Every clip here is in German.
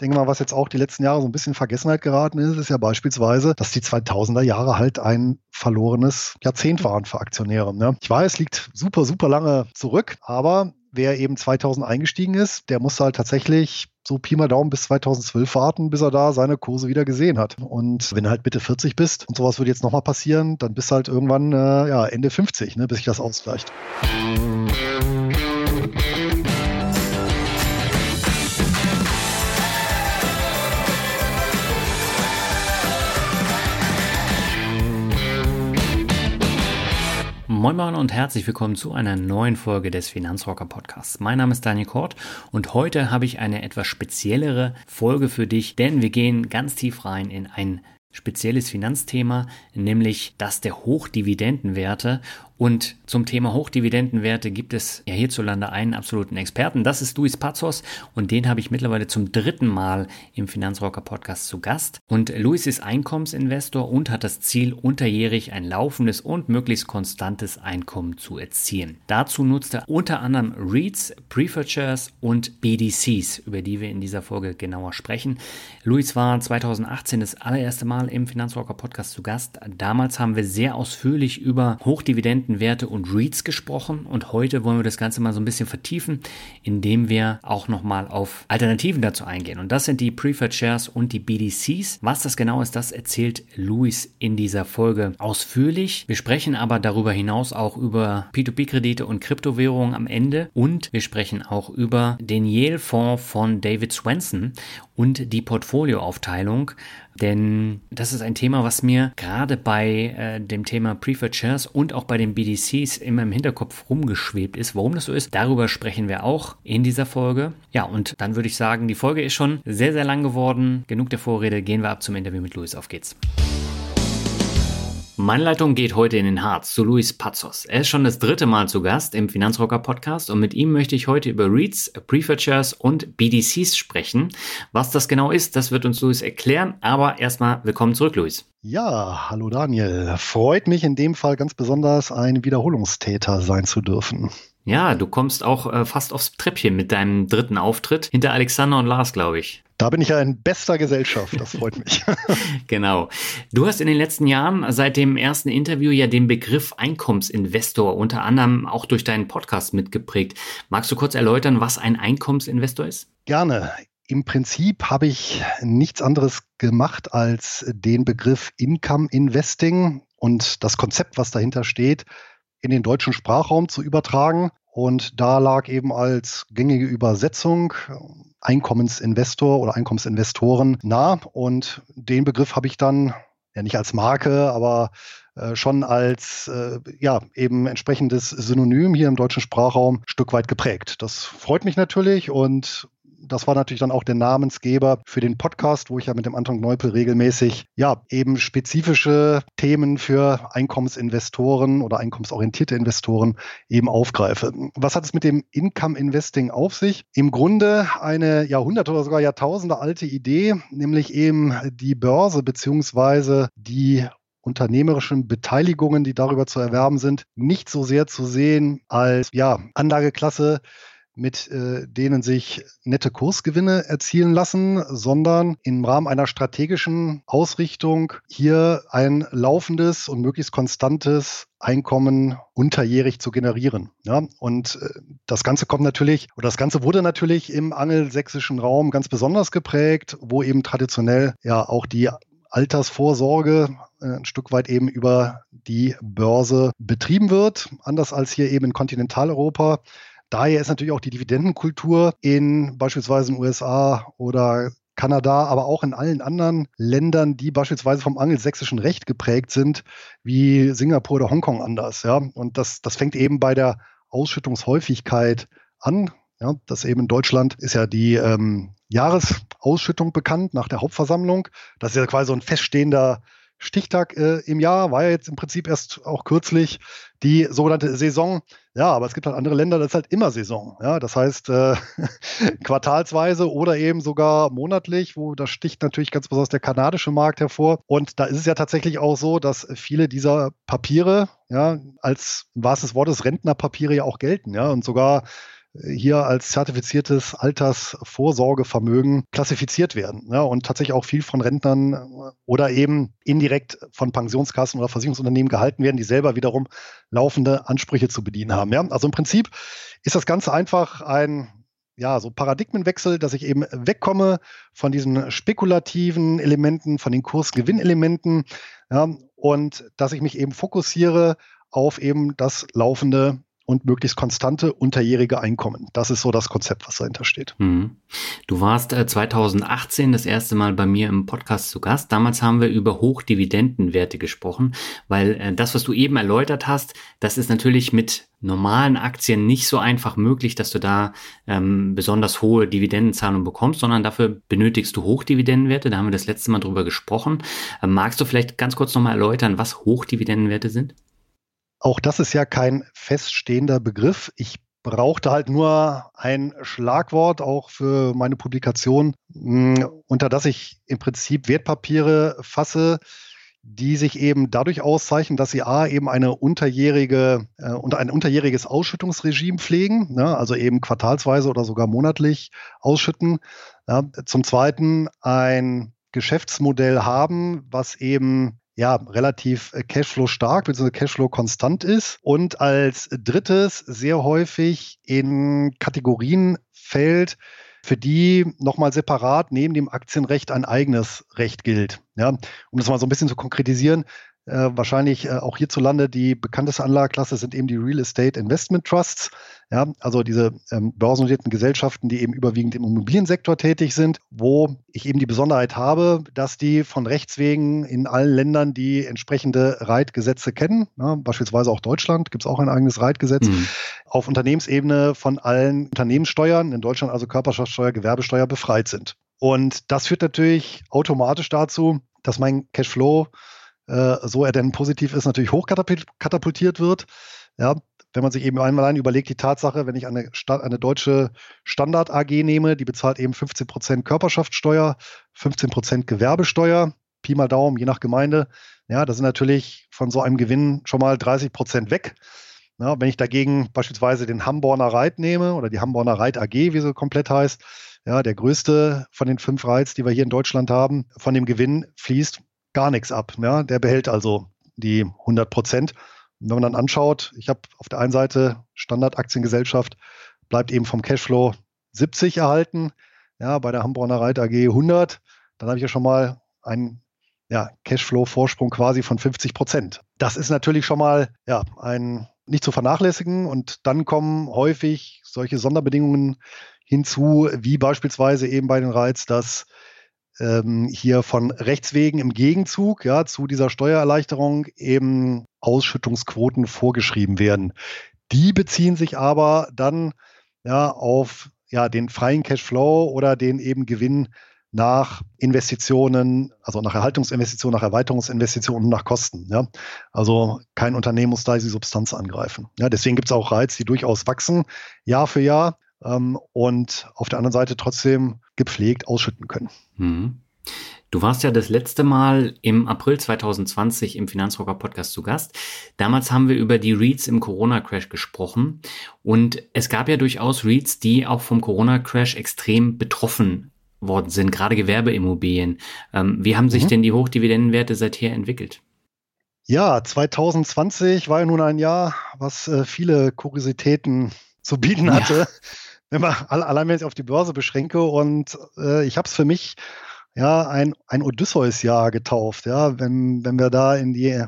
denke mal, was jetzt auch die letzten Jahre so ein bisschen in Vergessenheit geraten ist, ist ja beispielsweise, dass die 2000er Jahre halt ein verlorenes Jahrzehnt waren für Aktionäre. Ne? Ich weiß, liegt super, super lange zurück, aber wer eben 2000 eingestiegen ist, der musste halt tatsächlich so Pi mal Daumen bis 2012 warten, bis er da seine Kurse wieder gesehen hat. Und wenn du halt Mitte 40 bist und sowas würde jetzt nochmal passieren, dann bist du halt irgendwann äh, ja, Ende 50, ne, bis sich das ausgleicht. Moin Moin und herzlich willkommen zu einer neuen Folge des Finanzrocker Podcasts. Mein Name ist Daniel Kort und heute habe ich eine etwas speziellere Folge für dich, denn wir gehen ganz tief rein in ein spezielles Finanzthema, nämlich das der Hochdividendenwerte und zum Thema Hochdividendenwerte gibt es ja hierzulande einen absoluten Experten. Das ist Luis Pazos und den habe ich mittlerweile zum dritten Mal im Finanzrocker Podcast zu Gast. Und Luis ist Einkommensinvestor und hat das Ziel, unterjährig ein laufendes und möglichst konstantes Einkommen zu erzielen. Dazu nutzt er unter anderem REITs, Preferred Shares und BDCs, über die wir in dieser Folge genauer sprechen. Luis war 2018 das allererste Mal im Finanzrocker Podcast zu Gast. Damals haben wir sehr ausführlich über Hochdividenden Dividendenwerte und REITs gesprochen und heute wollen wir das Ganze mal so ein bisschen vertiefen, indem wir auch nochmal auf Alternativen dazu eingehen. Und das sind die Preferred Shares und die BDCs. Was das genau ist, das erzählt Luis in dieser Folge ausführlich. Wir sprechen aber darüber hinaus auch über P2P-Kredite und Kryptowährungen am Ende und wir sprechen auch über den Yale-Fonds von David Swenson und die Portfolioaufteilung. Denn das ist ein Thema, was mir gerade bei äh, dem Thema Preferred Shares und auch bei den BDCs immer im Hinterkopf rumgeschwebt ist. Warum das so ist, darüber sprechen wir auch in dieser Folge. Ja, und dann würde ich sagen, die Folge ist schon sehr, sehr lang geworden. Genug der Vorrede, gehen wir ab zum Interview mit Luis. Auf geht's. Meine Leitung geht heute in den Harz zu Luis Pazos. Er ist schon das dritte Mal zu Gast im Finanzrocker Podcast und mit ihm möchte ich heute über REITs, Prefetures und BDCs sprechen. Was das genau ist, das wird uns Luis erklären, aber erstmal willkommen zurück, Luis. Ja, hallo Daniel. Freut mich in dem Fall ganz besonders, ein Wiederholungstäter sein zu dürfen. Ja, du kommst auch äh, fast aufs Treppchen mit deinem dritten Auftritt hinter Alexander und Lars, glaube ich. Da bin ich ja in bester Gesellschaft, das freut mich. genau. Du hast in den letzten Jahren seit dem ersten Interview ja den Begriff Einkommensinvestor unter anderem auch durch deinen Podcast mitgeprägt. Magst du kurz erläutern, was ein Einkommensinvestor ist? Gerne. Im Prinzip habe ich nichts anderes gemacht, als den Begriff Income Investing und das Konzept, was dahinter steht, in den deutschen Sprachraum zu übertragen. Und da lag eben als gängige Übersetzung Einkommensinvestor oder Einkommensinvestoren nah. Und den Begriff habe ich dann ja nicht als Marke, aber äh, schon als äh, ja eben entsprechendes Synonym hier im deutschen Sprachraum Stück weit geprägt. Das freut mich natürlich und das war natürlich dann auch der Namensgeber für den Podcast, wo ich ja mit dem Anton Neupel regelmäßig ja eben spezifische Themen für Einkommensinvestoren oder einkommensorientierte Investoren eben aufgreife. Was hat es mit dem Income Investing auf sich? Im Grunde eine Jahrhunderte oder sogar Jahrtausende alte Idee, nämlich eben die Börse beziehungsweise die unternehmerischen Beteiligungen, die darüber zu erwerben sind, nicht so sehr zu sehen als ja, Anlageklasse, mit äh, denen sich nette Kursgewinne erzielen lassen, sondern im Rahmen einer strategischen Ausrichtung hier ein laufendes und möglichst konstantes Einkommen unterjährig zu generieren. Ja, und äh, das Ganze kommt natürlich, oder das Ganze wurde natürlich im angelsächsischen Raum ganz besonders geprägt, wo eben traditionell ja auch die Altersvorsorge äh, ein Stück weit eben über die Börse betrieben wird, anders als hier eben in Kontinentaleuropa. Daher ist natürlich auch die Dividendenkultur in beispielsweise den USA oder Kanada, aber auch in allen anderen Ländern, die beispielsweise vom angelsächsischen Recht geprägt sind, wie Singapur oder Hongkong anders. Ja? Und das, das fängt eben bei der Ausschüttungshäufigkeit an. Ja? Das eben in Deutschland ist ja die ähm, Jahresausschüttung bekannt nach der Hauptversammlung. Das ist ja quasi so ein feststehender Stichtag äh, im Jahr, war ja jetzt im Prinzip erst auch kürzlich die sogenannte Saison. Ja, aber es gibt halt andere Länder, das ist halt immer Saison. Ja, das heißt äh, quartalsweise oder eben sogar monatlich, wo das sticht natürlich ganz besonders der kanadische Markt hervor. Und da ist es ja tatsächlich auch so, dass viele dieser Papiere ja als im wahrsten Wortes Rentnerpapiere ja auch gelten. Ja, und sogar hier als zertifiziertes Altersvorsorgevermögen klassifiziert werden ja, und tatsächlich auch viel von Rentnern oder eben indirekt von Pensionskassen oder Versicherungsunternehmen gehalten werden, die selber wiederum laufende Ansprüche zu bedienen haben. Ja. Also im Prinzip ist das Ganze einfach ein ja, so Paradigmenwechsel, dass ich eben wegkomme von diesen spekulativen Elementen, von den Kursgewinnelementen ja, und dass ich mich eben fokussiere auf eben das laufende und möglichst konstante unterjährige Einkommen. Das ist so das Konzept, was dahinter steht. Mhm. Du warst äh, 2018 das erste Mal bei mir im Podcast zu Gast. Damals haben wir über Hochdividendenwerte gesprochen, weil äh, das, was du eben erläutert hast, das ist natürlich mit normalen Aktien nicht so einfach möglich, dass du da ähm, besonders hohe Dividendenzahlungen bekommst, sondern dafür benötigst du Hochdividendenwerte. Da haben wir das letzte Mal drüber gesprochen. Ähm, magst du vielleicht ganz kurz nochmal erläutern, was Hochdividendenwerte sind? Auch das ist ja kein feststehender Begriff. Ich brauchte halt nur ein Schlagwort auch für meine Publikation, hm, unter das ich im Prinzip Wertpapiere fasse, die sich eben dadurch auszeichnen, dass sie A eben eine unterjährige äh, ein unterjähriges Ausschüttungsregime pflegen, ne, also eben quartalsweise oder sogar monatlich ausschütten. Ja, zum Zweiten ein Geschäftsmodell haben, was eben ja, relativ äh, Cashflow stark bzw. Cashflow konstant ist und als drittes sehr häufig in Kategorien fällt, für die nochmal separat neben dem Aktienrecht ein eigenes Recht gilt. Ja, um das mal so ein bisschen zu konkretisieren, äh, wahrscheinlich äh, auch hierzulande die bekannteste Anlageklasse sind eben die Real Estate Investment Trusts. Ja, also diese ähm, börsennotierten Gesellschaften, die eben überwiegend im Immobiliensektor tätig sind, wo ich eben die Besonderheit habe, dass die von Rechts wegen in allen Ländern die entsprechende Reitgesetze kennen. Ja, beispielsweise auch Deutschland gibt es auch ein eigenes Reitgesetz. Mhm. Auf Unternehmensebene von allen Unternehmenssteuern, in Deutschland also Körperschaftssteuer, Gewerbesteuer befreit sind. Und das führt natürlich automatisch dazu, dass mein Cashflow äh, so er denn positiv ist, natürlich hochkatapultiert wird. Ja, wenn man sich eben einmal überlegt, die Tatsache, wenn ich eine, eine deutsche Standard AG nehme, die bezahlt eben 15 Prozent Körperschaftssteuer, 15 Prozent Gewerbesteuer, Pi mal Daumen, je nach Gemeinde. Ja, da sind natürlich von so einem Gewinn schon mal 30 Prozent weg. Ja, wenn ich dagegen beispielsweise den Hamborner Reit nehme oder die Hamborner Reit AG, wie sie komplett heißt, ja, der größte von den fünf Reits, die wir hier in Deutschland haben, von dem Gewinn fließt gar nichts ab. Ja? Der behält also die 100 Prozent. Wenn man dann anschaut, ich habe auf der einen Seite Standardaktiengesellschaft, bleibt eben vom Cashflow 70 erhalten, ja, bei der Hamburger Reit AG 100, dann habe ich ja schon mal einen ja, Cashflow-Vorsprung quasi von 50 Prozent. Das ist natürlich schon mal ja, ein nicht zu vernachlässigen und dann kommen häufig solche Sonderbedingungen hinzu, wie beispielsweise eben bei den Reiz, dass ähm, hier von Rechts wegen im Gegenzug ja, zu dieser Steuererleichterung eben Ausschüttungsquoten vorgeschrieben werden. Die beziehen sich aber dann ja, auf ja, den freien Cashflow oder den eben Gewinn nach Investitionen, also nach Erhaltungsinvestitionen, nach Erweiterungsinvestitionen und nach Kosten. Ja? Also kein Unternehmen muss da die Substanz angreifen. Ja, deswegen gibt es auch Reiz, die durchaus wachsen, Jahr für Jahr ähm, und auf der anderen Seite trotzdem gepflegt ausschütten können. Mhm. Du warst ja das letzte Mal im April 2020 im Finanzrocker Podcast zu Gast. Damals haben wir über die REITs im Corona-Crash gesprochen. Und es gab ja durchaus REITs, die auch vom Corona-Crash extrem betroffen worden sind, gerade Gewerbeimmobilien. Ähm, wie haben sich mhm. denn die Hochdividendenwerte seither entwickelt? Ja, 2020 war ja nun ein Jahr, was äh, viele Kuriositäten zu bieten hatte. Ja man allein auf die Börse beschränke und äh, ich habe es für mich ja ein, ein Odysseus-Jahr getauft, ja, wenn, wenn wir da in die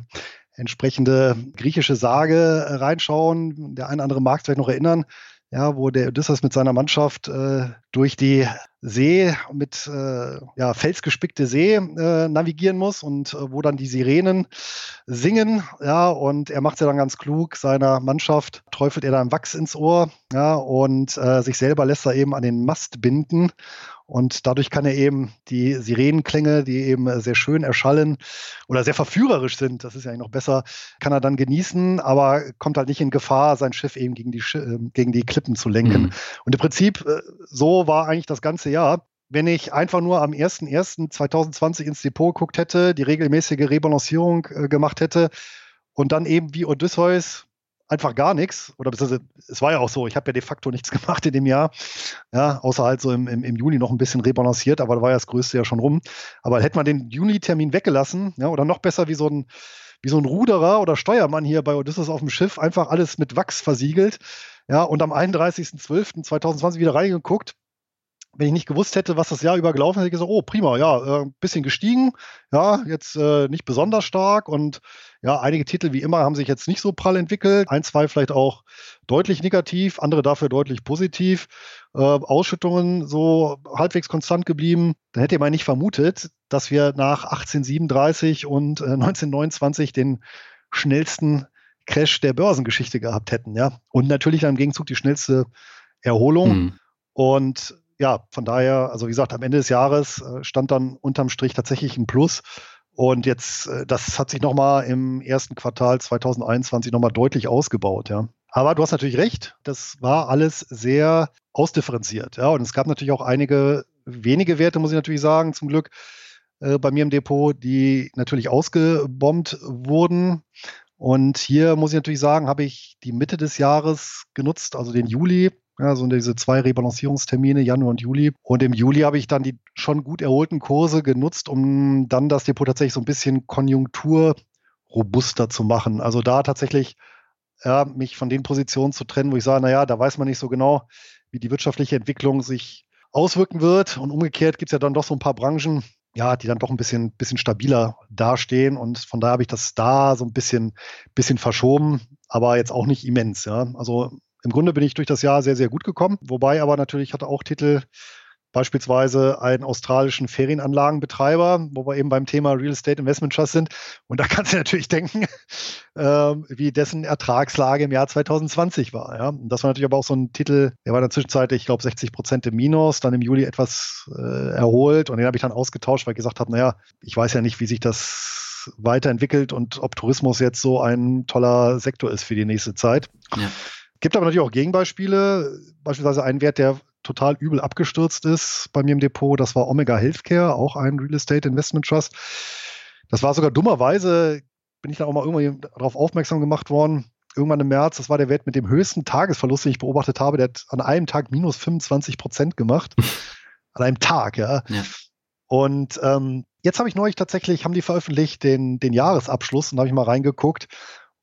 entsprechende griechische Sage reinschauen, der eine oder andere mag es vielleicht noch erinnern, ja, wo der Odysseus mit seiner Mannschaft äh, durch die See mit äh, ja, felsgespickte See äh, navigieren muss und äh, wo dann die Sirenen singen, ja, und er macht ja dann ganz klug, seiner Mannschaft träufelt er dann Wachs ins Ohr, ja, und äh, sich selber lässt er eben an den Mast binden und dadurch kann er eben die Sirenenklänge, die eben sehr schön erschallen oder sehr verführerisch sind, das ist ja eigentlich noch besser, kann er dann genießen, aber kommt halt nicht in Gefahr, sein Schiff eben gegen die, ähm, gegen die Klippen zu lenken. Mhm. Und im Prinzip, äh, so war eigentlich das ganze Jahr. Wenn ich einfach nur am 01.01.2020 ins Depot geguckt hätte, die regelmäßige Rebalancierung äh, gemacht hätte und dann eben wie Odysseus einfach gar nichts. Oder es war ja auch so, ich habe ja de facto nichts gemacht in dem Jahr. Ja, außer halt so im, im, im Juni noch ein bisschen rebalanciert, aber da war ja das Größte ja schon rum. Aber hätte man den Juni-Termin weggelassen, ja, oder noch besser wie so ein, wie so ein Ruderer oder Steuermann hier bei Odysseus auf dem Schiff, einfach alles mit Wachs versiegelt. Ja, und am 31.12.2020 wieder reingeguckt, wenn ich nicht gewusst hätte, was das Jahr über gelaufen ist, hätte ich gesagt, oh, prima, ja, äh, ein bisschen gestiegen, ja, jetzt äh, nicht besonders stark und ja, einige Titel wie immer haben sich jetzt nicht so prall entwickelt, ein, zwei vielleicht auch deutlich negativ, andere dafür deutlich positiv, äh, Ausschüttungen so halbwegs konstant geblieben. Dann hätte man nicht vermutet, dass wir nach 1837 und äh, 1929 den schnellsten Crash der Börsengeschichte gehabt hätten, ja. Und natürlich dann im Gegenzug die schnellste Erholung. Mhm. Und ja, von daher, also wie gesagt, am Ende des Jahres äh, stand dann unterm Strich tatsächlich ein Plus. Und jetzt, äh, das hat sich nochmal im ersten Quartal 2021 nochmal deutlich ausgebaut, ja. Aber du hast natürlich recht, das war alles sehr ausdifferenziert, ja. Und es gab natürlich auch einige wenige Werte, muss ich natürlich sagen, zum Glück äh, bei mir im Depot, die natürlich ausgebombt wurden. Und hier muss ich natürlich sagen, habe ich die Mitte des Jahres genutzt, also den Juli, ja, so diese zwei Rebalancierungstermine, Januar und Juli. Und im Juli habe ich dann die schon gut erholten Kurse genutzt, um dann das Depot tatsächlich so ein bisschen konjunkturrobuster zu machen. Also da tatsächlich ja, mich von den Positionen zu trennen, wo ich sage, naja, da weiß man nicht so genau, wie die wirtschaftliche Entwicklung sich auswirken wird. Und umgekehrt gibt es ja dann doch so ein paar Branchen, ja, die dann doch ein bisschen, bisschen stabiler dastehen. Und von daher habe ich das da so ein bisschen, bisschen verschoben, aber jetzt auch nicht immens. Ja. Also im Grunde bin ich durch das Jahr sehr, sehr gut gekommen. Wobei aber natürlich hatte auch Titel, beispielsweise einen australischen Ferienanlagenbetreiber, wo wir eben beim Thema Real Estate Investment Trust sind. Und da kannst du natürlich denken, äh, wie dessen Ertragslage im Jahr 2020 war. Ja? Und das war natürlich aber auch so ein Titel, der war in der Zwischenzeit, ich glaube, 60 Prozent im Minus, dann im Juli etwas äh, erholt und den habe ich dann ausgetauscht, weil ich gesagt habe, naja, ich weiß ja nicht, wie sich das weiterentwickelt und ob Tourismus jetzt so ein toller Sektor ist für die nächste Zeit. Ja. Gibt aber natürlich auch Gegenbeispiele. Beispielsweise ein Wert, der total übel abgestürzt ist bei mir im Depot, das war Omega Healthcare, auch ein Real Estate Investment Trust. Das war sogar dummerweise, bin ich da auch mal irgendwie darauf aufmerksam gemacht worden, irgendwann im März, das war der Wert mit dem höchsten Tagesverlust, den ich beobachtet habe, der hat an einem Tag minus 25 Prozent gemacht. an einem Tag, ja. ja. Und ähm, jetzt habe ich neulich tatsächlich, haben die veröffentlicht den, den Jahresabschluss und habe ich mal reingeguckt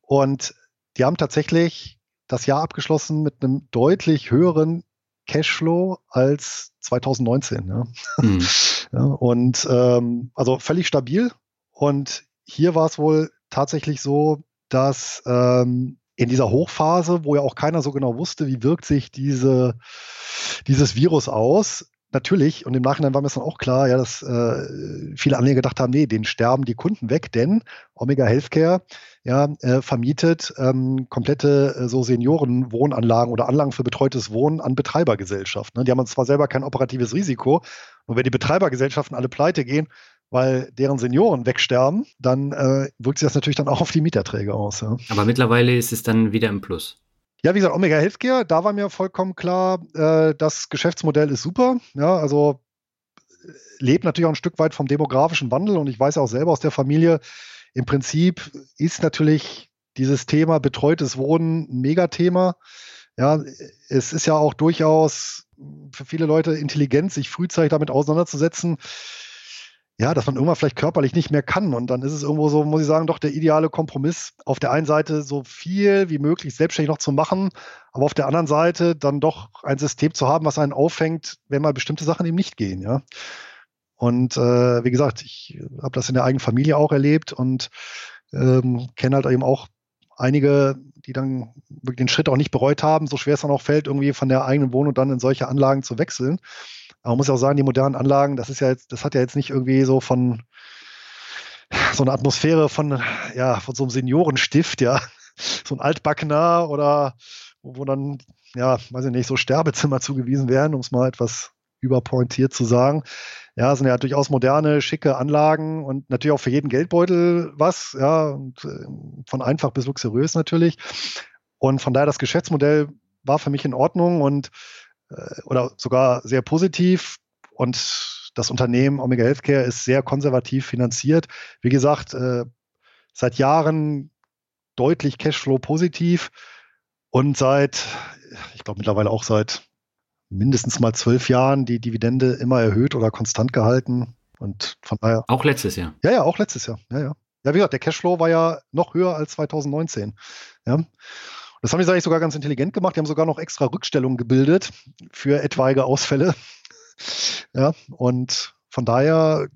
und die haben tatsächlich das Jahr abgeschlossen mit einem deutlich höheren Cashflow als 2019. Ja. Mhm. ja und ähm, also völlig stabil. Und hier war es wohl tatsächlich so, dass ähm, in dieser Hochphase, wo ja auch keiner so genau wusste, wie wirkt sich diese, dieses Virus aus, natürlich, und im Nachhinein war mir das dann auch klar, ja, dass äh, viele Anleger gedacht haben, nee, den sterben die Kunden weg, denn Omega Healthcare ja, äh, vermietet ähm, komplette äh, so Seniorenwohnanlagen oder Anlagen für betreutes Wohnen an Betreibergesellschaften. Ne? Die haben zwar selber kein operatives Risiko, und wenn die Betreibergesellschaften alle pleite gehen, weil deren Senioren wegsterben, dann äh, wirkt sich das natürlich dann auch auf die Mieterträge aus. Ja. Aber mittlerweile ist es dann wieder im Plus. Ja, wie gesagt, Omega Healthcare, da war mir vollkommen klar, äh, das Geschäftsmodell ist super. Ja, also äh, lebt natürlich auch ein Stück weit vom demografischen Wandel und ich weiß auch selber aus der Familie, im Prinzip ist natürlich dieses Thema betreutes Wohnen ein Megathema. Ja, es ist ja auch durchaus für viele Leute intelligent, sich frühzeitig damit auseinanderzusetzen ja, dass man irgendwann vielleicht körperlich nicht mehr kann. Und dann ist es irgendwo so, muss ich sagen, doch der ideale Kompromiss. Auf der einen Seite so viel wie möglich selbstständig noch zu machen, aber auf der anderen Seite dann doch ein System zu haben, was einen auffängt, wenn mal bestimmte Sachen eben nicht gehen, ja. Und äh, wie gesagt, ich habe das in der eigenen Familie auch erlebt und ähm, kenne halt eben auch einige, die dann den Schritt auch nicht bereut haben, so schwer es dann auch fällt, irgendwie von der eigenen Wohnung dann in solche Anlagen zu wechseln. Aber man muss ja auch sagen, die modernen Anlagen, das ist ja jetzt, das hat ja jetzt nicht irgendwie so von so eine Atmosphäre von, ja, von so einem Seniorenstift, ja, so ein Altbackener oder wo dann, ja, weiß ich nicht, so Sterbezimmer zugewiesen werden, um es mal etwas überpointiert zu sagen. Ja, sind ja durchaus moderne, schicke Anlagen und natürlich auch für jeden Geldbeutel was, ja, und äh, von einfach bis luxuriös natürlich. Und von daher das Geschäftsmodell war für mich in Ordnung und oder sogar sehr positiv. Und das Unternehmen Omega Healthcare ist sehr konservativ finanziert. Wie gesagt, äh, seit Jahren deutlich Cashflow positiv und seit, ich glaube mittlerweile auch seit mindestens mal zwölf Jahren die Dividende immer erhöht oder konstant gehalten. Und von daher. Auch letztes Jahr. Ja, ja, auch letztes Jahr. Ja, ja. Ja, wie gesagt, der Cashflow war ja noch höher als 2019. Ja. Das haben die eigentlich sogar ganz intelligent gemacht. Die haben sogar noch extra Rückstellungen gebildet für etwaige Ausfälle. Ja, und von daher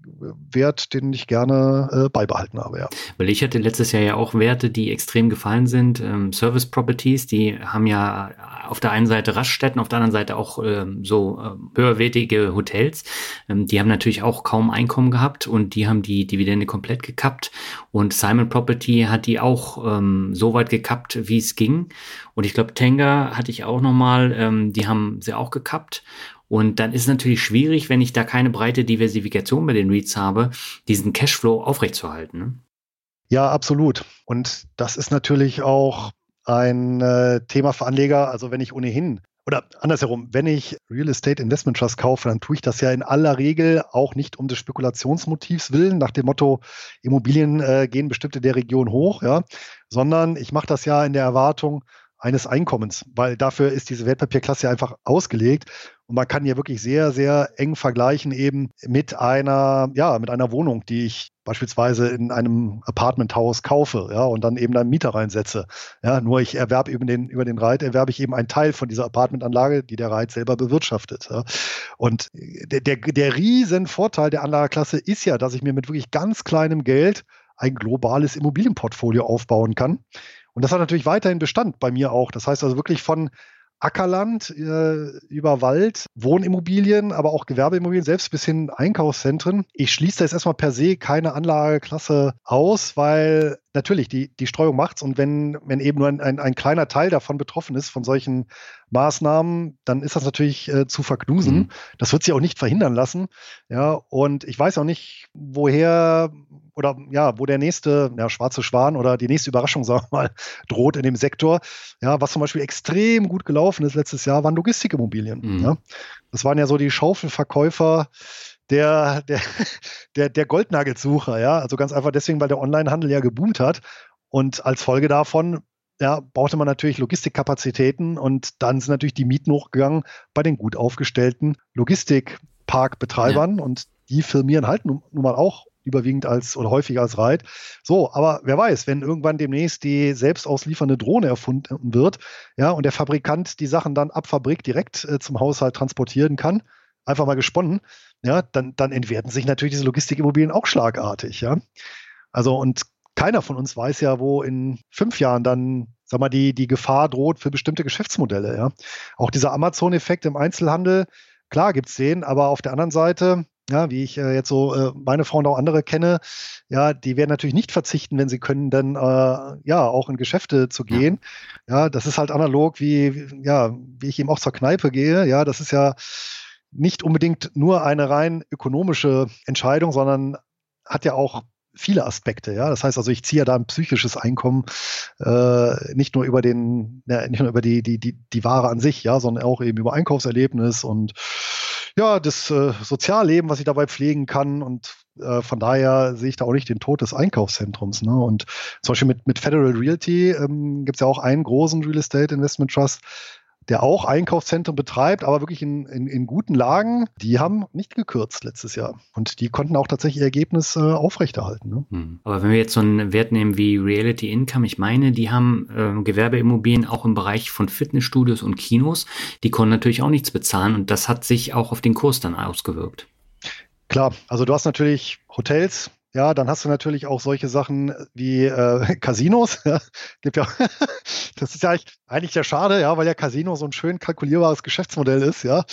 Wert, den ich gerne äh, beibehalten habe, ja. Weil ich hatte letztes Jahr ja auch Werte, die extrem gefallen sind. Ähm, Service Properties, die haben ja auf der einen Seite Raststätten, auf der anderen Seite auch ähm, so äh, höherwertige Hotels. Ähm, die haben natürlich auch kaum Einkommen gehabt und die haben die Dividende komplett gekappt. Und Simon Property hat die auch ähm, so weit gekappt, wie es ging. Und ich glaube, Tenga hatte ich auch nochmal, ähm, die haben sie auch gekappt. Und dann ist es natürlich schwierig, wenn ich da keine breite Diversifikation bei den REITs habe, diesen Cashflow aufrechtzuerhalten. Ne? Ja, absolut. Und das ist natürlich auch ein äh, Thema für Anleger. Also wenn ich ohnehin oder andersherum, wenn ich Real Estate Investment Trust kaufe, dann tue ich das ja in aller Regel auch nicht um des Spekulationsmotivs willen, nach dem Motto, Immobilien äh, gehen bestimmte der Region hoch, ja, sondern ich mache das ja in der Erwartung, eines Einkommens, weil dafür ist diese Wertpapierklasse einfach ausgelegt und man kann hier wirklich sehr, sehr eng vergleichen eben mit einer, ja, mit einer Wohnung, die ich beispielsweise in einem Apartmenthaus kaufe, ja, und dann eben einen Mieter reinsetze. Ja, nur ich erwerbe über den, über den Reit, erwerbe ich eben einen Teil von dieser Apartmentanlage, die der Reit selber bewirtschaftet. Ja. Und der, der, der riesen der Anlageklasse ist ja, dass ich mir mit wirklich ganz kleinem Geld ein globales Immobilienportfolio aufbauen kann. Und das hat natürlich weiterhin Bestand bei mir auch. Das heißt also wirklich von Ackerland äh, über Wald, Wohnimmobilien, aber auch Gewerbeimmobilien, selbst bis hin Einkaufszentren. Ich schließe da jetzt erstmal per se keine Anlageklasse aus, weil natürlich die, die Streuung macht's. Und wenn, wenn eben nur ein, ein, ein kleiner Teil davon betroffen ist, von solchen Maßnahmen, dann ist das natürlich äh, zu verknusen. Mhm. Das wird sich auch nicht verhindern lassen. Ja, und ich weiß auch nicht, woher oder ja, wo der nächste ja, schwarze Schwan oder die nächste Überraschung, sagen wir mal, droht in dem Sektor. Ja, was zum Beispiel extrem gut gelaufen ist letztes Jahr, waren Logistikimmobilien. Mhm. Ja. Das waren ja so die Schaufelverkäufer der, der, der, der Goldnagelsucher, ja. Also ganz einfach deswegen, weil der Onlinehandel ja geboomt hat. Und als Folge davon ja, brauchte man natürlich Logistikkapazitäten und dann sind natürlich die Mieten hochgegangen bei den gut aufgestellten Logistikparkbetreibern ja. und die firmieren halt nun, nun mal auch überwiegend als oder häufig als Reit. So, aber wer weiß, wenn irgendwann demnächst die selbstauslieferende Drohne erfunden wird, ja, und der Fabrikant die Sachen dann ab Fabrik direkt äh, zum Haushalt transportieren kann, einfach mal gesponnen, ja, dann, dann entwerten sich natürlich diese Logistikimmobilien auch schlagartig, ja. Also und keiner von uns weiß ja, wo in fünf Jahren dann, sag mal, die, die Gefahr droht für bestimmte Geschäftsmodelle, ja. Auch dieser Amazon-Effekt im Einzelhandel, klar gibt es den, aber auf der anderen Seite, ja, wie ich äh, jetzt so äh, meine Frau und auch andere kenne, ja, die werden natürlich nicht verzichten, wenn sie können, dann äh, ja auch in Geschäfte zu gehen. Ja. ja, das ist halt analog wie ja, wie ich eben auch zur Kneipe gehe. Ja, das ist ja nicht unbedingt nur eine rein ökonomische Entscheidung, sondern hat ja auch viele Aspekte. Ja, das heißt also, ich ziehe ja da ein psychisches Einkommen äh, nicht nur über den, ja, nicht nur über die die die die Ware an sich, ja, sondern auch eben über Einkaufserlebnis und ja, das äh, Sozialleben, was ich dabei pflegen kann. Und äh, von daher sehe ich da auch nicht den Tod des Einkaufszentrums. Ne? Und zum Beispiel mit, mit Federal Realty ähm, gibt es ja auch einen großen Real Estate Investment Trust, der auch Einkaufszentren betreibt, aber wirklich in, in, in, guten Lagen, die haben nicht gekürzt letztes Jahr. Und die konnten auch tatsächlich ihr Ergebnis äh, aufrechterhalten. Ne? Hm. Aber wenn wir jetzt so einen Wert nehmen wie Reality Income, ich meine, die haben äh, Gewerbeimmobilien auch im Bereich von Fitnessstudios und Kinos, die konnten natürlich auch nichts bezahlen und das hat sich auch auf den Kurs dann ausgewirkt. Klar, also du hast natürlich Hotels, ja, dann hast du natürlich auch solche Sachen wie äh, Casinos. Gibt ja, das ist ja eigentlich, eigentlich ja schade, ja, weil ja Casino so ein schön kalkulierbares Geschäftsmodell ist, ja,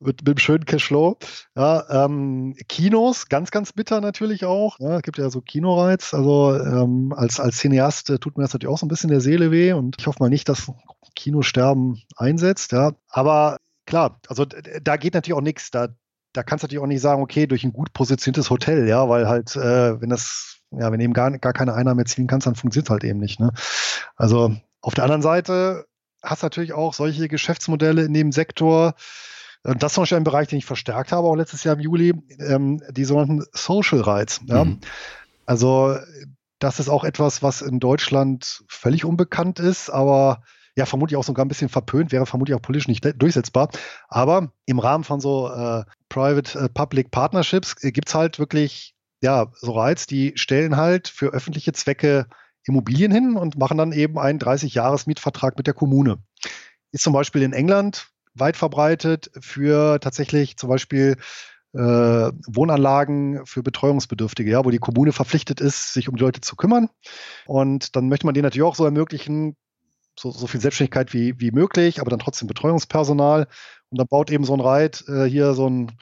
mit, mit einem schönen Cashflow. Ja, ähm, Kinos, ganz, ganz bitter natürlich auch. Ja, es gibt ja so Kinoreiz. Also ähm, als, als Cineast äh, tut mir das natürlich auch so ein bisschen der Seele weh und ich hoffe mal nicht, dass Kinosterben einsetzt. Ja, aber klar, also da geht natürlich auch nichts. Da da kannst du natürlich auch nicht sagen, okay, durch ein gut positioniertes Hotel, ja, weil halt, äh, wenn das, ja, wenn eben gar, gar keine Einnahmen erzielen kannst, dann funktioniert es halt eben nicht. Ne? Also auf der anderen Seite hast du natürlich auch solche Geschäftsmodelle in dem Sektor, und das ist zum Beispiel ein Bereich, den ich verstärkt habe, auch letztes Jahr im Juli, ähm, die sogenannten Social Rights. Ja? Mhm. Also das ist auch etwas, was in Deutschland völlig unbekannt ist, aber ja, vermutlich auch sogar ein bisschen verpönt, wäre vermutlich auch politisch nicht durchsetzbar. Aber im Rahmen von so äh, Private-Public äh, Partnerships äh, gibt es halt wirklich, ja, so Reiz, die stellen halt für öffentliche Zwecke Immobilien hin und machen dann eben einen 30-Jahres-Mietvertrag mit der Kommune. Ist zum Beispiel in England weit verbreitet für tatsächlich zum Beispiel äh, Wohnanlagen für Betreuungsbedürftige, ja, wo die Kommune verpflichtet ist, sich um die Leute zu kümmern. Und dann möchte man denen natürlich auch so ermöglichen, so, so viel Selbstständigkeit wie, wie möglich, aber dann trotzdem Betreuungspersonal. Und dann baut eben so ein Reit äh, hier so ein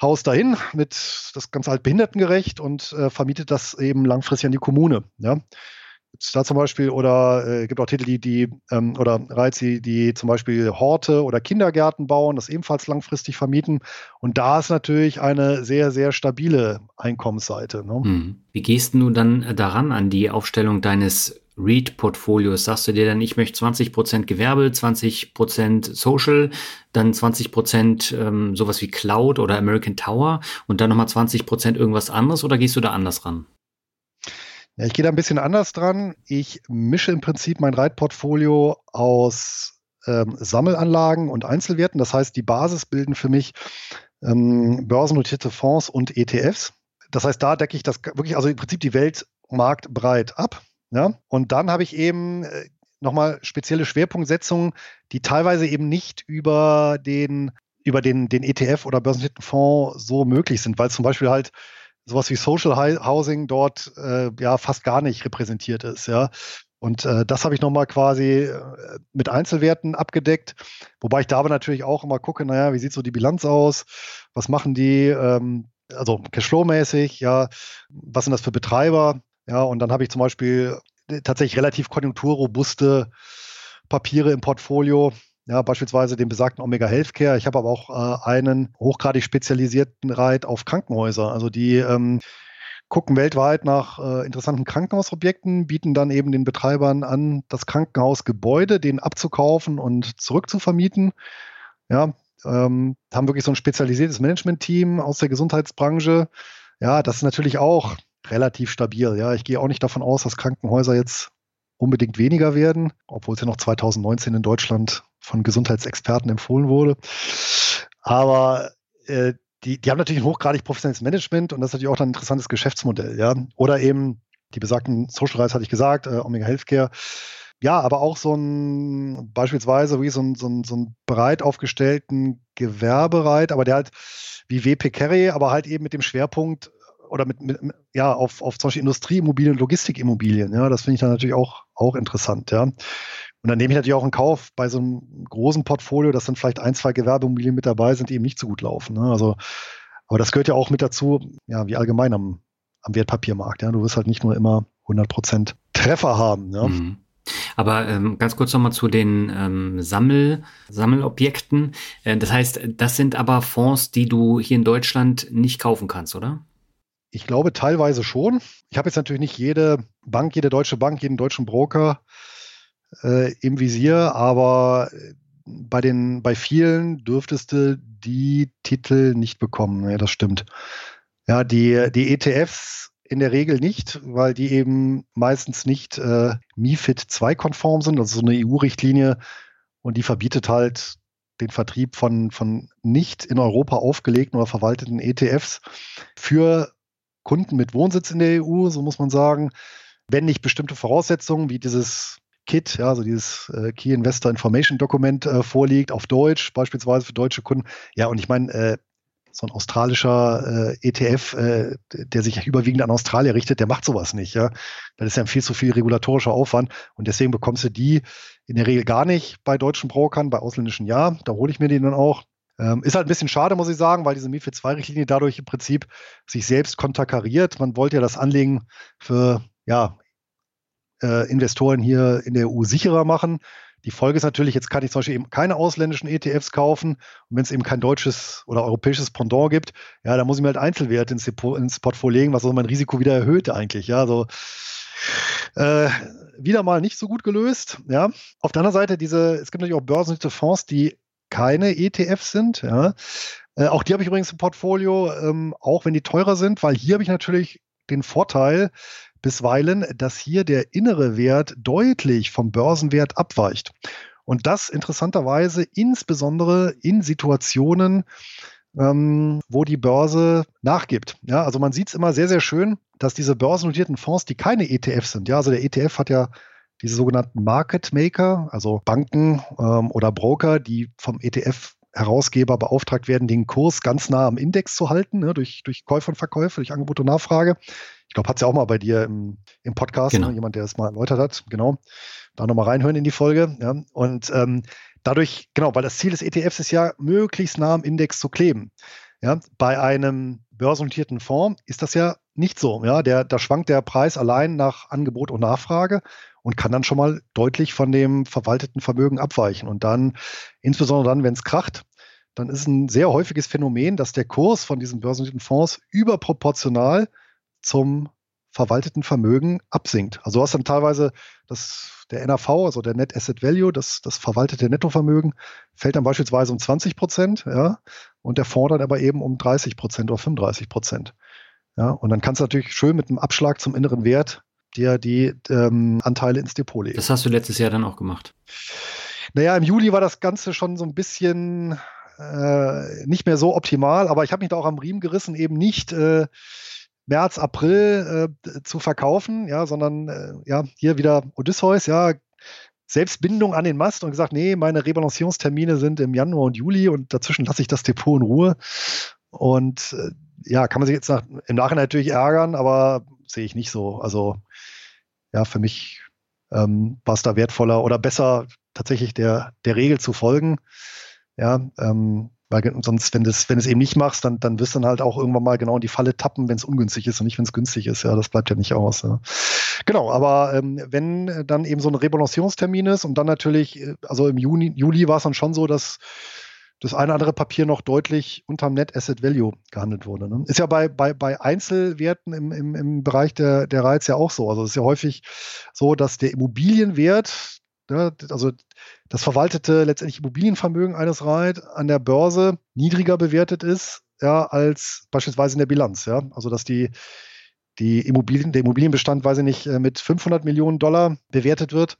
Haus dahin mit das ganz alt behindertengerecht und äh, vermietet das eben langfristig an die Kommune. Ja da zum Beispiel oder äh, gibt auch Titel, die, die ähm, oder Reiz, die, die zum Beispiel Horte oder Kindergärten bauen, das ebenfalls langfristig vermieten. Und da ist natürlich eine sehr, sehr stabile Einkommensseite. Ne? Hm. Wie gehst du dann daran an die Aufstellung deines REIT-Portfolios? Sagst du dir dann, ich möchte 20% Gewerbe, 20% Social, dann 20% ähm, sowas wie Cloud oder American Tower und dann nochmal 20% irgendwas anderes oder gehst du da anders ran? Ja, ich gehe da ein bisschen anders dran. Ich mische im Prinzip mein Reitportfolio aus ähm, Sammelanlagen und Einzelwerten. Das heißt, die Basis bilden für mich ähm, börsennotierte Fonds und ETFs. Das heißt, da decke ich das wirklich, also im Prinzip die Welt marktbreit ab. Ja? Und dann habe ich eben äh, nochmal spezielle Schwerpunktsetzungen, die teilweise eben nicht über den, über den, den ETF oder börsennotierten Fonds so möglich sind, weil zum Beispiel halt sowas wie Social Housing dort äh, ja fast gar nicht repräsentiert ist, ja. Und äh, das habe ich nochmal quasi äh, mit Einzelwerten abgedeckt, wobei ich da aber natürlich auch immer gucke, naja, wie sieht so die Bilanz aus, was machen die, ähm, also Cashflow-mäßig, ja, was sind das für Betreiber, ja, und dann habe ich zum Beispiel äh, tatsächlich relativ konjunkturrobuste Papiere im Portfolio, ja, beispielsweise den besagten Omega Healthcare. Ich habe aber auch äh, einen hochgradig spezialisierten Reit auf Krankenhäuser. Also die ähm, gucken weltweit nach äh, interessanten Krankenhausobjekten, bieten dann eben den Betreibern an, das Krankenhausgebäude, den abzukaufen und zurückzuvermieten. Ja, ähm, haben wirklich so ein spezialisiertes Management-Team aus der Gesundheitsbranche. Ja, das ist natürlich auch relativ stabil. Ja, ich gehe auch nicht davon aus, dass Krankenhäuser jetzt unbedingt weniger werden, obwohl es ja noch 2019 in Deutschland von Gesundheitsexperten empfohlen wurde. Aber äh, die, die haben natürlich ein hochgradig professionelles Management und das ist natürlich auch ein interessantes Geschäftsmodell, ja. Oder eben die besagten Social Rights hatte ich gesagt, äh, Omega Healthcare. Ja, aber auch so ein beispielsweise wie so ein, so ein, so ein breit aufgestellten Gewerbereit, aber der halt wie WP Carry, aber halt eben mit dem Schwerpunkt oder mit, mit ja, auf, auf zum Beispiel Industrieimmobilien, Logistikimmobilien. Ja, das finde ich dann natürlich auch, auch interessant, ja. Und dann nehme ich natürlich auch in Kauf bei so einem großen Portfolio, dass dann vielleicht ein, zwei Gewerbeimmobilien mit dabei sind, die eben nicht so gut laufen. Ne? Also, aber das gehört ja auch mit dazu, ja, wie allgemein am, am Wertpapiermarkt. Ja? Du wirst halt nicht nur immer 100 Prozent Treffer haben. Ja? Mhm. Aber ähm, ganz kurz nochmal zu den ähm, Sammel, Sammelobjekten. Äh, das heißt, das sind aber Fonds, die du hier in Deutschland nicht kaufen kannst, oder? Ich glaube teilweise schon. Ich habe jetzt natürlich nicht jede Bank, jede deutsche Bank, jeden deutschen Broker äh, im Visier, aber äh, bei den, bei vielen dürftest du die Titel nicht bekommen. Ja, das stimmt. Ja, die, die ETFs in der Regel nicht, weil die eben meistens nicht äh, MIFID 2 konform sind, also so eine EU-Richtlinie und die verbietet halt den Vertrieb von, von nicht in Europa aufgelegten oder verwalteten ETFs für Kunden mit Wohnsitz in der EU, so muss man sagen, wenn nicht bestimmte Voraussetzungen wie dieses KIT, ja, also dieses äh, Key Investor Information Dokument äh, vorliegt, auf Deutsch, beispielsweise für deutsche Kunden. Ja, und ich meine, äh, so ein australischer äh, ETF, äh, der sich überwiegend an Australier richtet, der macht sowas nicht. Ja? Das ist ja viel zu viel regulatorischer Aufwand und deswegen bekommst du die in der Regel gar nicht bei deutschen Brokern, bei ausländischen ja. Da hole ich mir die dann auch. Ähm, ist halt ein bisschen schade, muss ich sagen, weil diese MIFID 2-Richtlinie dadurch im Prinzip sich selbst konterkariert. Man wollte ja das Anlegen für ja, äh, Investoren hier in der EU sicherer machen. Die Folge ist natürlich, jetzt kann ich zum Beispiel eben keine ausländischen ETFs kaufen. Und wenn es eben kein deutsches oder europäisches Pendant gibt, ja, dann muss ich mir halt Einzelwerte ins, ins Portfolio legen, was so mein Risiko wieder erhöht eigentlich. Ja, so äh, wieder mal nicht so gut gelöst. Ja, auf der anderen Seite diese, es gibt natürlich auch börsennotierte Fonds, die keine ETFs sind. Ja, äh, auch die habe ich übrigens im Portfolio, ähm, auch wenn die teurer sind, weil hier habe ich natürlich den Vorteil, bisweilen, dass hier der innere Wert deutlich vom Börsenwert abweicht. Und das interessanterweise insbesondere in Situationen, ähm, wo die Börse nachgibt. Ja, also man sieht es immer sehr, sehr schön, dass diese börsennotierten Fonds, die keine ETFs sind, ja, also der ETF hat ja diese sogenannten Market Maker, also Banken ähm, oder Broker, die vom ETF Herausgeber beauftragt werden, den Kurs ganz nah am Index zu halten, ne, durch, durch Käufe und Verkäufe, durch Angebot und Nachfrage. Ich glaube, hat es ja auch mal bei dir im, im Podcast, genau. ne, jemand, der es mal erläutert hat. Genau. Da nochmal reinhören in die Folge. Ja. Und ähm, dadurch, genau, weil das Ziel des ETFs ist ja, möglichst nah am Index zu kleben. Ja, bei einem börsennotierten Fonds ist das ja nicht so. Ja, der, da schwankt der Preis allein nach Angebot und Nachfrage und kann dann schon mal deutlich von dem verwalteten Vermögen abweichen. Und dann, insbesondere dann, wenn es kracht, dann ist ein sehr häufiges Phänomen, dass der Kurs von diesen börsennotierten Fonds überproportional zum verwalteten Vermögen absinkt. Also du hast dann teilweise das, der NAV, also der Net Asset Value, das, das verwaltete Nettovermögen, fällt dann beispielsweise um 20 Prozent, ja, und der Fonds dann aber eben um 30 Prozent oder 35 Prozent. Ja, und dann kannst du natürlich schön mit einem Abschlag zum inneren Wert dir die ähm, Anteile ins Depot legen. Das hast du letztes Jahr dann auch gemacht. Naja, im Juli war das Ganze schon so ein bisschen äh, nicht mehr so optimal, aber ich habe mich da auch am Riemen gerissen, eben nicht äh, März, April äh, zu verkaufen, ja, sondern äh, ja, hier wieder Odysseus, ja, Selbstbindung an den Mast und gesagt, nee, meine Rebalancierungstermine sind im Januar und Juli und dazwischen lasse ich das Depot in Ruhe. Und äh, ja, kann man sich jetzt nach, im Nachhinein natürlich ärgern, aber sehe ich nicht so. Also ja, für mich ähm, war es da wertvoller oder besser, tatsächlich der, der Regel zu folgen. Ja, ähm, weil sonst, wenn du es wenn eben nicht machst, dann, dann wirst du dann halt auch irgendwann mal genau in die Falle tappen, wenn es ungünstig ist und nicht, wenn es günstig ist. Ja, das bleibt ja nicht aus. Ja. Genau, aber ähm, wenn dann eben so ein Rebalancierungstermin ist und dann natürlich, äh, also im Juni, Juli war es dann schon so, dass das eine oder andere Papier noch deutlich unterm Net Asset Value gehandelt wurde. Ne? Ist ja bei, bei, bei Einzelwerten im, im, im Bereich der, der Reiz ja auch so. Also es ist ja häufig so, dass der Immobilienwert, ja, also das verwaltete letztendlich Immobilienvermögen eines Reit an der Börse niedriger bewertet ist, ja, als beispielsweise in der Bilanz. Ja? Also dass die, die Immobilien, der Immobilienbestand, weiß ich nicht, äh, mit 500 Millionen Dollar bewertet wird.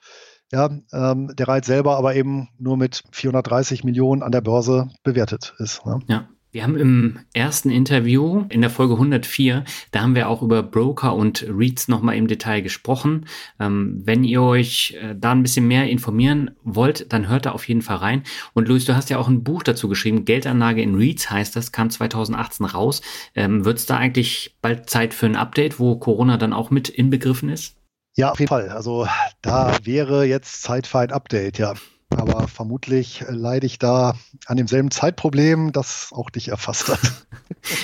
Ja, ähm, der Reit selber aber eben nur mit 430 Millionen an der Börse bewertet ist. Ne? Ja. Wir haben im ersten Interview in der Folge 104, da haben wir auch über Broker und REITs nochmal im Detail gesprochen. Ähm, wenn ihr euch äh, da ein bisschen mehr informieren wollt, dann hört da auf jeden Fall rein. Und Luis, du hast ja auch ein Buch dazu geschrieben, Geldanlage in REITs heißt das, kam 2018 raus. Ähm, Wird es da eigentlich bald Zeit für ein Update, wo Corona dann auch mit inbegriffen ist? Ja, auf jeden Fall. Also da wäre jetzt Zeit für ein Update, ja. Aber vermutlich leide ich da an demselben Zeitproblem, das auch dich erfasst hat.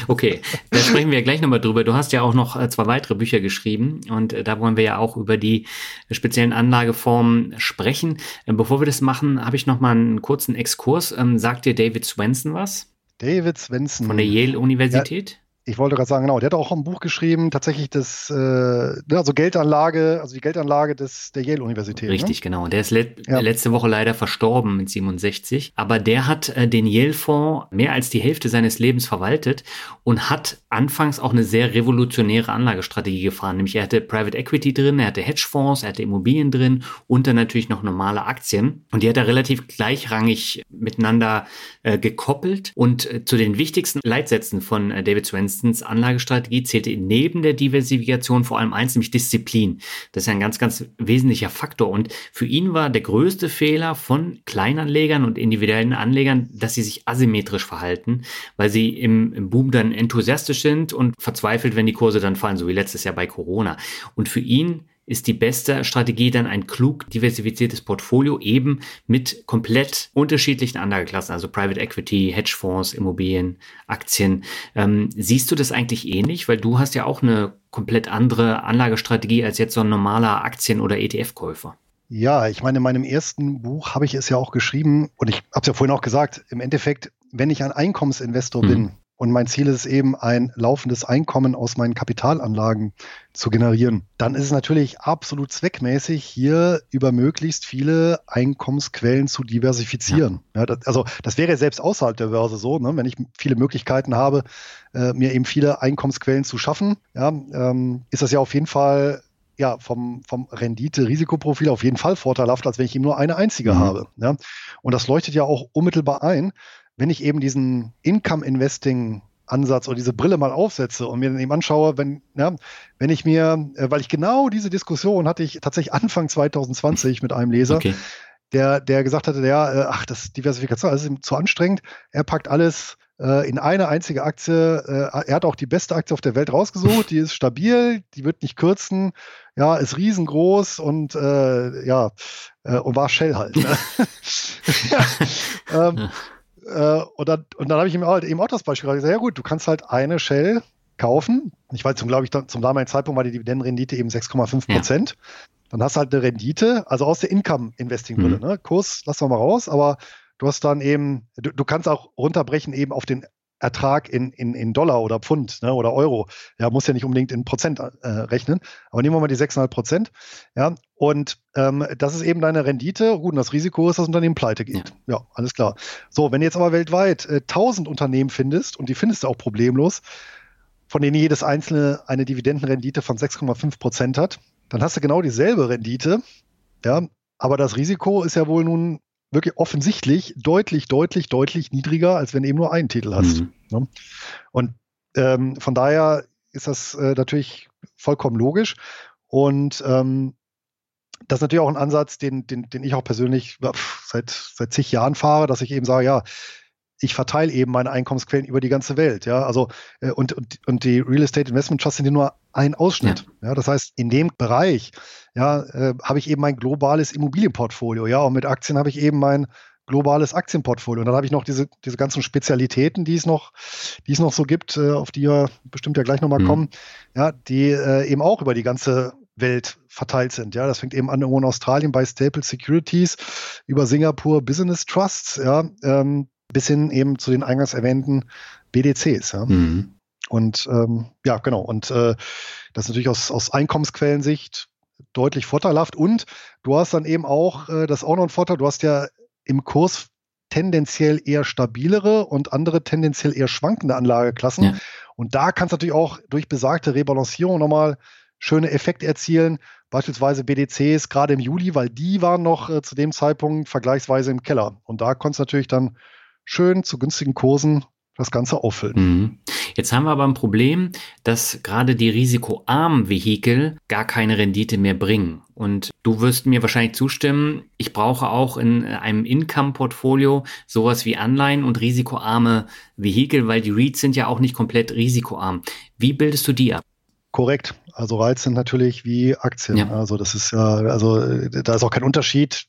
Okay, da sprechen wir gleich nochmal drüber. Du hast ja auch noch äh, zwei weitere Bücher geschrieben und äh, da wollen wir ja auch über die speziellen Anlageformen sprechen. Äh, bevor wir das machen, habe ich nochmal einen kurzen Exkurs. Ähm, sagt dir David Swenson was? David Swenson. Von der Yale Universität? Ja ich wollte gerade sagen, genau, der hat auch ein Buch geschrieben, tatsächlich das, äh, also Geldanlage, also die Geldanlage des, der Yale-Universität. Ne? Richtig, ne? genau. Der ist le ja. letzte Woche leider verstorben mit 67. Aber der hat äh, den Yale-Fonds mehr als die Hälfte seines Lebens verwaltet und hat anfangs auch eine sehr revolutionäre Anlagestrategie gefahren. Nämlich er hatte Private Equity drin, er hatte Hedgefonds, er hatte Immobilien drin und dann natürlich noch normale Aktien. Und die hat er relativ gleichrangig miteinander äh, gekoppelt. Und äh, zu den wichtigsten Leitsätzen von äh, David Swenson Winstons Anlagestrategie zählte neben der Diversifikation vor allem eins, nämlich Disziplin. Das ist ein ganz, ganz wesentlicher Faktor. Und für ihn war der größte Fehler von Kleinanlegern und individuellen Anlegern, dass sie sich asymmetrisch verhalten, weil sie im, im Boom dann enthusiastisch sind und verzweifelt, wenn die Kurse dann fallen, so wie letztes Jahr bei Corona. Und für ihn ist die beste Strategie dann ein klug diversifiziertes Portfolio eben mit komplett unterschiedlichen Anlageklassen, also Private Equity, Hedgefonds, Immobilien, Aktien. Ähm, siehst du das eigentlich ähnlich? Weil du hast ja auch eine komplett andere Anlagestrategie als jetzt so ein normaler Aktien- oder ETF-Käufer. Ja, ich meine, in meinem ersten Buch habe ich es ja auch geschrieben und ich habe es ja vorhin auch gesagt, im Endeffekt, wenn ich ein Einkommensinvestor hm. bin, und mein Ziel ist eben, ein laufendes Einkommen aus meinen Kapitalanlagen zu generieren. Dann ist es natürlich absolut zweckmäßig, hier über möglichst viele Einkommensquellen zu diversifizieren. Ja. ja das, also das wäre selbst außerhalb der Börse so, ne? wenn ich viele Möglichkeiten habe, äh, mir eben viele Einkommensquellen zu schaffen, ja, ähm, ist das ja auf jeden Fall ja vom, vom Rendite-Risikoprofil auf jeden Fall vorteilhaft, als wenn ich eben nur eine einzige mhm. habe. Ja? Und das leuchtet ja auch unmittelbar ein, wenn ich eben diesen Income-Investing Ansatz oder diese Brille mal aufsetze und mir dann eben anschaue, wenn, ja, wenn ich mir, äh, weil ich genau diese Diskussion hatte ich tatsächlich Anfang 2020 mit einem Leser, okay. der, der gesagt hatte, ja, äh, ach, das Diversifikation, das ist ihm zu anstrengend. Er packt alles äh, in eine einzige Aktie. Äh, er hat auch die beste Aktie auf der Welt rausgesucht. Die ist stabil, die wird nicht kürzen, ja, ist riesengroß und äh, ja, äh, und war Shell halt. Ne? ja, ähm, äh, und dann, und dann habe ich ihm halt eben auch das Beispiel gesagt, ja gut, du kannst halt eine Shell kaufen. Ich weiß, zum, glaube ich, zum damaligen Zeitpunkt war die Dividendenrendite eben 6,5 Prozent. Ja. Dann hast du halt eine Rendite, also aus der Income-Investing-Brille. Mhm. Ne? Kurs lassen wir mal raus, aber du hast dann eben, du, du kannst auch runterbrechen eben auf den Ertrag in, in, in Dollar oder Pfund ne, oder Euro. Ja, muss ja nicht unbedingt in Prozent äh, rechnen. Aber nehmen wir mal die 6,5 Prozent. Ja, und ähm, das ist eben deine Rendite. Gut, und das Risiko ist, dass das Unternehmen pleite geht. Ja. ja, alles klar. So, wenn du jetzt aber weltweit äh, 1000 Unternehmen findest, und die findest du auch problemlos, von denen jedes einzelne eine Dividendenrendite von 6,5 Prozent hat, dann hast du genau dieselbe Rendite. Ja, aber das Risiko ist ja wohl nun wirklich offensichtlich deutlich, deutlich, deutlich niedriger, als wenn du eben nur einen Titel hast. Mhm. Ne? Und ähm, von daher ist das äh, natürlich vollkommen logisch. Und ähm, das ist natürlich auch ein Ansatz, den, den, den ich auch persönlich seit, seit zig Jahren fahre, dass ich eben sage, ja, ich verteile eben meine Einkommensquellen über die ganze Welt. Ja, also äh, und, und, und die Real Estate Investment Trusts sind ja nur ein Ausschnitt. Ja. ja das heißt, in dem Bereich ja, äh, habe ich eben mein globales Immobilienportfolio. Ja, und mit Aktien habe ich eben mein globales Aktienportfolio. Und dann habe ich noch diese, diese ganzen Spezialitäten, die es noch, die es noch so gibt, äh, auf die wir bestimmt ja gleich nochmal mhm. kommen, ja, die äh, eben auch über die ganze Welt verteilt sind. Ja, das fängt eben an in Australien bei Staple Securities über Singapur Business Trusts, ja, ähm, bis hin eben zu den eingangs erwähnten BDCs. Ja. Mhm. Und ähm, ja, genau. Und äh, das ist natürlich aus, aus Einkommensquellensicht deutlich vorteilhaft. Und du hast dann eben auch, äh, das auch noch ein Vorteil, du hast ja im Kurs tendenziell eher stabilere und andere tendenziell eher schwankende Anlageklassen. Ja. Und da kannst du natürlich auch durch besagte Rebalancierung nochmal schöne Effekte erzielen. Beispielsweise BDCs gerade im Juli, weil die waren noch äh, zu dem Zeitpunkt vergleichsweise im Keller. Und da konntest du natürlich dann schön zu günstigen Kursen das Ganze auffüllen. Mhm. Jetzt haben wir aber ein Problem, dass gerade die risikoarmen Vehikel gar keine Rendite mehr bringen. Und du wirst mir wahrscheinlich zustimmen, ich brauche auch in einem Income-Portfolio sowas wie Anleihen und risikoarme Vehikel, weil die REITs sind ja auch nicht komplett risikoarm. Wie bildest du die ab? Korrekt. Also REITs sind natürlich wie Aktien. Ja. Also das ist ja, also da ist auch kein Unterschied.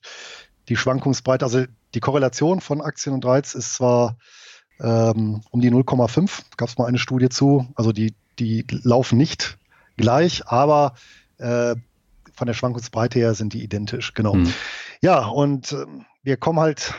Die Schwankungsbreite, also die Korrelation von Aktien und REITs ist zwar ähm, um die 0,5, gab es mal eine Studie zu. Also die, die laufen nicht gleich, aber äh, von der Schwankungsbreite her sind die identisch, genau. Mhm. Ja, und äh, wir kommen halt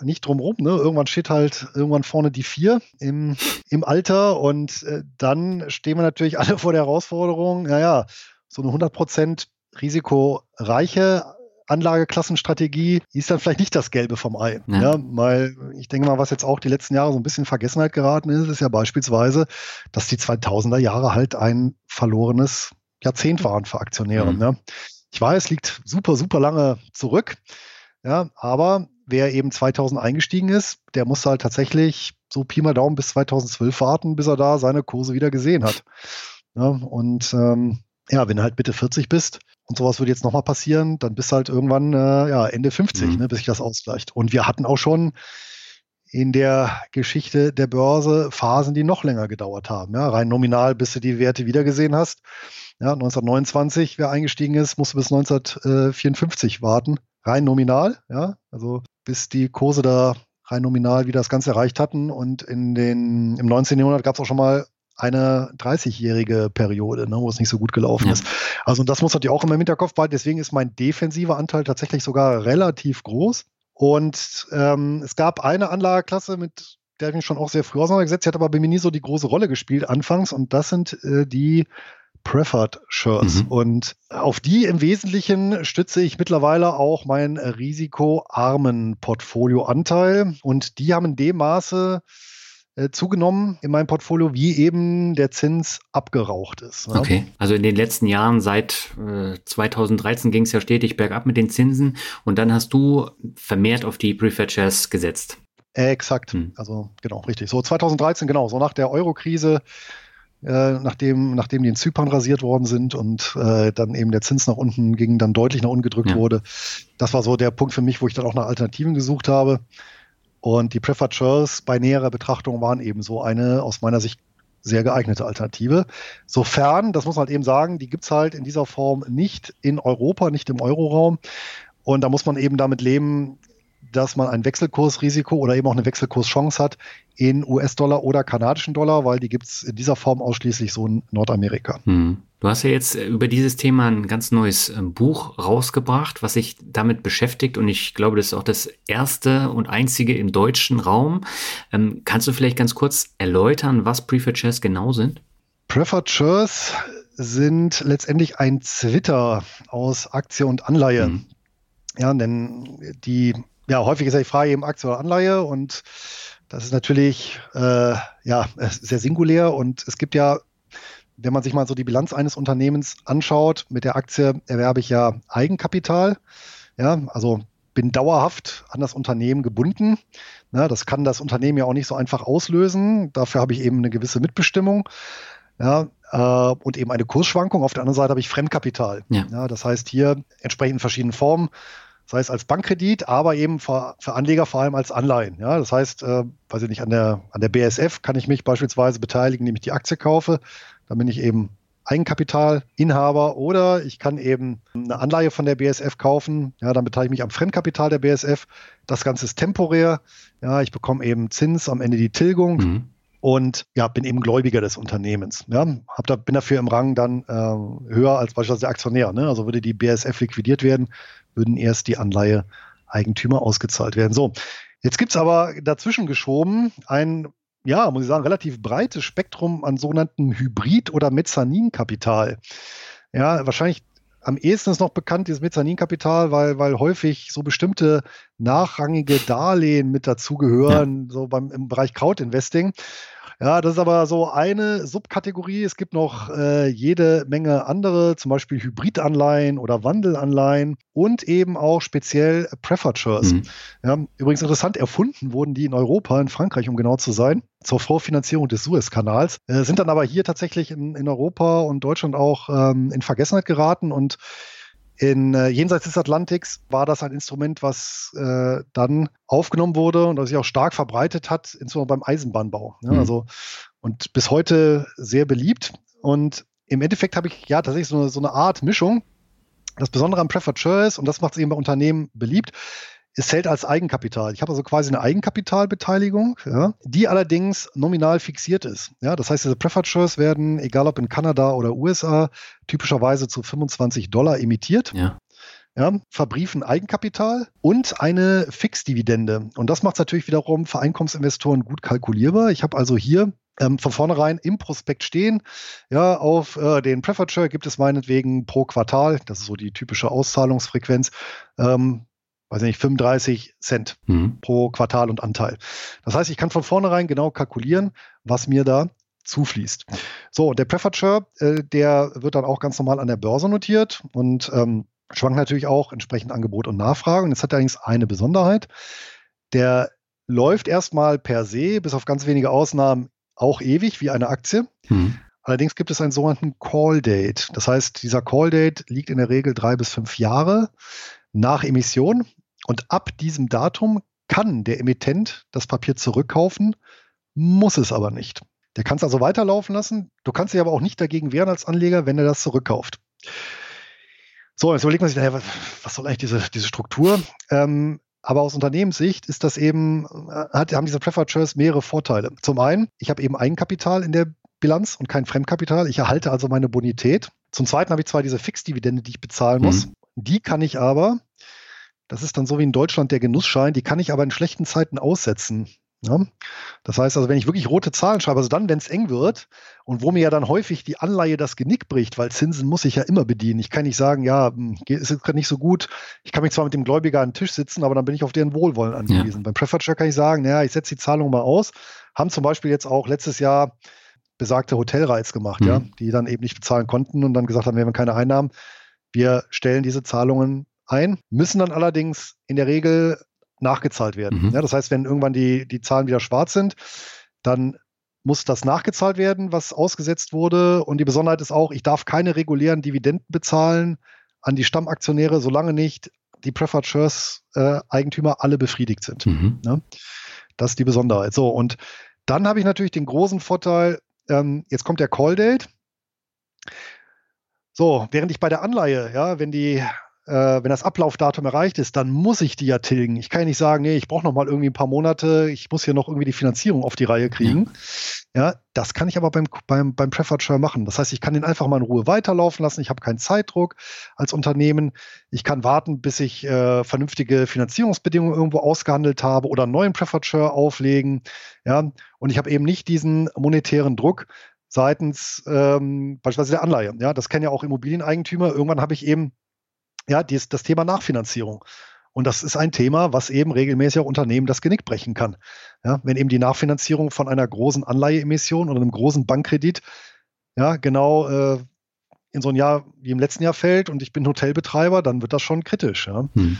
nicht drum rum. Ne? Irgendwann steht halt irgendwann vorne die 4 im, im Alter und äh, dann stehen wir natürlich alle vor der Herausforderung, naja, so eine 100% risikoreiche Anlageklassenstrategie ist dann vielleicht nicht das Gelbe vom Ei. Ja. ja. weil ich denke mal, was jetzt auch die letzten Jahre so ein bisschen in Vergessenheit geraten ist, ist ja beispielsweise, dass die 2000er Jahre halt ein verlorenes Jahrzehnt waren für Aktionäre. Mhm. Ja. Ich weiß, es liegt super, super lange zurück. Ja, aber wer eben 2000 eingestiegen ist, der muss halt tatsächlich so Pi mal Daumen bis 2012 warten, bis er da seine Kurse wieder gesehen hat. Ja, und ähm, ja, wenn du halt Mitte 40 bist, und sowas würde jetzt nochmal passieren, dann bist du halt irgendwann äh, ja, Ende 50, mhm. ne, bis sich das ausgleicht. Und wir hatten auch schon in der Geschichte der Börse Phasen, die noch länger gedauert haben. Ja, rein nominal, bis du die Werte wiedergesehen hast. Ja, 1929, wer eingestiegen ist, musste bis 1954 warten. Rein nominal, ja, also bis die Kurse da rein nominal wieder das Ganze erreicht hatten. Und in den, im 19. Jahrhundert gab es auch schon mal eine 30-jährige Periode, ne, wo es nicht so gut gelaufen ja. ist. Also und das muss natürlich auch immer im Hinterkopf behalten. Deswegen ist mein defensiver Anteil tatsächlich sogar relativ groß. Und ähm, es gab eine Anlageklasse, mit der ich mich schon auch sehr früh auseinandergesetzt. Die hat aber bei mir nie so die große Rolle gespielt anfangs. Und das sind äh, die Preferred Shirts. Mhm. Und auf die im Wesentlichen stütze ich mittlerweile auch meinen risikoarmen Portfolioanteil. Und die haben in dem Maße äh, zugenommen in meinem Portfolio, wie eben der Zins abgeraucht ist. Ja. Okay, also in den letzten Jahren, seit äh, 2013 ging es ja stetig bergab mit den Zinsen und dann hast du vermehrt auf die Preferred Shares gesetzt. Exakt, hm. also genau, richtig. So 2013, genau, so nach der Euro-Krise, äh, nachdem, nachdem die in Zypern rasiert worden sind und äh, dann eben der Zins nach unten ging, dann deutlich nach unten gedrückt ja. wurde. Das war so der Punkt für mich, wo ich dann auch nach Alternativen gesucht habe. Und die Preferred Shares bei näherer Betrachtung waren eben so eine aus meiner Sicht sehr geeignete Alternative. Sofern, das muss man halt eben sagen, die gibt's halt in dieser Form nicht in Europa, nicht im Euroraum. Und da muss man eben damit leben, dass man ein Wechselkursrisiko oder eben auch eine Wechselkurschance hat in US-Dollar oder kanadischen Dollar, weil die gibt's in dieser Form ausschließlich so in Nordamerika. Hm. Du hast ja jetzt äh, über dieses Thema ein ganz neues ähm, Buch rausgebracht, was sich damit beschäftigt und ich glaube, das ist auch das erste und einzige im deutschen Raum. Ähm, kannst du vielleicht ganz kurz erläutern, was Preferred Shares genau sind? Preferred Shares sind letztendlich ein Zwitter aus Aktie und Anleihe. Mhm. Ja, denn die, ja, häufig ist ja die Frage eben Aktie oder Anleihe und das ist natürlich äh, ja sehr singulär und es gibt ja wenn man sich mal so die Bilanz eines Unternehmens anschaut, mit der Aktie erwerbe ich ja Eigenkapital. Ja, also bin dauerhaft an das Unternehmen gebunden. Na, das kann das Unternehmen ja auch nicht so einfach auslösen. Dafür habe ich eben eine gewisse Mitbestimmung. Ja, äh, und eben eine Kursschwankung. Auf der anderen Seite habe ich Fremdkapital. Ja. ja das heißt hier entsprechend in verschiedenen Formen, sei es als Bankkredit, aber eben für, für Anleger vor allem als Anleihen. Ja, das heißt, äh, weiß ich nicht, an der, an der BSF kann ich mich beispielsweise beteiligen, indem ich die Aktie kaufe. Dann bin ich eben Eigenkapitalinhaber oder ich kann eben eine Anleihe von der BSF kaufen. Ja, dann beteilige ich mich am Fremdkapital der BSF. Das Ganze ist temporär. Ja, ich bekomme eben Zins, am Ende die Tilgung. Mhm. Und ja, bin eben Gläubiger des Unternehmens. Ja, hab da, bin dafür im Rang dann äh, höher als beispielsweise der Aktionär. Ne? Also würde die BSF liquidiert werden, würden erst die Anleihe-Eigentümer ausgezahlt werden. So, jetzt gibt es aber dazwischen geschoben ein ja, muss ich sagen, relativ breites Spektrum an sogenannten Hybrid- oder Mezzaninkapital. Ja, wahrscheinlich am ehesten ist noch bekannt, dieses Mezzaninkapital, weil, weil häufig so bestimmte nachrangige Darlehen mit dazugehören, ja. so beim, im Bereich Crowdinvesting. Ja, das ist aber so eine Subkategorie. Es gibt noch äh, jede Menge andere, zum Beispiel Hybridanleihen oder Wandelanleihen und eben auch speziell Preferred Shares. Mhm. Ja, übrigens interessant, erfunden wurden die in Europa, in Frankreich, um genau zu sein, zur Vorfinanzierung des Suezkanals, äh, sind dann aber hier tatsächlich in, in Europa und Deutschland auch ähm, in Vergessenheit geraten und in äh, jenseits des Atlantiks war das ein Instrument, was äh, dann aufgenommen wurde und das sich auch stark verbreitet hat, insbesondere beim Eisenbahnbau. Ja, mhm. Also und bis heute sehr beliebt. Und im Endeffekt habe ich ja tatsächlich so eine, so eine Art Mischung. Das Besondere am Preferred Share ist, und das macht es eben bei Unternehmen beliebt, es zählt als Eigenkapital. Ich habe also quasi eine Eigenkapitalbeteiligung, ja, die allerdings nominal fixiert ist. Ja, das heißt, diese Preferred Shares werden, egal ob in Kanada oder USA, typischerweise zu 25 Dollar emittiert. Ja. Ja, verbriefen Eigenkapital und eine Fixdividende. Und das macht es natürlich wiederum für Einkommensinvestoren gut kalkulierbar. Ich habe also hier ähm, von vornherein im Prospekt stehen. Ja, auf äh, den Preferred Share gibt es meinetwegen pro Quartal, das ist so die typische Auszahlungsfrequenz, ähm, weiß nicht, 35 Cent mhm. pro Quartal und Anteil. Das heißt, ich kann von vornherein genau kalkulieren, was mir da zufließt. So, der Preferred Share, äh, der wird dann auch ganz normal an der Börse notiert und ähm, schwankt natürlich auch entsprechend Angebot und Nachfrage. Und jetzt hat er allerdings eine Besonderheit. Der läuft erstmal per se, bis auf ganz wenige Ausnahmen, auch ewig wie eine Aktie. Mhm. Allerdings gibt es einen sogenannten Call Date. Das heißt, dieser Call Date liegt in der Regel drei bis fünf Jahre nach Emission. Und ab diesem Datum kann der Emittent das Papier zurückkaufen, muss es aber nicht. Der kann es also weiterlaufen lassen. Du kannst dich aber auch nicht dagegen wehren als Anleger, wenn er das zurückkauft. So, jetzt überlegt man sich, naja, was soll eigentlich diese, diese Struktur? Ähm, aber aus Unternehmenssicht ist das eben, äh, hat, haben diese Preferred Shares mehrere Vorteile. Zum einen, ich habe eben Eigenkapital in der Bilanz und kein Fremdkapital. Ich erhalte also meine Bonität. Zum zweiten habe ich zwar diese Fixdividende, die ich bezahlen muss. Mhm. Die kann ich aber das ist dann so wie in Deutschland der Genussschein, die kann ich aber in schlechten Zeiten aussetzen. Ja? Das heißt also, wenn ich wirklich rote Zahlen schreibe, also dann, wenn es eng wird und wo mir ja dann häufig die Anleihe das Genick bricht, weil Zinsen muss ich ja immer bedienen. Ich kann nicht sagen, ja, hm, ist jetzt gerade nicht so gut. Ich kann mich zwar mit dem Gläubiger an den Tisch sitzen, aber dann bin ich auf deren Wohlwollen angewiesen. Ja. Beim Preferred kann ich sagen, naja, ich setze die Zahlung mal aus. Haben zum Beispiel jetzt auch letztes Jahr besagte Hotelreiz gemacht, mhm. ja, die dann eben nicht bezahlen konnten und dann gesagt haben, wir haben keine Einnahmen. Wir stellen diese Zahlungen ein, müssen dann allerdings in der Regel nachgezahlt werden. Mhm. Ja, das heißt, wenn irgendwann die, die Zahlen wieder schwarz sind, dann muss das nachgezahlt werden, was ausgesetzt wurde. Und die Besonderheit ist auch, ich darf keine regulären Dividenden bezahlen an die Stammaktionäre, solange nicht die Preferred Shares äh, Eigentümer alle befriedigt sind. Mhm. Ja, das ist die Besonderheit. So, und dann habe ich natürlich den großen Vorteil, ähm, jetzt kommt der Call Date. So, während ich bei der Anleihe, ja, wenn die wenn das Ablaufdatum erreicht ist, dann muss ich die ja tilgen. Ich kann ja nicht sagen, nee, ich brauche noch mal irgendwie ein paar Monate, ich muss hier noch irgendwie die Finanzierung auf die Reihe kriegen. Ja, ja das kann ich aber beim, beim, beim Preferred Share machen. Das heißt, ich kann den einfach mal in Ruhe weiterlaufen lassen. Ich habe keinen Zeitdruck als Unternehmen. Ich kann warten, bis ich äh, vernünftige Finanzierungsbedingungen irgendwo ausgehandelt habe oder einen neuen Preferred Share auflegen. Ja, und ich habe eben nicht diesen monetären Druck, seitens ähm, beispielsweise der Anleihe. Ja, das kennen ja auch Immobilieneigentümer. Irgendwann habe ich eben ja, dies, das Thema Nachfinanzierung. Und das ist ein Thema, was eben regelmäßig auch Unternehmen das Genick brechen kann. Ja, wenn eben die Nachfinanzierung von einer großen Anleiheemission oder einem großen Bankkredit ja, genau äh, in so ein Jahr wie im letzten Jahr fällt und ich bin Hotelbetreiber, dann wird das schon kritisch. Ja. Hm.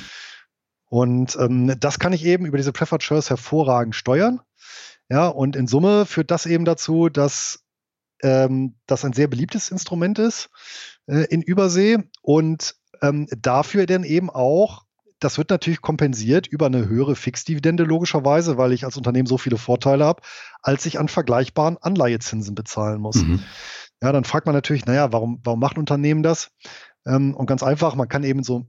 Und ähm, das kann ich eben über diese Preferred Shares hervorragend steuern. Ja, und in Summe führt das eben dazu, dass ähm, das ein sehr beliebtes Instrument ist äh, in Übersee und ähm, dafür denn eben auch, das wird natürlich kompensiert über eine höhere Fixdividende logischerweise, weil ich als Unternehmen so viele Vorteile habe, als ich an vergleichbaren Anleihezinsen bezahlen muss. Mhm. Ja, dann fragt man natürlich, naja, warum, warum macht ein Unternehmen das? Ähm, und ganz einfach, man kann eben so,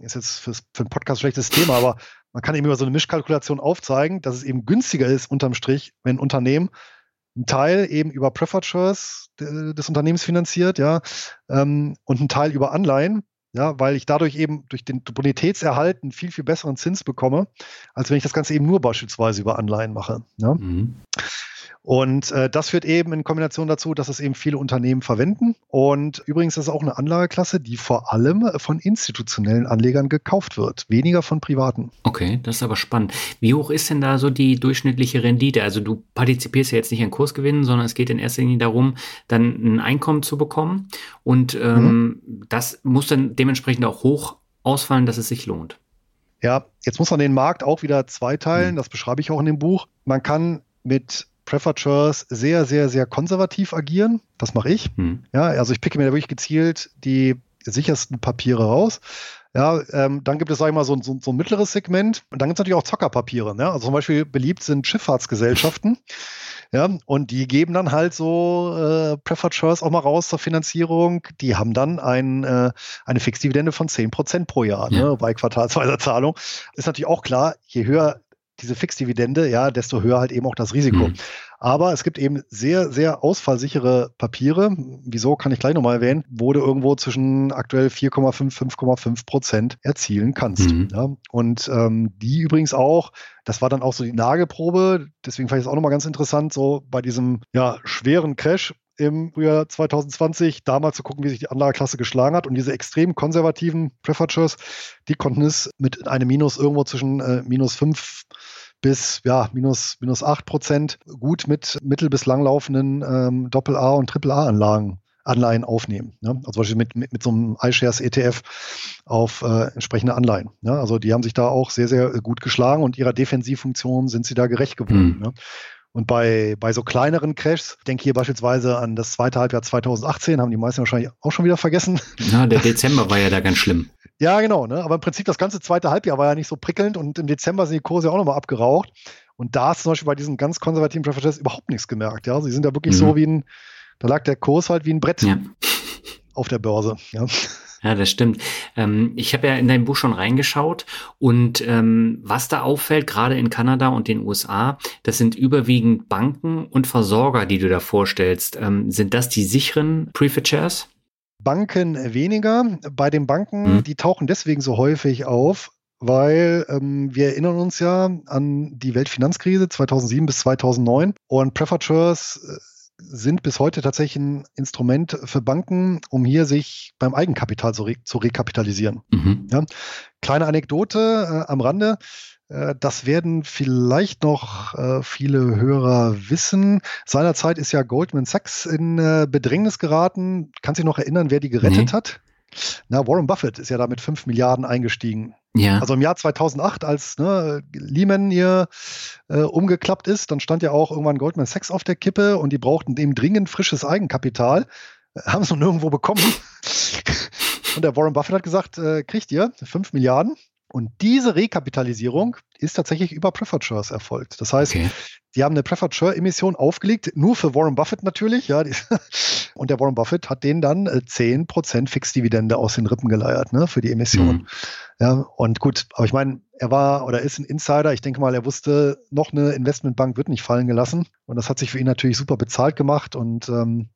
ist jetzt für, für einen Podcast schlechtes Thema, aber man kann eben über so eine Mischkalkulation aufzeigen, dass es eben günstiger ist, unterm Strich, wenn ein Unternehmen einen Teil eben über Preferred Shares des Unternehmens finanziert, ja, ähm, und einen Teil über Anleihen, ja, weil ich dadurch eben durch den Bonitätserhalt einen viel, viel besseren Zins bekomme, als wenn ich das Ganze eben nur beispielsweise über Anleihen mache. Ja? Mhm. Und äh, das führt eben in Kombination dazu, dass es eben viele Unternehmen verwenden. Und übrigens ist es auch eine Anlageklasse, die vor allem von institutionellen Anlegern gekauft wird, weniger von privaten. Okay, das ist aber spannend. Wie hoch ist denn da so die durchschnittliche Rendite? Also du partizipierst ja jetzt nicht an Kursgewinnen, sondern es geht in erster Linie darum, dann ein Einkommen zu bekommen. Und ähm, mhm. das muss dann dementsprechend auch hoch ausfallen, dass es sich lohnt. Ja, jetzt muss man den Markt auch wieder zweiteilen. Mhm. Das beschreibe ich auch in dem Buch. Man kann mit Preferred sehr, sehr, sehr konservativ agieren. Das mache ich. Hm. Ja, also ich picke mir da wirklich gezielt die sichersten Papiere raus. Ja, ähm, dann gibt es, sag ich mal, so, so, so ein mittleres Segment. Und dann gibt es natürlich auch Zockerpapiere. Ne? Also zum Beispiel beliebt sind Schifffahrtsgesellschaften. Ja, und die geben dann halt so äh, Preferred Shares auch mal raus zur Finanzierung. Die haben dann ein, äh, eine Fixdividende von 10% pro Jahr ne, ja. ne, bei quartalsweiser Zahlung. Ist natürlich auch klar, je höher diese Fixdividende, ja, desto höher halt eben auch das Risiko. Mhm. Aber es gibt eben sehr, sehr ausfallsichere Papiere. Wieso kann ich gleich nochmal erwähnen, wo du irgendwo zwischen aktuell 4,5, 5,5 Prozent erzielen kannst. Mhm. Ja, und ähm, die übrigens auch, das war dann auch so die Nagelprobe, deswegen fand ich es auch nochmal ganz interessant, so bei diesem ja, schweren Crash im Frühjahr 2020, damals zu gucken, wie sich die Anlageklasse geschlagen hat. Und diese extrem konservativen Preferred die konnten es mit einem Minus irgendwo zwischen äh, minus 5 bis ja, minus, minus 8 Prozent gut mit mittel- bis langlaufenden ähm, Doppel-A- und Triple-A-Anlagen Anleihen aufnehmen. Ja? Also zum Beispiel mit, mit, mit so einem iShares ETF auf äh, entsprechende Anleihen. Ja? Also die haben sich da auch sehr, sehr gut geschlagen und ihrer Defensivfunktion sind sie da gerecht geworden. Mhm. Ja? Und bei, bei so kleineren Crashs, ich denke hier beispielsweise an das zweite Halbjahr 2018, haben die meisten wahrscheinlich auch schon wieder vergessen. Ja, der Dezember war ja da ganz schlimm. Ja, genau. Ne? Aber im Prinzip das ganze zweite Halbjahr war ja nicht so prickelnd und im Dezember sind die Kurse ja auch nochmal abgeraucht. Und da ist zum Beispiel bei diesen ganz konservativen Preferences überhaupt nichts gemerkt. Ja, sie sind da wirklich mhm. so wie ein, da lag der Kurs halt wie ein Brett ja. auf der Börse. Ja. Ja, das stimmt. Ähm, ich habe ja in dein Buch schon reingeschaut und ähm, was da auffällt, gerade in Kanada und den USA, das sind überwiegend Banken und Versorger, die du da vorstellst. Ähm, sind das die sicheren Prefit Shares? Banken weniger. Bei den Banken, mhm. die tauchen deswegen so häufig auf, weil ähm, wir erinnern uns ja an die Weltfinanzkrise 2007 bis 2009 und Preferred Shares äh, sind bis heute tatsächlich ein Instrument für Banken, um hier sich beim Eigenkapital zu, re zu rekapitalisieren. Mhm. Ja. Kleine Anekdote äh, am Rande. Äh, das werden vielleicht noch äh, viele Hörer wissen. Seinerzeit ist ja Goldman Sachs in äh, Bedrängnis geraten. Kannst du dich noch erinnern, wer die gerettet nee. hat? Na, Warren Buffett ist ja da mit 5 Milliarden eingestiegen. Ja. Also im Jahr 2008, als ne, Lehman hier äh, umgeklappt ist, dann stand ja auch irgendwann Goldman Sachs auf der Kippe und die brauchten dem dringend frisches Eigenkapital. Äh, haben sie noch nirgendwo bekommen. und der Warren Buffett hat gesagt, äh, kriegt ihr 5 Milliarden. Und diese Rekapitalisierung ist tatsächlich über Preferred Shares erfolgt. Das heißt, okay. die haben eine Preferred Share Emission aufgelegt, nur für Warren Buffett natürlich, ja. Und der Warren Buffett hat denen dann 10% äh, Fixdividende aus den Rippen geleiert, ne, für die Emission. Mhm. Ja, und gut, aber ich meine, er war oder ist ein Insider. Ich denke mal, er wusste, noch eine Investmentbank wird nicht fallen gelassen. Und das hat sich für ihn natürlich super bezahlt gemacht. Und ähm,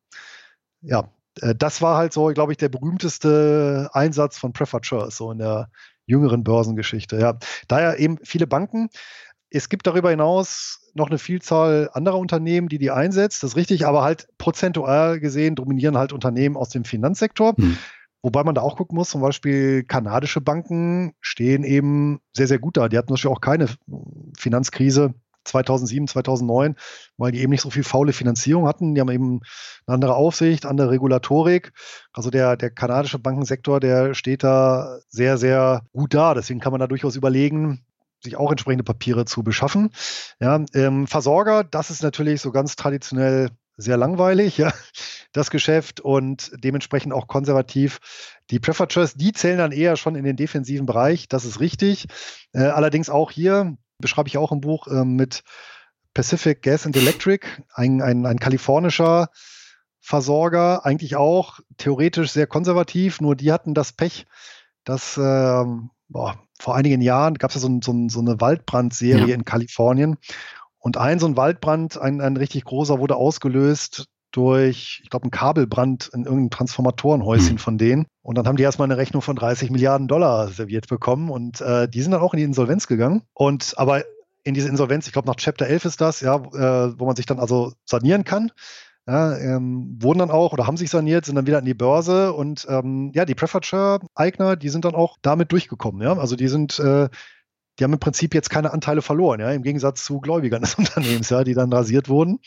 ja, äh, das war halt so, glaube ich, der berühmteste Einsatz von Preferred Shares, so in der jüngeren Börsengeschichte. Ja, daher eben viele Banken. Es gibt darüber hinaus noch eine Vielzahl anderer Unternehmen, die die einsetzt. Das ist richtig, aber halt prozentual gesehen dominieren halt Unternehmen aus dem Finanzsektor. Hm. Wobei man da auch gucken muss, zum Beispiel kanadische Banken stehen eben sehr, sehr gut da. Die hatten natürlich auch keine Finanzkrise 2007, 2009, weil die eben nicht so viel faule Finanzierung hatten. Die haben eben eine andere Aufsicht, andere Regulatorik. Also der, der kanadische Bankensektor, der steht da sehr, sehr gut da. Deswegen kann man da durchaus überlegen, sich auch entsprechende Papiere zu beschaffen. Ja, ähm, Versorger, das ist natürlich so ganz traditionell sehr langweilig, ja, das Geschäft und dementsprechend auch konservativ. Die Preferred Shares, die zählen dann eher schon in den defensiven Bereich, das ist richtig. Äh, allerdings auch hier, beschreibe ich auch im Buch äh, mit Pacific Gas and Electric, ein, ein, ein kalifornischer Versorger, eigentlich auch theoretisch sehr konservativ, nur die hatten das Pech, dass äh, boah, vor einigen Jahren gab es ja so, so, so, eine Waldbrandserie ja. in Kalifornien. Und ein so ein Waldbrand, ein, ein richtig großer, wurde ausgelöst durch, ich glaube, einen Kabelbrand in irgendeinem Transformatorenhäuschen mhm. von denen. Und dann haben die erstmal eine Rechnung von 30 Milliarden Dollar serviert bekommen und äh, die sind dann auch in die Insolvenz gegangen. Und aber in diese Insolvenz, ich glaube nach Chapter 11 ist das, ja, äh, wo man sich dann also sanieren kann. Ja, ähm, wurden dann auch oder haben sich saniert, sind dann wieder an die Börse und ähm, ja, die Preferred Share Eigner, die sind dann auch damit durchgekommen. Ja, also die sind, äh, die haben im Prinzip jetzt keine Anteile verloren, ja, im Gegensatz zu Gläubigern des Unternehmens, ja, die dann rasiert wurden.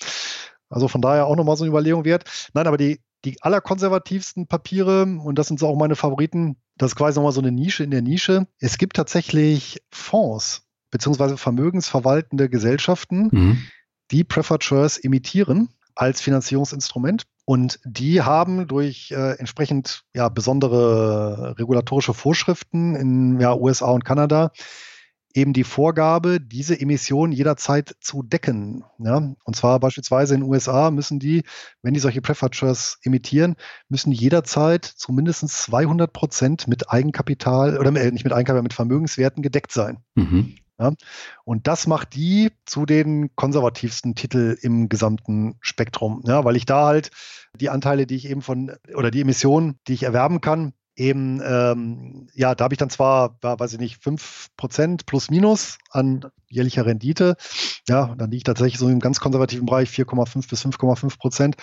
Also von daher auch nochmal so eine Überlegung wert. Nein, aber die, die allerkonservativsten Papiere, und das sind so auch meine Favoriten, das ist quasi nochmal so eine Nische in der Nische. Es gibt tatsächlich Fonds beziehungsweise vermögensverwaltende Gesellschaften, mhm. die Preferred Shares imitieren als Finanzierungsinstrument. Und die haben durch äh, entsprechend ja, besondere regulatorische Vorschriften in ja, USA und Kanada eben die Vorgabe, diese Emissionen jederzeit zu decken. Ja? Und zwar beispielsweise in den USA müssen die, wenn die solche Shares emittieren, müssen jederzeit zu mindestens 200 Prozent mit Eigenkapital oder äh, nicht mit Eigenkapital, mit Vermögenswerten gedeckt sein. Mhm. Ja? Und das macht die zu den konservativsten Titel im gesamten Spektrum, ja? weil ich da halt die Anteile, die ich eben von oder die Emissionen, die ich erwerben kann, eben, ähm, ja, da habe ich dann zwar, weiß ich nicht, 5% plus minus an jährlicher Rendite. Ja, dann liege ich tatsächlich so im ganz konservativen Bereich 4,5 bis 5,5 Prozent.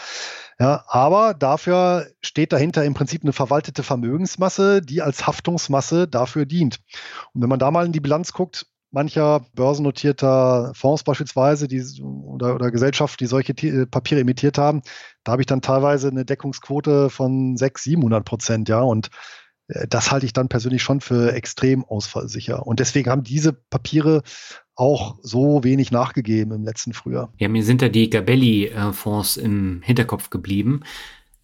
Ja, aber dafür steht dahinter im Prinzip eine verwaltete Vermögensmasse, die als Haftungsmasse dafür dient. Und wenn man da mal in die Bilanz guckt, mancher börsennotierter Fonds beispielsweise die, oder, oder Gesellschaften, die solche T Papiere emittiert haben, da habe ich dann teilweise eine Deckungsquote von 600, 700 Prozent, ja, und äh, das halte ich dann persönlich schon für extrem ausfallsicher. Und deswegen haben diese Papiere auch so wenig nachgegeben im letzten Frühjahr. Ja, mir sind da die Gabelli-Fonds im Hinterkopf geblieben.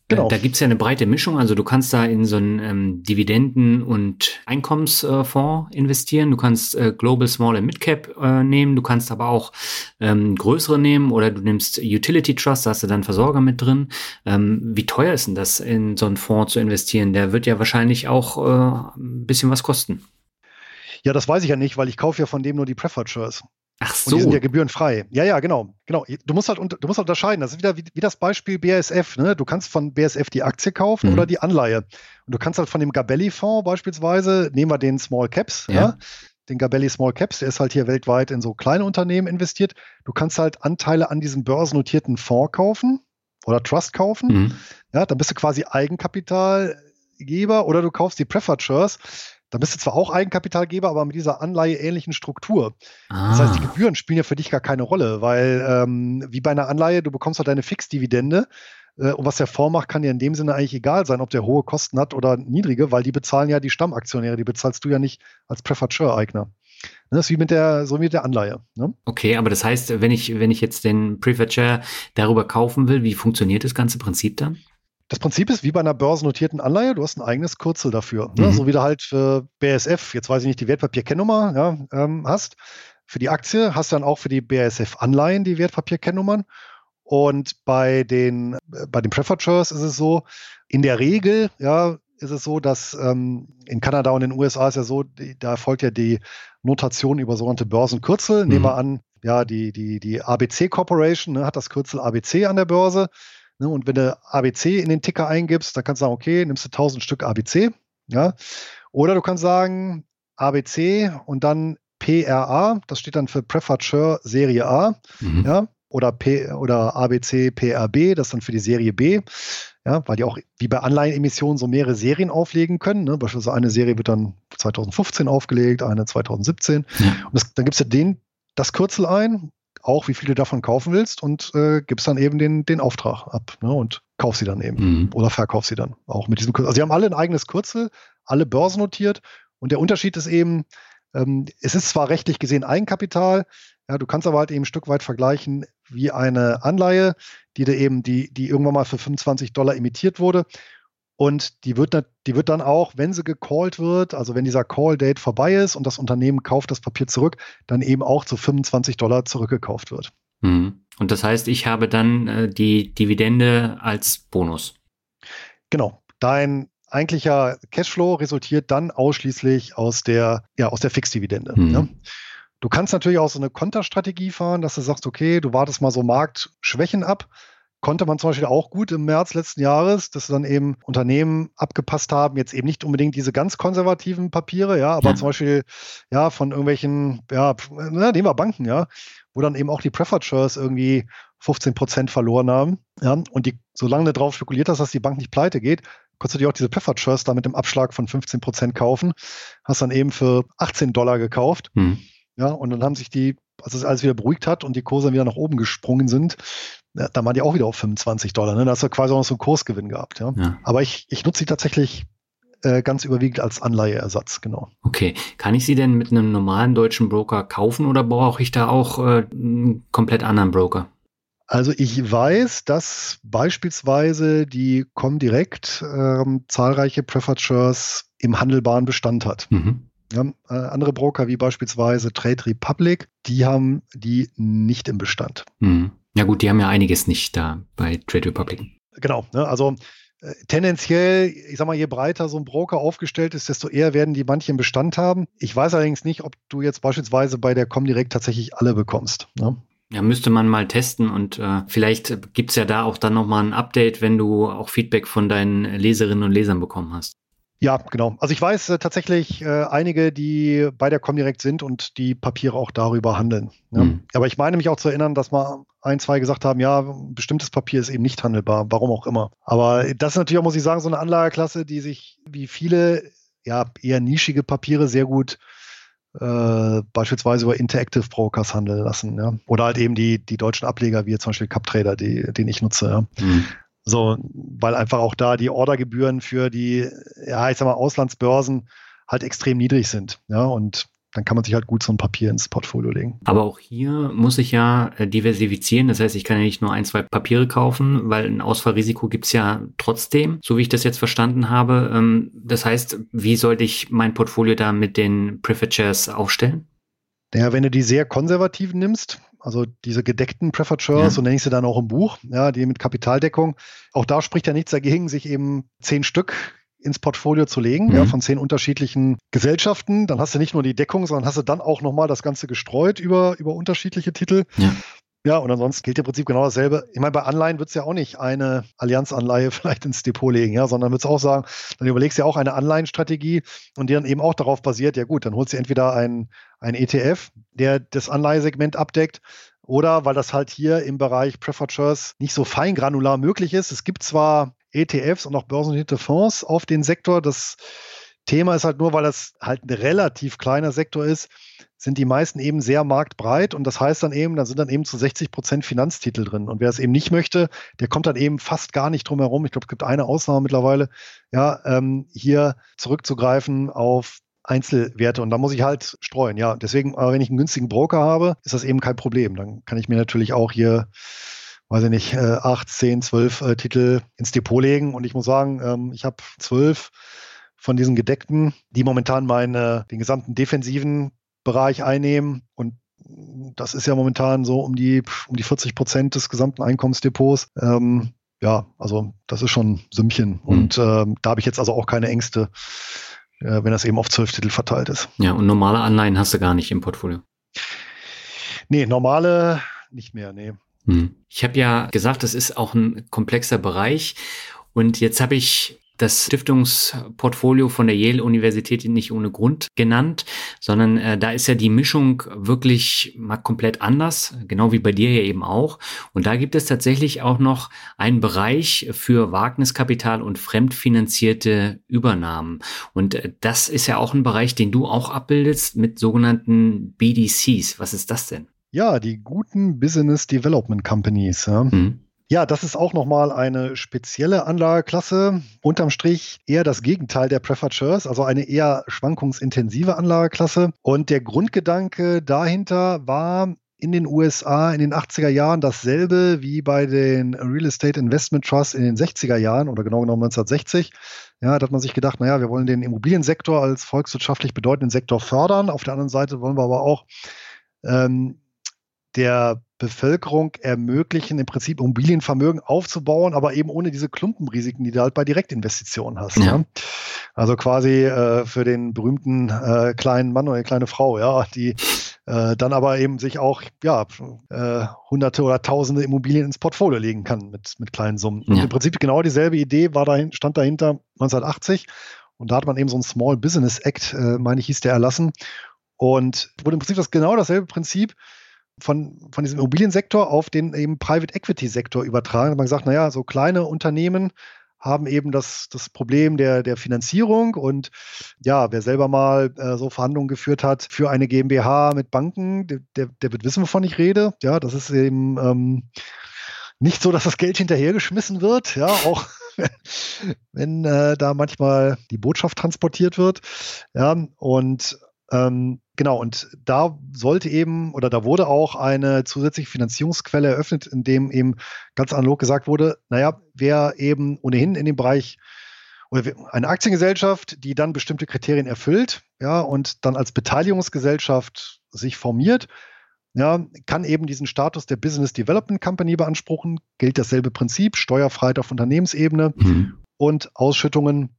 Genau. Da gibt's ja eine breite Mischung. Also du kannst da in so einen ähm, Dividenden- und Einkommensfonds äh, investieren. Du kannst äh, Global Small and Mid Cap äh, nehmen. Du kannst aber auch ähm, größere nehmen oder du nimmst Utility Trust, da hast du dann Versorger mit drin. Ähm, wie teuer ist denn das, in so einen Fonds zu investieren? Der wird ja wahrscheinlich auch äh, ein bisschen was kosten. Ja, das weiß ich ja nicht, weil ich kaufe ja von dem nur die Preferred Shares. Ach so. Und die sind ja gebührenfrei. Ja, ja, genau. genau. Du musst halt du musst halt unterscheiden. Das ist wieder wie, wie das Beispiel BASF. Ne? Du kannst von BASF die Aktie kaufen mhm. oder die Anleihe. Und du kannst halt von dem Gabelli-Fonds beispielsweise, nehmen wir den Small Caps, ja. ja. den Gabelli Small Caps, der ist halt hier weltweit in so kleine Unternehmen investiert. Du kannst halt Anteile an diesem börsennotierten Fonds kaufen oder Trust kaufen. Mhm. Ja, dann bist du quasi Eigenkapitalgeber oder du kaufst die Preferred Shares. Dann bist du zwar auch Eigenkapitalgeber, aber mit dieser Anleihe ähnlichen Struktur. Ah. Das heißt, die ah. Gebühren spielen ja für dich gar keine Rolle, weil ähm, wie bei einer Anleihe, du bekommst halt deine Fixdividende äh, und was der Fonds macht, kann dir in dem Sinne eigentlich egal sein, ob der hohe Kosten hat oder niedrige, weil die bezahlen ja die Stammaktionäre, die bezahlst du ja nicht als Preferred Share-Eigner. Ne, das ist wie mit der, so wie mit der Anleihe. Ne? Okay, aber das heißt, wenn ich, wenn ich jetzt den Preferred Share darüber kaufen will, wie funktioniert das ganze Prinzip dann? Das Prinzip ist wie bei einer börsennotierten Anleihe, du hast ein eigenes Kürzel dafür. Ne? Mhm. So wie du halt für BSF, jetzt weiß ich nicht, die Wertpapierkennnummer ja, ähm, hast. Für die Aktie hast du dann auch für die BASF-Anleihen die Wertpapierkennnummern. Und bei den, bei den Preferred Shares ist es so, in der Regel, ja, ist es so, dass ähm, in Kanada und in den USA ist ja so, die, da erfolgt ja die Notation über sogenannte Börsenkürzel. Mhm. Nehmen wir an, ja, die, die, die ABC Corporation ne, hat das Kürzel ABC an der Börse. Ne, und wenn du ABC in den Ticker eingibst, dann kannst du sagen, okay, nimmst du 1000 Stück ABC. Ja. Oder du kannst sagen ABC und dann PRA, das steht dann für Preferred Share Serie A. Mhm. Ja oder, P, oder ABC PRB, das dann für die Serie B, ja, weil die auch wie bei Anleihenemissionen so mehrere Serien auflegen können. Ne? Beispielsweise eine Serie wird dann 2015 aufgelegt, eine 2017. Ja. Und das, dann gibst du den, das Kürzel ein, auch wie viel du davon kaufen willst und äh, gibst dann eben den, den Auftrag ab ne? und kauf sie dann eben mhm. oder verkauf sie dann auch mit diesem Kürzel. Also sie haben alle ein eigenes Kürzel, alle börsennotiert und der Unterschied ist eben, ähm, es ist zwar rechtlich gesehen Eigenkapital, ja, du kannst aber halt eben ein Stück weit vergleichen wie eine Anleihe, die da eben, die, die irgendwann mal für 25 Dollar emittiert wurde. Und die wird, die wird dann auch, wenn sie gecallt wird, also wenn dieser Call-Date vorbei ist und das Unternehmen kauft das Papier zurück, dann eben auch zu 25 Dollar zurückgekauft wird. Mhm. Und das heißt, ich habe dann äh, die Dividende als Bonus. Genau. Dein eigentlicher Cashflow resultiert dann ausschließlich aus der, ja, aus der Fixdividende. Mhm. Ne? Du kannst natürlich auch so eine Konterstrategie fahren, dass du sagst, okay, du wartest mal so Marktschwächen ab. Konnte man zum Beispiel auch gut im März letzten Jahres, dass dann eben Unternehmen abgepasst haben, jetzt eben nicht unbedingt diese ganz konservativen Papiere, ja, aber ja. zum Beispiel ja von irgendwelchen, ja, na, nehmen wir Banken, ja, wo dann eben auch die Preferred Shares irgendwie 15 Prozent verloren haben. Ja, und die, solange du darauf spekuliert hast, dass die Bank nicht pleite geht, konntest du dir auch diese Preferred Shares da mit dem Abschlag von 15 Prozent kaufen. Hast dann eben für 18 Dollar gekauft. Hm. Ja, und dann haben sich die, als es alles wieder beruhigt hat und die Kurse wieder nach oben gesprungen sind, ja, dann waren die auch wieder auf 25 Dollar. Ne? Da hast du quasi auch noch so einen Kursgewinn gehabt. Ja? ja. Aber ich, ich nutze sie tatsächlich äh, ganz überwiegend als Anleiheersatz, genau. Okay. Kann ich sie denn mit einem normalen deutschen Broker kaufen oder brauche ich da auch äh, einen komplett anderen Broker? Also ich weiß, dass beispielsweise die Comdirect ähm, zahlreiche Preferred Shares im handelbaren Bestand hat. Mhm. Ja, äh, andere Broker wie beispielsweise Trade Republic, die haben die nicht im Bestand. Hm. Ja gut, die haben ja einiges nicht da bei Trade Republic. Genau, ne, also äh, tendenziell, ich sag mal, je breiter so ein Broker aufgestellt ist, desto eher werden die manche im Bestand haben. Ich weiß allerdings nicht, ob du jetzt beispielsweise bei der Comdirect tatsächlich alle bekommst. Ne? Ja, müsste man mal testen und äh, vielleicht gibt's ja da auch dann nochmal ein Update, wenn du auch Feedback von deinen Leserinnen und Lesern bekommen hast. Ja, genau. Also ich weiß äh, tatsächlich äh, einige, die bei der Comdirect sind und die Papiere auch darüber handeln. Ja. Mhm. Aber ich meine mich auch zu erinnern, dass mal ein, zwei gesagt haben, ja, ein bestimmtes Papier ist eben nicht handelbar, warum auch immer. Aber das ist natürlich auch, muss ich sagen, so eine Anlageklasse, die sich wie viele ja eher nischige Papiere sehr gut äh, beispielsweise über Interactive Brokers handeln lassen. Ja. Oder halt eben die, die deutschen Ableger, wie zum Beispiel CupTrader, die, den ich nutze. Ja. Mhm. So, weil einfach auch da die Ordergebühren für die, ja, ich sag mal, Auslandsbörsen halt extrem niedrig sind. Ja, und dann kann man sich halt gut so ein Papier ins Portfolio legen. Aber auch hier muss ich ja äh, diversifizieren. Das heißt, ich kann ja nicht nur ein, zwei Papiere kaufen, weil ein Ausfallrisiko gibt's ja trotzdem, so wie ich das jetzt verstanden habe. Ähm, das heißt, wie sollte ich mein Portfolio da mit den Preferred Shares aufstellen? Naja, wenn du die sehr konservativen nimmst, also diese gedeckten Preferred Shares, ja. so nenne ich sie dann auch im Buch, ja, die mit Kapitaldeckung. Auch da spricht ja nichts dagegen, sich eben zehn Stück ins Portfolio zu legen, mhm. ja, von zehn unterschiedlichen Gesellschaften. Dann hast du nicht nur die Deckung, sondern hast du dann auch nochmal das Ganze gestreut über, über unterschiedliche Titel. Ja. Ja, und ansonsten gilt im Prinzip genau dasselbe. Ich meine, bei Anleihen wird es ja auch nicht eine Allianzanleihe vielleicht ins Depot legen, ja, sondern wird es auch sagen, dann überlegst du ja auch eine Anleihenstrategie und die dann eben auch darauf basiert, ja gut, dann holst du entweder ein, ein ETF, der das Anleihesegment abdeckt, oder weil das halt hier im Bereich Preferred Shares nicht so feingranular möglich ist. Es gibt zwar ETFs und auch börsennotierte Fonds auf den Sektor, das Thema ist halt nur, weil das halt ein relativ kleiner Sektor ist, sind die meisten eben sehr marktbreit und das heißt dann eben, da sind dann eben zu 60 Prozent Finanztitel drin. Und wer es eben nicht möchte, der kommt dann eben fast gar nicht drum herum. Ich glaube, es gibt eine Ausnahme mittlerweile, ja, ähm, hier zurückzugreifen auf Einzelwerte und da muss ich halt streuen. Ja, deswegen, wenn ich einen günstigen Broker habe, ist das eben kein Problem. Dann kann ich mir natürlich auch hier weiß ich nicht, äh, acht, zehn, zwölf äh, Titel ins Depot legen. Und ich muss sagen, ähm, ich habe zwölf von diesen gedeckten, die momentan meine, den gesamten defensiven Bereich einnehmen. Und das ist ja momentan so um die, um die 40 Prozent des gesamten Einkommensdepots. Ähm, ja, also das ist schon Sümmchen. Mhm. Und ähm, da habe ich jetzt also auch keine Ängste, äh, wenn das eben auf zwölf Titel verteilt ist. Ja, und normale Anleihen hast du gar nicht im Portfolio. Nee, normale nicht mehr, nee. Hm. Ich habe ja gesagt, das ist auch ein komplexer Bereich. Und jetzt habe ich das Stiftungsportfolio von der Yale-Universität nicht ohne Grund genannt, sondern äh, da ist ja die Mischung wirklich mal komplett anders, genau wie bei dir ja eben auch. Und da gibt es tatsächlich auch noch einen Bereich für Wagniskapital und fremdfinanzierte Übernahmen. Und äh, das ist ja auch ein Bereich, den du auch abbildest mit sogenannten BDCs. Was ist das denn? Ja, die guten Business Development Companies. Ja. Mhm. Ja, das ist auch nochmal eine spezielle Anlageklasse. Unterm Strich eher das Gegenteil der Shares, also eine eher schwankungsintensive Anlageklasse. Und der Grundgedanke dahinter war, in den USA in den 80er Jahren dasselbe wie bei den Real Estate Investment Trusts in den 60er Jahren oder genau genommen 1960. Ja, da hat man sich gedacht, naja, wir wollen den Immobiliensektor als volkswirtschaftlich bedeutenden Sektor fördern. Auf der anderen Seite wollen wir aber auch ähm, der Bevölkerung ermöglichen, im Prinzip Immobilienvermögen aufzubauen, aber eben ohne diese Klumpenrisiken, die du halt bei Direktinvestitionen hast. Ja. ja? Also quasi äh, für den berühmten äh, kleinen Mann oder kleine Frau, ja, die äh, dann aber eben sich auch ja, äh, hunderte oder tausende Immobilien ins Portfolio legen kann mit, mit kleinen Summen. Ja. Und im Prinzip genau dieselbe Idee war dahin, stand dahinter 1980 und da hat man eben so ein Small Business Act, äh, meine ich, hieß der erlassen. Und wurde im Prinzip das genau dasselbe Prinzip von, von diesem Immobiliensektor auf den eben Private Equity Sektor übertragen. Man sagt, naja, so kleine Unternehmen haben eben das, das Problem der, der Finanzierung und ja, wer selber mal äh, so Verhandlungen geführt hat für eine GmbH mit Banken, der, der, der wird wissen, wovon ich rede. Ja, das ist eben ähm, nicht so, dass das Geld hinterhergeschmissen wird, ja, auch wenn äh, da manchmal die Botschaft transportiert wird. Ja, und ähm, genau, und da sollte eben oder da wurde auch eine zusätzliche Finanzierungsquelle eröffnet, in dem eben ganz analog gesagt wurde, naja, wer eben ohnehin in dem Bereich oder eine Aktiengesellschaft, die dann bestimmte Kriterien erfüllt, ja, und dann als Beteiligungsgesellschaft sich formiert, ja, kann eben diesen Status der Business Development Company beanspruchen, gilt dasselbe Prinzip, Steuerfreiheit auf Unternehmensebene. Mhm. und Ausschüttungen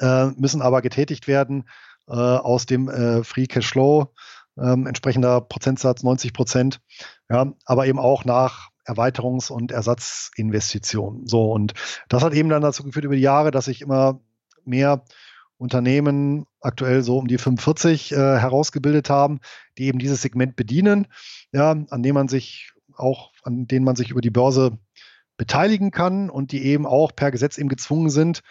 äh, müssen aber getätigt werden äh, aus dem äh, Free Cash Flow, ähm, entsprechender Prozentsatz 90 Prozent, ja, aber eben auch nach Erweiterungs- und Ersatzinvestitionen. So, und das hat eben dann dazu geführt über die Jahre, dass sich immer mehr Unternehmen aktuell so um die 45 äh, herausgebildet haben, die eben dieses Segment bedienen, ja, an dem man sich auch, an denen man sich über die Börse beteiligen kann und die eben auch per Gesetz eben gezwungen sind,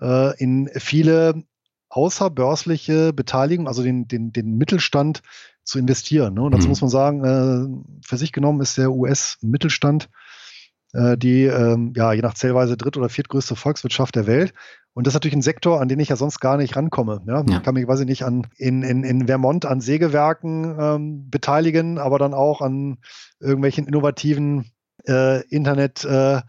äh, in viele außerbörsliche Beteiligung, also den, den, den Mittelstand zu investieren. Ne? Und dazu mhm. muss man sagen, äh, für sich genommen ist der US-Mittelstand äh, die ähm, ja je nach Zählweise dritt- oder viertgrößte Volkswirtschaft der Welt. Und das ist natürlich ein Sektor, an den ich ja sonst gar nicht rankomme. Ja? ja. Ich kann mich, weiß ich nicht, an, in, in, in Vermont an Sägewerken ähm, beteiligen, aber dann auch an irgendwelchen innovativen äh, Internet- äh,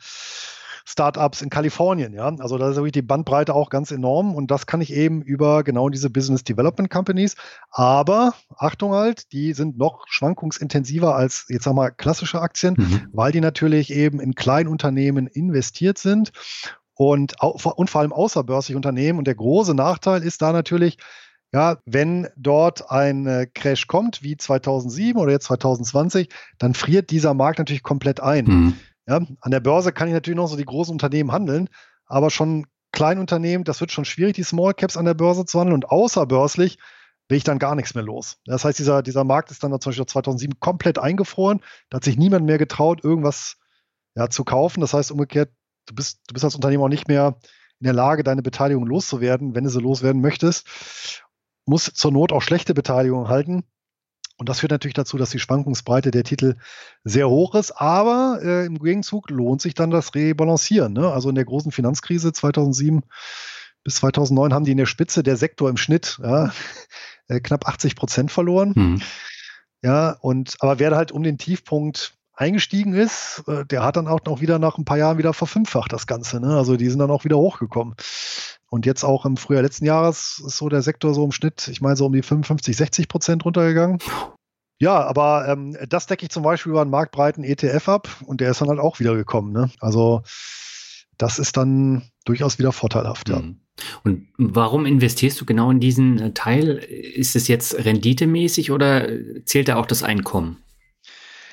Startups in Kalifornien, ja. Also da ist wirklich die Bandbreite auch ganz enorm und das kann ich eben über genau diese Business Development Companies. Aber Achtung halt, die sind noch schwankungsintensiver als jetzt sag mal klassische Aktien, mhm. weil die natürlich eben in Kleinunternehmen investiert sind und, und vor allem außerbörsliche Unternehmen. Und der große Nachteil ist da natürlich, Ja, wenn dort ein äh, Crash kommt, wie 2007 oder jetzt 2020, dann friert dieser Markt natürlich komplett ein. Mhm. Ja, an der Börse kann ich natürlich noch so die großen Unternehmen handeln, aber schon Kleinunternehmen, das wird schon schwierig, die Small Caps an der Börse zu handeln und außerbörslich bin ich dann gar nichts mehr los. Das heißt, dieser, dieser Markt ist dann zum Beispiel 2007 komplett eingefroren. Da hat sich niemand mehr getraut, irgendwas ja, zu kaufen. Das heißt umgekehrt, du bist, du bist als Unternehmen auch nicht mehr in der Lage, deine Beteiligung loszuwerden, wenn du sie loswerden möchtest. Muss zur Not auch schlechte Beteiligung halten. Und das führt natürlich dazu, dass die Schwankungsbreite der Titel sehr hoch ist. Aber äh, im Gegenzug lohnt sich dann das Rebalancieren. Ne? Also in der großen Finanzkrise 2007 bis 2009 haben die in der Spitze der Sektor im Schnitt ja, äh, knapp 80 Prozent verloren. Mhm. Ja, und aber wer halt um den Tiefpunkt eingestiegen ist, äh, der hat dann auch noch wieder nach ein paar Jahren wieder verfünffacht das Ganze. Ne? Also die sind dann auch wieder hochgekommen. Und jetzt auch im Frühjahr letzten Jahres ist so der Sektor so im Schnitt, ich meine so um die 55, 60 Prozent runtergegangen. Ja, aber ähm, das decke ich zum Beispiel über einen marktbreiten ETF ab und der ist dann halt auch wieder gekommen. Ne? Also das ist dann durchaus wieder vorteilhaft. Ja. Mhm. Und warum investierst du genau in diesen äh, Teil? Ist es jetzt renditemäßig oder zählt da auch das Einkommen?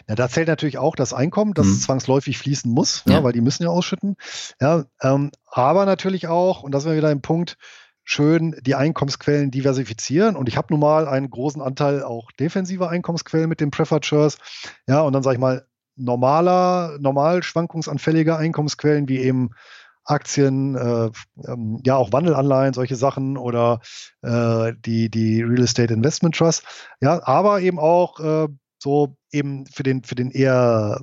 Ja, da zählt natürlich auch das Einkommen, das mhm. zwangsläufig fließen muss, ja. ja. weil die müssen ja ausschütten. Ja, ähm, aber natürlich auch, und das wäre wieder ein Punkt, schön die Einkommensquellen diversifizieren. Und ich habe nun mal einen großen Anteil auch defensiver Einkommensquellen mit den Preferred Shares. Ja, und dann sage ich mal, normaler, normal schwankungsanfälliger Einkommensquellen wie eben Aktien, äh, ähm, ja auch Wandelanleihen, solche Sachen oder äh, die, die Real Estate Investment Trust. Ja, aber eben auch äh, so eben für den, für den eher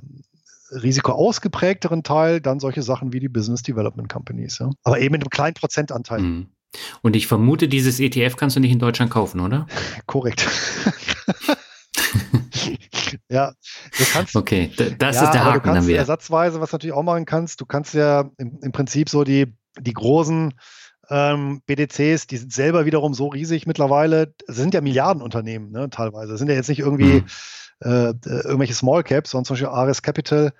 risikoausgeprägteren Teil dann solche Sachen wie die Business Development Companies. Ja. Aber eben mit einem kleinen Prozentanteil. Mhm. Und ich vermute, dieses ETF kannst du nicht in Deutschland kaufen, oder? Korrekt. ja, du kannst. Okay, das ja, ist der Haken. Du kannst ersatzweise, was du natürlich auch machen kannst, du kannst ja im, im Prinzip so die, die großen ähm, BDCs, die sind selber wiederum so riesig mittlerweile. Sind ja Milliardenunternehmen, ne, teilweise. Das sind ja jetzt nicht irgendwie mhm. Äh, irgendwelche Small Caps, sondern zum Beispiel Ares Capital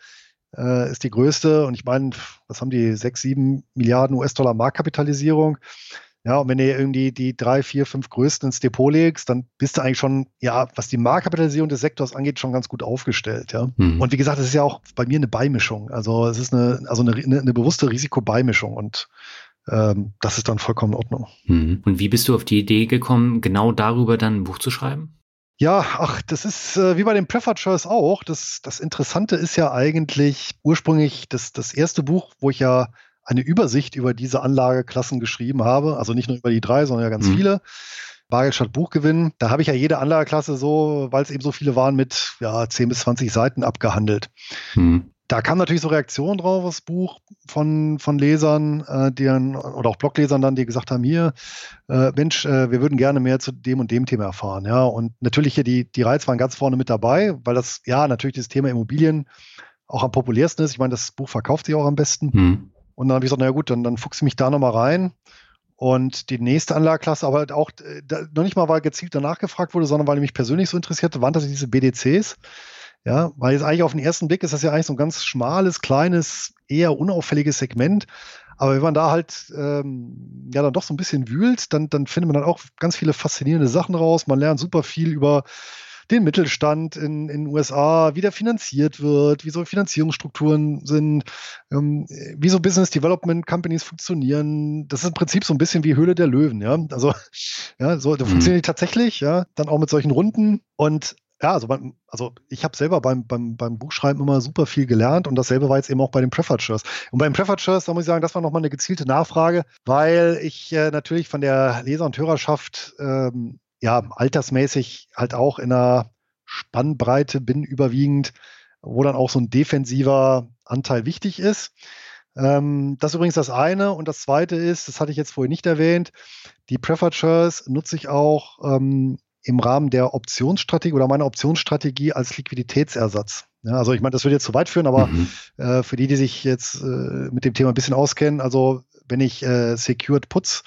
äh, ist die größte. Und ich meine, was haben die? Sechs, sieben Milliarden US-Dollar Marktkapitalisierung. Ja, und wenn du irgendwie die drei, vier, fünf größten ins Depot legst, dann bist du eigentlich schon, ja, was die Marktkapitalisierung des Sektors angeht, schon ganz gut aufgestellt, ja. Mhm. Und wie gesagt, es ist ja auch bei mir eine Beimischung. Also es ist eine, also eine, eine, eine bewusste Risikobeimischung und ähm, das ist dann vollkommen in Ordnung. Mhm. Und wie bist du auf die Idee gekommen, genau darüber dann ein Buch zu schreiben? Ja, ach, das ist äh, wie bei den Preferred Shares auch. Das, das Interessante ist ja eigentlich ursprünglich das, das erste Buch, wo ich ja eine Übersicht über diese Anlageklassen geschrieben habe. Also nicht nur über die drei, sondern ja ganz mhm. viele. Bargeld statt Buchgewinn. Da habe ich ja jede Anlageklasse so, weil es eben so viele waren, mit ja, 10 bis 20 Seiten abgehandelt. Mhm da kam natürlich so Reaktionen drauf, das Buch von, von Lesern, äh, die dann, oder auch Bloglesern dann, die gesagt haben, hier, äh, Mensch, äh, wir würden gerne mehr zu dem und dem Thema erfahren. Ja, und natürlich hier die, die Reiz waren ganz vorne mit dabei, weil das, ja, natürlich das Thema Immobilien auch am populärsten ist. Ich meine, das Buch verkauft sich auch am besten. Hm. Und dann habe ich gesagt, naja gut, dann, dann fuchse ich mich da nochmal rein. Und die nächste Anlageklasse, aber auch äh, da, noch nicht mal, weil gezielt danach gefragt wurde, sondern weil mich persönlich so interessierte, waren das diese BDCs. Ja, weil jetzt eigentlich auf den ersten Blick ist das ja eigentlich so ein ganz schmales, kleines, eher unauffälliges Segment. Aber wenn man da halt ähm, ja dann doch so ein bisschen wühlt, dann, dann findet man dann auch ganz viele faszinierende Sachen raus. Man lernt super viel über den Mittelstand in den USA, wie der finanziert wird, wie so Finanzierungsstrukturen sind, ähm, wie so Business Development Companies funktionieren. Das ist im Prinzip so ein bisschen wie Höhle der Löwen, ja. Also, ja, so, da mhm. funktionieren die tatsächlich, ja, dann auch mit solchen Runden. Und ja, also, beim, also ich habe selber beim, beim, beim Buchschreiben immer super viel gelernt und dasselbe war jetzt eben auch bei den Shares. Und beim Preferred Shares, da muss ich sagen, das war nochmal eine gezielte Nachfrage, weil ich äh, natürlich von der Leser- und Hörerschaft ähm, ja altersmäßig halt auch in einer Spannbreite bin überwiegend, wo dann auch so ein defensiver Anteil wichtig ist. Ähm, das ist übrigens das eine. Und das zweite ist, das hatte ich jetzt vorhin nicht erwähnt, die Shares nutze ich auch ähm, im Rahmen der Optionsstrategie oder meiner Optionsstrategie als Liquiditätsersatz. Ja, also ich meine, das würde jetzt zu weit führen, aber mhm. äh, für die, die sich jetzt äh, mit dem Thema ein bisschen auskennen, also wenn ich äh, Secured Puts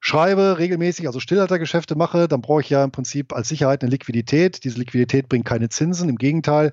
schreibe regelmäßig, also Stillhaltergeschäfte mache, dann brauche ich ja im Prinzip als Sicherheit eine Liquidität. Diese Liquidität bringt keine Zinsen. Im Gegenteil,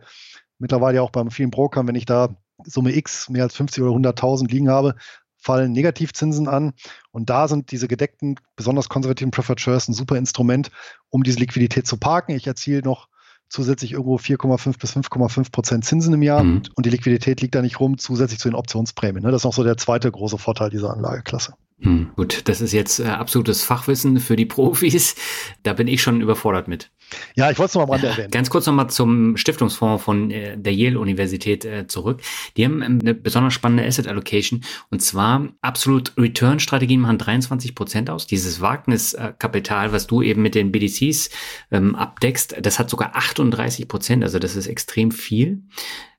mittlerweile ja auch bei vielen Brokern, wenn ich da Summe X mehr als 50 oder 100.000 liegen habe, fallen Negativzinsen an. Und da sind diese gedeckten, besonders konservativen Preferred Shares ein super Instrument, um diese Liquidität zu parken. Ich erziele noch zusätzlich irgendwo 4,5 bis 5,5 Prozent Zinsen im Jahr mhm. und die Liquidität liegt da nicht rum, zusätzlich zu den Optionsprämien. Ne? Das ist noch so der zweite große Vorteil dieser Anlageklasse. Hm, gut, das ist jetzt äh, absolutes Fachwissen für die Profis. Da bin ich schon überfordert mit. Ja, ich wollte es noch mal erwähnen. Ganz kurz nochmal zum Stiftungsfonds von äh, der Yale-Universität äh, zurück. Die haben ähm, eine besonders spannende Asset Allocation und zwar absolut Return-Strategien machen 23 Prozent aus. Dieses Wagniskapital, was du eben mit den BDCs ähm, abdeckst, das hat sogar 38 Prozent, also das ist extrem viel.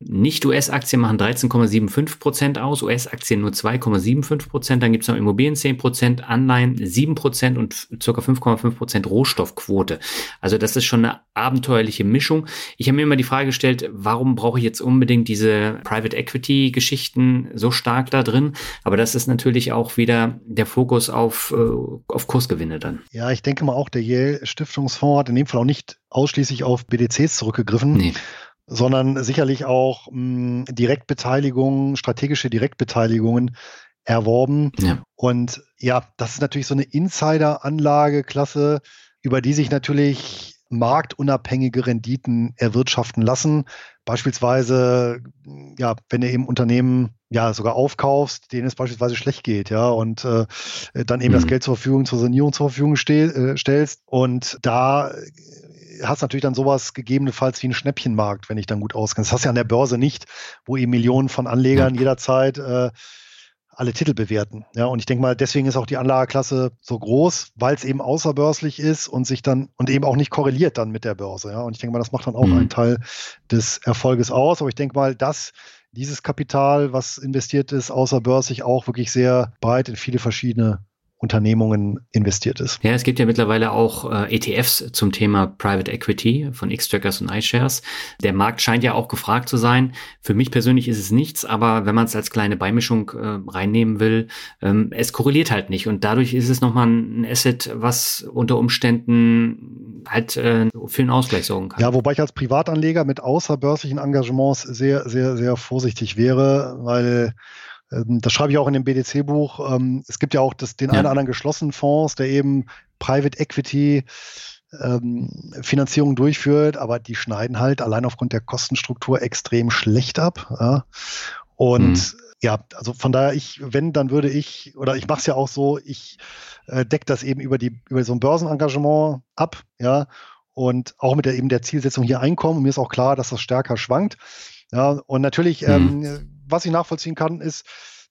Nicht-US-Aktien machen 13,75 Prozent aus, US-Aktien nur 2,75 Prozent, dann gibt es noch Immobilien 10 Prozent, Anleihen 7 Prozent und circa 5,5 Prozent Rohstoffquote. Also das ist schon eine abenteuerliche Mischung. Ich habe mir immer die Frage gestellt, warum brauche ich jetzt unbedingt diese Private Equity Geschichten so stark da drin? Aber das ist natürlich auch wieder der Fokus auf, äh, auf Kursgewinne dann. Ja, ich denke mal auch, der Yale Stiftungsfonds hat in dem Fall auch nicht ausschließlich auf BDCs zurückgegriffen. Nee sondern sicherlich auch mh, Direktbeteiligungen, strategische Direktbeteiligungen erworben. Ja. Und ja, das ist natürlich so eine Insider-Anlageklasse, über die sich natürlich marktunabhängige Renditen erwirtschaften lassen. Beispielsweise, ja, wenn du eben Unternehmen ja sogar aufkaufst, denen es beispielsweise schlecht geht, ja, und äh, dann eben mhm. das Geld zur Verfügung, zur Sanierung zur Verfügung stell, äh, stellst. Und da hast natürlich dann sowas gegebenenfalls wie ein Schnäppchenmarkt, wenn ich dann gut auskenne. Das hast du ja an der Börse nicht, wo eben Millionen von Anlegern jederzeit äh, alle Titel bewerten. Ja, und ich denke mal, deswegen ist auch die Anlageklasse so groß, weil es eben außerbörslich ist und sich dann und eben auch nicht korreliert dann mit der Börse. Ja, und ich denke mal, das macht dann auch mhm. einen Teil des Erfolges aus. Aber ich denke mal, dass dieses Kapital, was investiert ist, außerbörslich auch wirklich sehr breit in viele verschiedene Unternehmungen investiert ist. Ja, es gibt ja mittlerweile auch äh, ETFs zum Thema Private Equity von X-Trackers und iShares. Der Markt scheint ja auch gefragt zu sein. Für mich persönlich ist es nichts, aber wenn man es als kleine Beimischung äh, reinnehmen will, ähm, es korreliert halt nicht. Und dadurch ist es nochmal ein Asset, was unter Umständen halt äh, für einen Ausgleich sorgen kann. Ja, wobei ich als Privatanleger mit außerbörslichen Engagements sehr, sehr, sehr vorsichtig wäre, weil das schreibe ich auch in dem BDC-Buch. Ähm, es gibt ja auch das, den ja. einen oder anderen geschlossenen Fonds, der eben Private Equity ähm, Finanzierung durchführt, aber die schneiden halt allein aufgrund der Kostenstruktur extrem schlecht ab. Ja. Und mhm. ja, also von daher, ich, wenn, dann würde ich, oder ich mache es ja auch so, ich äh, decke das eben über die, über so ein Börsenengagement ab, ja, und auch mit der eben der Zielsetzung hier Einkommen. Und mir ist auch klar, dass das stärker schwankt. Ja, und natürlich, mhm. ähm, was ich nachvollziehen kann, ist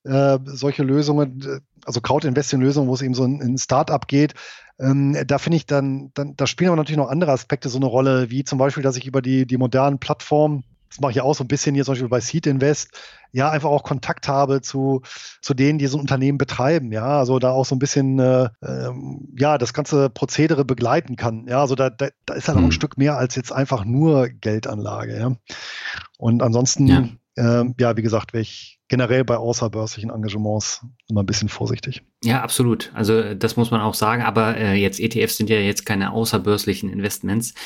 äh, solche Lösungen, äh, also Crowd-Investing-Lösungen, wo es eben so ein, ein Start-up geht, ähm, da finde ich dann, dann, da spielen aber natürlich noch andere Aspekte so eine Rolle, wie zum Beispiel, dass ich über die, die modernen Plattformen, das mache ich auch so ein bisschen hier zum Beispiel bei Seed Invest, ja, einfach auch Kontakt habe zu, zu denen, die so ein Unternehmen betreiben, ja, also da auch so ein bisschen, äh, ähm, ja, das ganze Prozedere begleiten kann, ja, also da, da, da ist halt mhm. auch ein Stück mehr als jetzt einfach nur Geldanlage, ja. Und ansonsten, ja, äh, ja wie gesagt, wäre ich generell bei außerbörslichen Engagements immer ein bisschen vorsichtig. Ja, absolut. Also das muss man auch sagen. Aber äh, jetzt ETFs sind ja jetzt keine außerbörslichen Investments.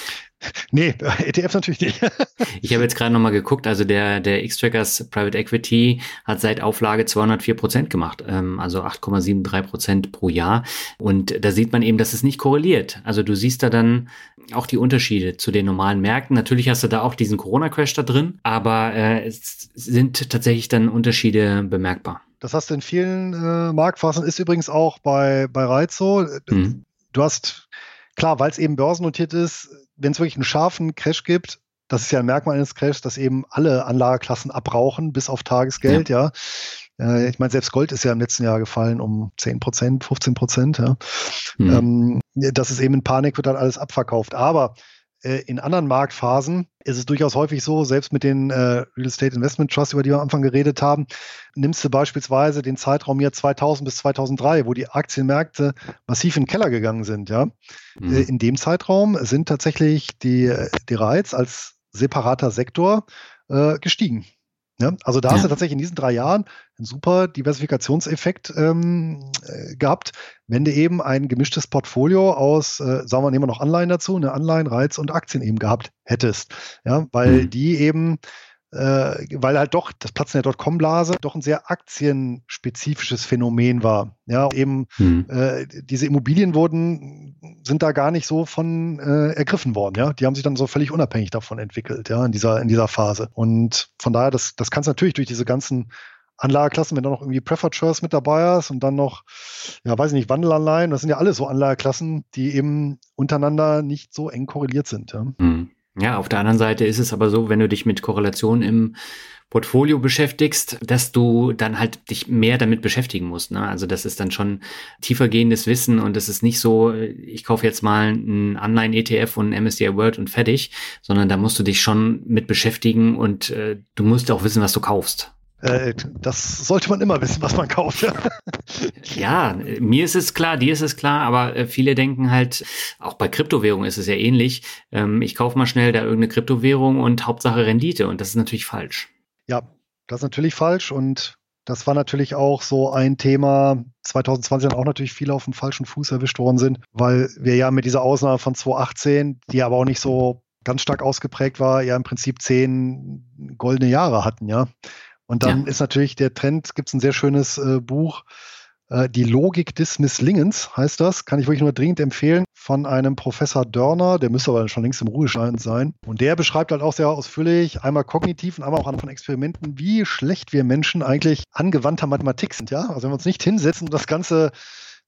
Nee, ETFs natürlich nicht. ich habe jetzt gerade nochmal geguckt. Also der, der X-Trackers Private Equity hat seit Auflage 204 Prozent gemacht. Ähm, also 8,73 Prozent pro Jahr. Und da sieht man eben, dass es nicht korreliert. Also du siehst da dann auch die Unterschiede zu den normalen Märkten. Natürlich hast du da auch diesen Corona-Crash da drin. Aber äh, es sind tatsächlich dann Unterschiede bemerkbar. Das hast du in vielen äh, Marktphasen, ist übrigens auch bei, bei Reiz so. Mhm. Du hast, klar, weil es eben börsennotiert ist, wenn es wirklich einen scharfen Crash gibt, das ist ja ein Merkmal eines Crashs, dass eben alle Anlageklassen abrauchen, bis auf Tagesgeld, ja. ja. Äh, ich meine, selbst Gold ist ja im letzten Jahr gefallen um 10 Prozent, 15 Prozent, ja. Mhm. Ähm, das ist eben in Panik, wird dann alles abverkauft. Aber äh, in anderen Marktphasen ist es durchaus häufig so, selbst mit den äh, Real Estate Investment Trusts, über die wir am Anfang geredet haben, nimmst du beispielsweise den Zeitraum hier 2000 bis 2003, wo die Aktienmärkte massiv in den Keller gegangen sind. Ja, mhm. äh, in dem Zeitraum sind tatsächlich die die Reiz als separater Sektor äh, gestiegen. Ja, also da ja. hast du tatsächlich in diesen drei Jahren einen super Diversifikationseffekt ähm, äh, gehabt, wenn du eben ein gemischtes Portfolio aus, äh, sagen wir, nehmen wir noch Anleihen dazu, eine Anleihen, Reiz und Aktien eben gehabt hättest. Ja, weil mhm. die eben äh, weil halt doch das Platzen der Dotcom-Blase doch ein sehr aktienspezifisches Phänomen war. Ja, eben hm. äh, diese Immobilien wurden, sind da gar nicht so von äh, ergriffen worden. Ja, die haben sich dann so völlig unabhängig davon entwickelt, ja, in dieser, in dieser Phase. Und von daher, das, das kannst du natürlich durch diese ganzen Anlageklassen, wenn da noch irgendwie Preferred Shares mit dabei ist und dann noch, ja, weiß ich nicht, Wandelanleihen, das sind ja alles so Anlageklassen, die eben untereinander nicht so eng korreliert sind. Ja. Hm. Ja, auf der anderen Seite ist es aber so, wenn du dich mit Korrelation im Portfolio beschäftigst, dass du dann halt dich mehr damit beschäftigen musst. Ne? Also das ist dann schon tiefergehendes Wissen und es ist nicht so, ich kaufe jetzt mal einen Online-ETF und einen MSCI World und fertig, sondern da musst du dich schon mit beschäftigen und äh, du musst auch wissen, was du kaufst. Äh, das sollte man immer wissen, was man kauft. ja, mir ist es klar, dir ist es klar, aber äh, viele denken halt, auch bei Kryptowährungen ist es ja ähnlich. Ähm, ich kaufe mal schnell da irgendeine Kryptowährung und Hauptsache Rendite und das ist natürlich falsch. Ja, das ist natürlich falsch und das war natürlich auch so ein Thema 2020 dann auch natürlich viele auf dem falschen Fuß erwischt worden sind, weil wir ja mit dieser Ausnahme von 2018, die aber auch nicht so ganz stark ausgeprägt war, ja im Prinzip zehn goldene Jahre hatten, ja. Und dann ja. ist natürlich der Trend, gibt es ein sehr schönes äh, Buch, äh, Die Logik des Misslingens heißt das, kann ich wirklich nur dringend empfehlen, von einem Professor Dörner, der müsste aber schon längst im Ruhestand sein. Und der beschreibt halt auch sehr ausführlich, einmal kognitiv und einmal auch an von Experimenten, wie schlecht wir Menschen eigentlich angewandter Mathematik sind. Ja? Also wenn wir uns nicht hinsetzen und das Ganze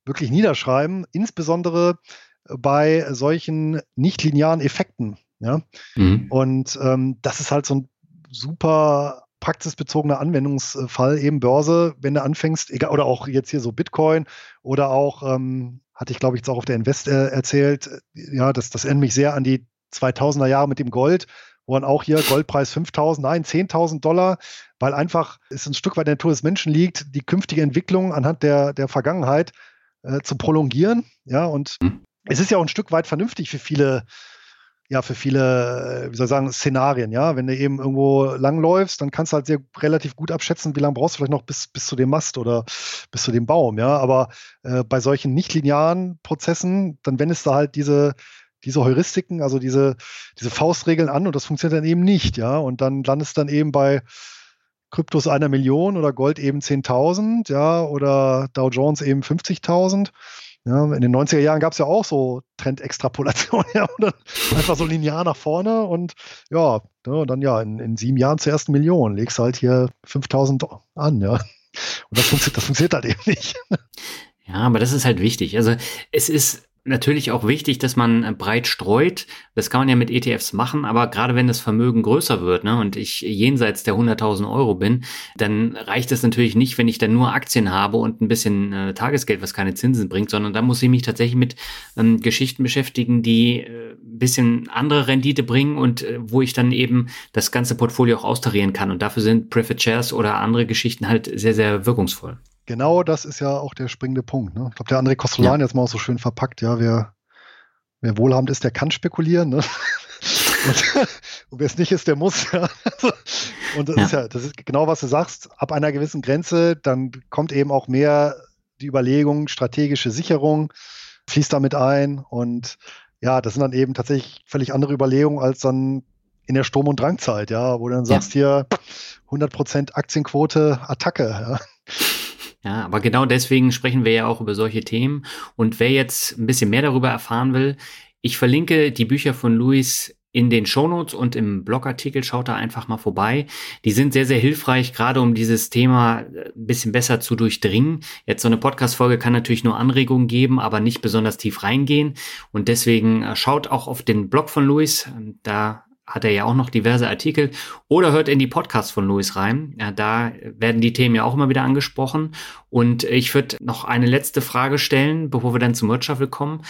wirklich niederschreiben, insbesondere bei solchen nicht linearen Effekten. Ja? Mhm. Und ähm, das ist halt so ein super praxisbezogener Anwendungsfall eben Börse, wenn du anfängst, egal, oder auch jetzt hier so Bitcoin oder auch, ähm, hatte ich glaube ich jetzt auch auf der Invest äh, erzählt, ja, das, das erinnert mich sehr an die 2000er Jahre mit dem Gold, wo dann auch hier Goldpreis 5000, nein, 10.000 Dollar, weil einfach es ein Stück weit in der Natur des Menschen liegt, die künftige Entwicklung anhand der, der Vergangenheit äh, zu prolongieren. Ja, und mhm. es ist ja auch ein Stück weit vernünftig für viele ja für viele, wie soll ich sagen, Szenarien, ja. Wenn du eben irgendwo langläufst, dann kannst du halt sehr relativ gut abschätzen, wie lange brauchst du vielleicht noch bis, bis zu dem Mast oder bis zu dem Baum, ja. Aber äh, bei solchen nicht-linearen Prozessen, dann wendest du halt diese, diese Heuristiken, also diese, diese Faustregeln an und das funktioniert dann eben nicht, ja. Und dann landest du dann eben bei Kryptos einer Million oder Gold eben 10.000, ja, oder Dow Jones eben 50.000. Ja, in den 90er Jahren gab es ja auch so Trendextrapolation, ja, einfach so linear nach vorne und ja, ja dann ja, in, in, sieben Jahren zur ersten Million legst halt hier 5000 an, ja. Und das funktioniert, das funktioniert halt eben nicht. Ja, aber das ist halt wichtig. Also es ist natürlich auch wichtig, dass man äh, breit streut. Das kann man ja mit ETFs machen, aber gerade wenn das Vermögen größer wird ne, und ich jenseits der 100.000 Euro bin, dann reicht es natürlich nicht, wenn ich dann nur Aktien habe und ein bisschen äh, Tagesgeld, was keine Zinsen bringt, sondern da muss ich mich tatsächlich mit ähm, Geschichten beschäftigen, die äh, bisschen andere Rendite bringen und äh, wo ich dann eben das ganze Portfolio auch austarieren kann. Und dafür sind Preferred Shares oder andere Geschichten halt sehr, sehr wirkungsvoll. Genau das ist ja auch der springende Punkt. Ne? Ich glaube, der André Kostolan ja. jetzt mal auch so schön verpackt, ja, wer, wer wohlhabend ist, der kann spekulieren. Ne? Und, und wer es nicht ist, der muss. Ja. Und das ja. ist ja, das ist genau, was du sagst. Ab einer gewissen Grenze, dann kommt eben auch mehr die Überlegung, strategische Sicherung fließt damit ein. Und ja, das sind dann eben tatsächlich völlig andere Überlegungen als dann in der Sturm- und Drangzeit, ja, wo du dann sagst ja. hier 100% Aktienquote, Attacke. Ja. Ja, aber genau deswegen sprechen wir ja auch über solche Themen. Und wer jetzt ein bisschen mehr darüber erfahren will, ich verlinke die Bücher von Luis in den Shownotes und im Blogartikel. Schaut da einfach mal vorbei. Die sind sehr, sehr hilfreich, gerade um dieses Thema äh, ein bisschen besser zu durchdringen. Jetzt so eine Podcast-Folge kann natürlich nur Anregungen geben, aber nicht besonders tief reingehen. Und deswegen äh, schaut auch auf den Blog von Luis. Da hat er ja auch noch diverse Artikel. Oder hört in die Podcasts von Louis rein. Ja, da werden die Themen ja auch immer wieder angesprochen. Und ich würde noch eine letzte Frage stellen, bevor wir dann zum Wirtschaft kommen.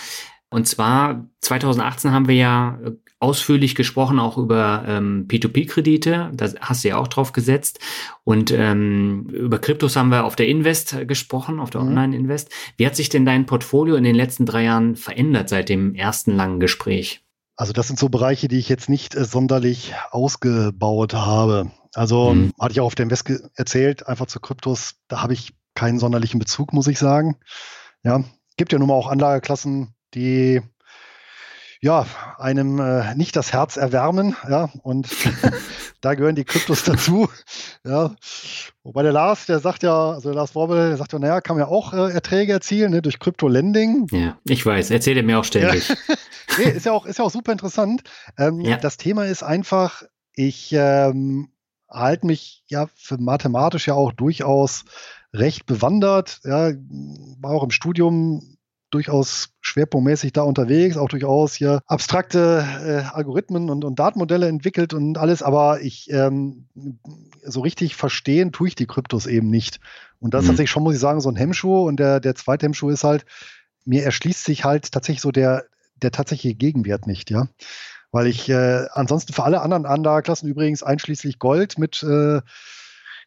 Und zwar 2018 haben wir ja ausführlich gesprochen auch über ähm, P2P-Kredite. Da hast du ja auch drauf gesetzt. Und ähm, über Kryptos haben wir auf der Invest gesprochen, auf der mhm. Online-Invest. Wie hat sich denn dein Portfolio in den letzten drei Jahren verändert seit dem ersten langen Gespräch? Also das sind so Bereiche, die ich jetzt nicht äh, sonderlich ausgebaut habe. Also mhm. hatte ich auch auf dem West erzählt, einfach zu Kryptos, da habe ich keinen sonderlichen Bezug, muss ich sagen. Ja, gibt ja nun mal auch Anlageklassen, die ja, einem äh, nicht das Herz erwärmen, ja, und da gehören die Kryptos dazu, ja. Wobei der Lars, der sagt ja, also der Lars Worbel, der sagt ja, naja, kann man ja auch äh, Erträge erzielen, ne, durch Krypto-Lending. Ja, ich weiß, erzählt er mir auch ständig. Ja. nee, ist ja auch, ist ja auch super interessant. Ähm, ja. Das Thema ist einfach, ich ähm, halte mich ja für mathematisch ja auch durchaus recht bewandert, ja, war auch im Studium durchaus schwerpunktmäßig da unterwegs, auch durchaus hier abstrakte äh, Algorithmen und, und Datenmodelle entwickelt und alles, aber ich ähm, so richtig verstehen tue ich die Kryptos eben nicht. Und das mhm. ist tatsächlich schon, muss ich sagen, so ein Hemmschuh. Und der, der zweite Hemmschuh ist halt, mir erschließt sich halt tatsächlich so der, der tatsächliche Gegenwert nicht, ja. Weil ich äh, ansonsten für alle anderen Anlageklassen übrigens einschließlich Gold mit äh,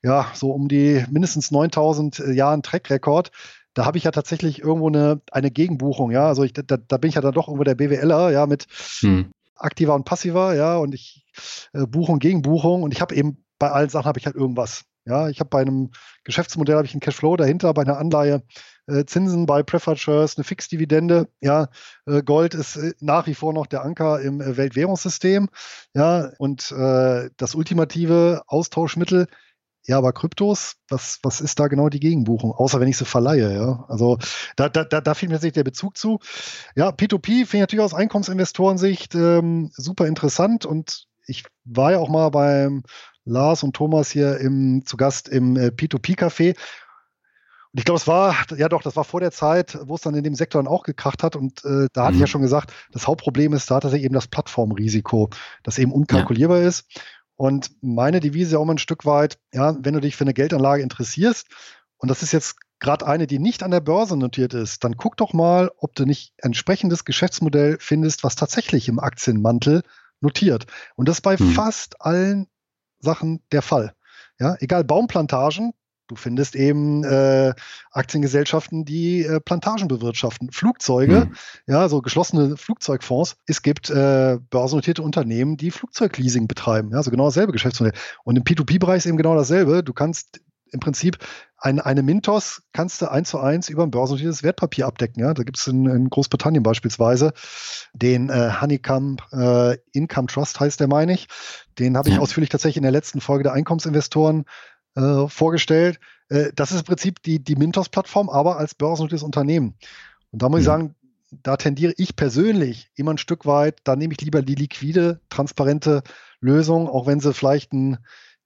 ja, so um die mindestens 9000 äh, Jahren Track-Rekord, da habe ich ja tatsächlich irgendwo eine, eine Gegenbuchung, ja. Also ich, da, da bin ich ja dann doch irgendwo der BWLer, ja, mit hm. aktiver und passiver, ja, und ich äh, Buchung gegen Buchung und ich habe eben bei allen Sachen habe ich halt irgendwas. Ja, ich habe bei einem Geschäftsmodell habe ich einen Cashflow dahinter, bei einer Anleihe äh, Zinsen, bei Preferred Shares eine Fixdividende. Ja, äh, Gold ist äh, nach wie vor noch der Anker im äh, Weltwährungssystem. Ja, und äh, das ultimative Austauschmittel ja, aber Kryptos, was, was ist da genau die Gegenbuchung? Außer wenn ich sie verleihe, ja. Also da, da, da, da fehlt mir sich der Bezug zu. Ja, P2P finde ich natürlich aus Einkommensinvestorensicht ähm, super interessant und ich war ja auch mal beim Lars und Thomas hier im, zu Gast im äh, P2P-Café. Und ich glaube, es war, ja doch, das war vor der Zeit, wo es dann in dem Sektor dann auch gekracht hat. Und äh, da hatte mhm. ich ja schon gesagt, das Hauptproblem ist da tatsächlich eben das Plattformrisiko, das eben unkalkulierbar ja. ist. Und meine Devise auch mal ein Stück weit, ja, wenn du dich für eine Geldanlage interessierst, und das ist jetzt gerade eine, die nicht an der Börse notiert ist, dann guck doch mal, ob du nicht entsprechendes Geschäftsmodell findest, was tatsächlich im Aktienmantel notiert. Und das ist bei hm. fast allen Sachen der Fall. Ja, egal Baumplantagen, Du findest eben äh, Aktiengesellschaften, die äh, Plantagen bewirtschaften, Flugzeuge, mhm. ja, so geschlossene Flugzeugfonds. Es gibt äh, börsennotierte Unternehmen, die Flugzeugleasing betreiben, ja, so genau dasselbe Geschäftsmodell. Und im P2P-Bereich ist eben genau dasselbe. Du kannst im Prinzip ein, eine Mintos kannst du eins zu eins über ein börsennotiertes Wertpapier abdecken. Ja? Da gibt es in, in, Großbritannien beispielsweise den äh, Honeycomb äh, Income Trust heißt der, meine ich. Den habe ich ja. ausführlich tatsächlich in der letzten Folge der Einkommensinvestoren äh, vorgestellt. Äh, das ist im Prinzip die, die Mintos-Plattform, aber als börsennotiertes Unternehmen. Und da muss mhm. ich sagen, da tendiere ich persönlich immer ein Stück weit, da nehme ich lieber die liquide, transparente Lösung, auch wenn sie vielleicht ein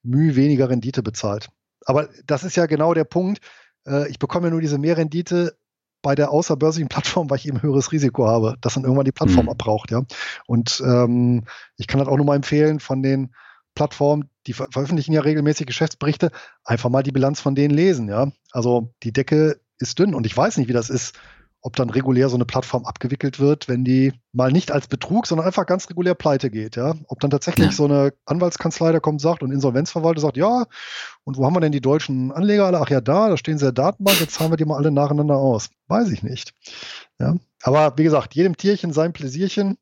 Mühe weniger Rendite bezahlt. Aber das ist ja genau der Punkt. Äh, ich bekomme ja nur diese Mehrrendite bei der außerbörslichen Plattform, weil ich eben höheres Risiko habe, dass dann irgendwann die Plattform mhm. abbraucht, ja. Und ähm, ich kann das auch nur mal empfehlen von den Plattformen, die ver veröffentlichen ja regelmäßig Geschäftsberichte, einfach mal die Bilanz von denen lesen, ja. Also die Decke ist dünn und ich weiß nicht, wie das ist, ob dann regulär so eine Plattform abgewickelt wird, wenn die mal nicht als Betrug, sondern einfach ganz regulär pleite geht, ja. Ob dann tatsächlich ja. so eine Anwaltskanzlei da kommt, sagt und Insolvenzverwalter sagt, ja, und wo haben wir denn die deutschen Anleger alle? Ach ja, da, da stehen sie in der Datenbank, jetzt zahlen wir die mal alle nacheinander aus. Weiß ich nicht. Ja. Aber wie gesagt, jedem Tierchen sein Pläsierchen.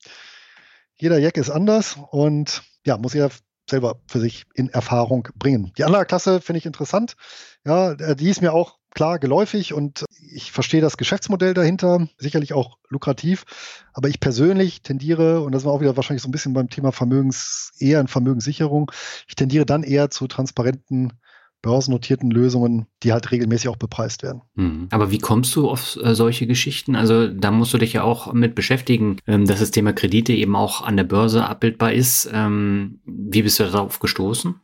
Jeder Jack ist anders und ja, muss jeder selber für sich in Erfahrung bringen. Die Anlageklasse finde ich interessant. Ja, äh, die ist mir auch klar geläufig und ich verstehe das Geschäftsmodell dahinter, sicherlich auch lukrativ. Aber ich persönlich tendiere, und das war auch wieder wahrscheinlich so ein bisschen beim Thema Vermögens, eher in Vermögenssicherung, ich tendiere dann eher zu transparenten börsennotierten Lösungen, die halt regelmäßig auch bepreist werden. Mhm. Aber wie kommst du auf äh, solche Geschichten? Also da musst du dich ja auch mit beschäftigen, ähm, dass das Thema Kredite eben auch an der Börse abbildbar ist. Ähm, wie bist du darauf gestoßen?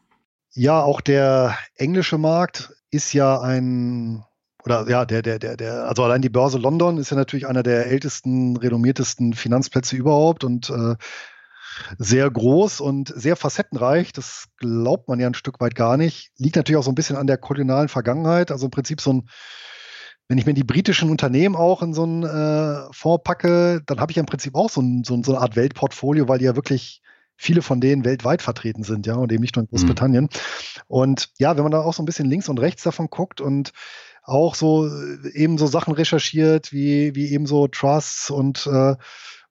Ja, auch der englische Markt ist ja ein oder ja, der, der, der, der, also allein die Börse London ist ja natürlich einer der ältesten, renommiertesten Finanzplätze überhaupt und äh, sehr groß und sehr facettenreich. Das glaubt man ja ein Stück weit gar nicht. Liegt natürlich auch so ein bisschen an der kolonialen Vergangenheit. Also im Prinzip so ein, wenn ich mir die britischen Unternehmen auch in so einen äh, Fonds packe, dann habe ich ja im Prinzip auch so, ein, so, so, eine Art Weltportfolio, weil die ja wirklich viele von denen weltweit vertreten sind, ja, und eben nicht nur in mhm. Großbritannien. Mhm. Und ja, wenn man da auch so ein bisschen links und rechts davon guckt und auch so äh, eben so Sachen recherchiert, wie, wie eben so Trusts und äh,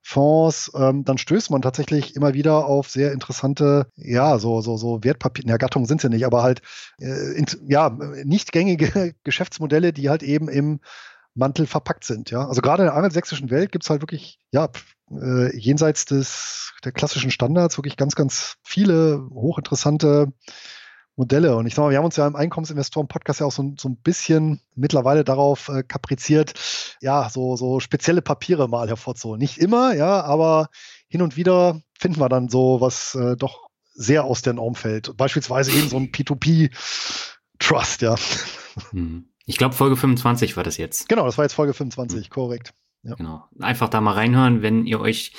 Fonds, ähm, dann stößt man tatsächlich immer wieder auf sehr interessante, ja, so, so, so Wertpapier, ja, Gattungen sind sie nicht, aber halt, äh, in, ja, nicht gängige Geschäftsmodelle, die halt eben im Mantel verpackt sind. Ja, also gerade in der angelsächsischen Welt gibt es halt wirklich, ja, äh, jenseits des der klassischen Standards wirklich ganz, ganz viele hochinteressante Modelle. Und ich sag mal, wir haben uns ja im Einkommensinvestoren-Podcast ja auch so, so, ein bisschen mittlerweile darauf äh, kapriziert, ja, so, so spezielle Papiere mal hervorzuholen. Nicht immer, ja, aber hin und wieder finden wir dann so was äh, doch sehr aus der Norm fällt. Beispielsweise eben so ein P2P-Trust, ja. Hm. Ich glaube, Folge 25 war das jetzt. Genau, das war jetzt Folge 25, hm. korrekt. Ja. Genau. Einfach da mal reinhören, wenn ihr euch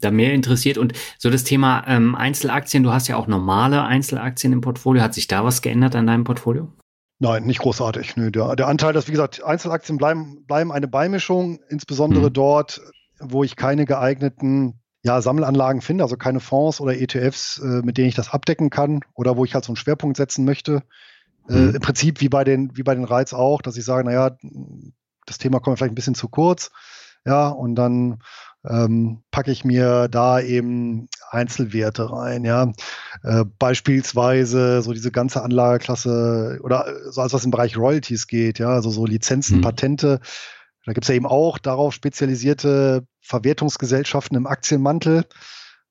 da mehr interessiert. Und so das Thema ähm, Einzelaktien, du hast ja auch normale Einzelaktien im Portfolio. Hat sich da was geändert an deinem Portfolio? Nein, nicht großartig. Nö, der, der Anteil, dass, wie gesagt, Einzelaktien bleiben, bleiben eine Beimischung, insbesondere hm. dort, wo ich keine geeigneten ja, Sammelanlagen finde, also keine Fonds oder ETFs, äh, mit denen ich das abdecken kann oder wo ich halt so einen Schwerpunkt setzen möchte. Äh, mhm. Im Prinzip wie bei den, wie bei den Reiz auch, dass ich sage, naja, das Thema kommt vielleicht ein bisschen zu kurz. Ja, und dann ähm, packe ich mir da eben Einzelwerte rein, ja. Äh, beispielsweise so diese ganze Anlageklasse oder äh, so alles, was im Bereich Royalties geht, ja, also so Lizenzen, mhm. Patente. Da gibt es ja eben auch darauf spezialisierte Verwertungsgesellschaften im Aktienmantel.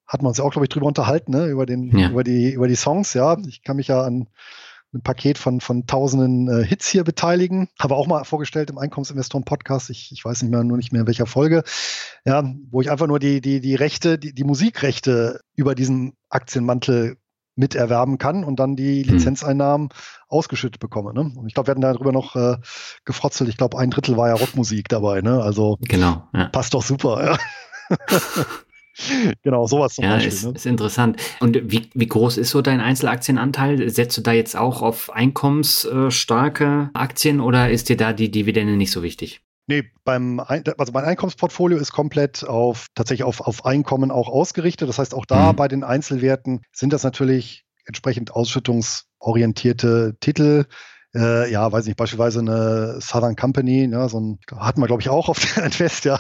Hatten wir uns ja auch, glaube ich, drüber unterhalten, ne? über, den, ja. über, die, über die Songs, ja. Ich kann mich ja an ein Paket von, von tausenden äh, Hits hier beteiligen. Habe auch mal vorgestellt im Einkommensinvestoren-Podcast, ich, ich weiß nicht mehr, nur nicht mehr in welcher Folge, ja, wo ich einfach nur die, die, die Rechte, die, die Musikrechte über diesen Aktienmantel miterwerben kann und dann die hm. Lizenzeinnahmen ausgeschüttet bekomme. Ne? Und ich glaube, wir hatten darüber noch äh, gefrotzelt. Ich glaube, ein Drittel war ja Rockmusik dabei. Ne? Also genau, ja. passt doch super. Ja. genau, sowas zum ja, Beispiel. Ist, ne? ist interessant. Und wie, wie groß ist so dein Einzelaktienanteil? Setzt du da jetzt auch auf einkommensstarke Aktien oder ist dir da die Dividende nicht so wichtig? Nee, beim, also mein Einkommensportfolio ist komplett auf, tatsächlich auf, auf Einkommen auch ausgerichtet. Das heißt, auch da mhm. bei den Einzelwerten sind das natürlich entsprechend ausschüttungsorientierte Titel. Äh, ja, weiß nicht, beispielsweise eine Southern Company, ja, so ein, hatten wir, glaube ich, auch auf der Invest, ja.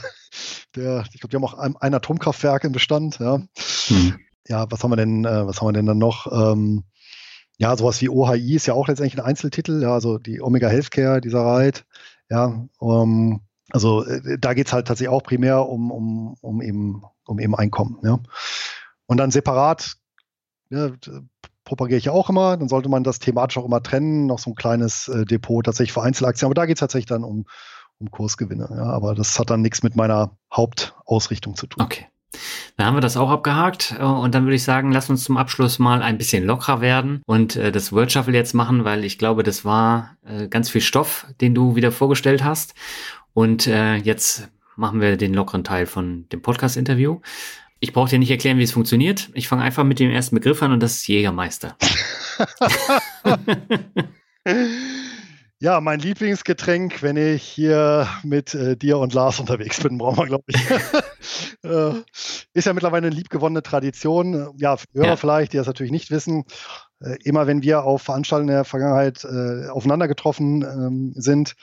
Der, ich glaube, die haben auch ein, ein Atomkraftwerk im Bestand, ja. Hm. Ja, was haben wir denn, äh, was haben wir denn dann noch? Ähm, ja, sowas wie OHI ist ja auch letztendlich ein Einzeltitel, ja, also die Omega Healthcare, dieser Reit, ja, um, also äh, da geht es halt tatsächlich auch primär um, um, um, eben, um eben Einkommen, ja. Und dann separat ja, propagiere ich ja auch immer. Dann sollte man das thematisch auch immer trennen. Noch so ein kleines äh, Depot tatsächlich für Einzelaktien. Aber da geht es tatsächlich dann um, um Kursgewinne. Ja. Aber das hat dann nichts mit meiner Hauptausrichtung zu tun. Okay. Dann haben wir das auch abgehakt äh, und dann würde ich sagen, lass uns zum Abschluss mal ein bisschen lockerer werden und äh, das Word Shuffle jetzt machen, weil ich glaube, das war äh, ganz viel Stoff, den du wieder vorgestellt hast. Und jetzt machen wir den lockeren Teil von dem Podcast-Interview. Ich brauche dir nicht erklären, wie es funktioniert. Ich fange einfach mit dem ersten Begriff an und das ist Jägermeister. ja, mein Lieblingsgetränk, wenn ich hier mit äh, dir und Lars unterwegs bin, brauchen wir, glaube ich. äh, ist ja mittlerweile eine liebgewonnene Tradition. Ja, Hörer ja. vielleicht, die das natürlich nicht wissen. Äh, immer wenn wir auf Veranstaltungen in der Vergangenheit äh, aufeinander getroffen ähm, sind,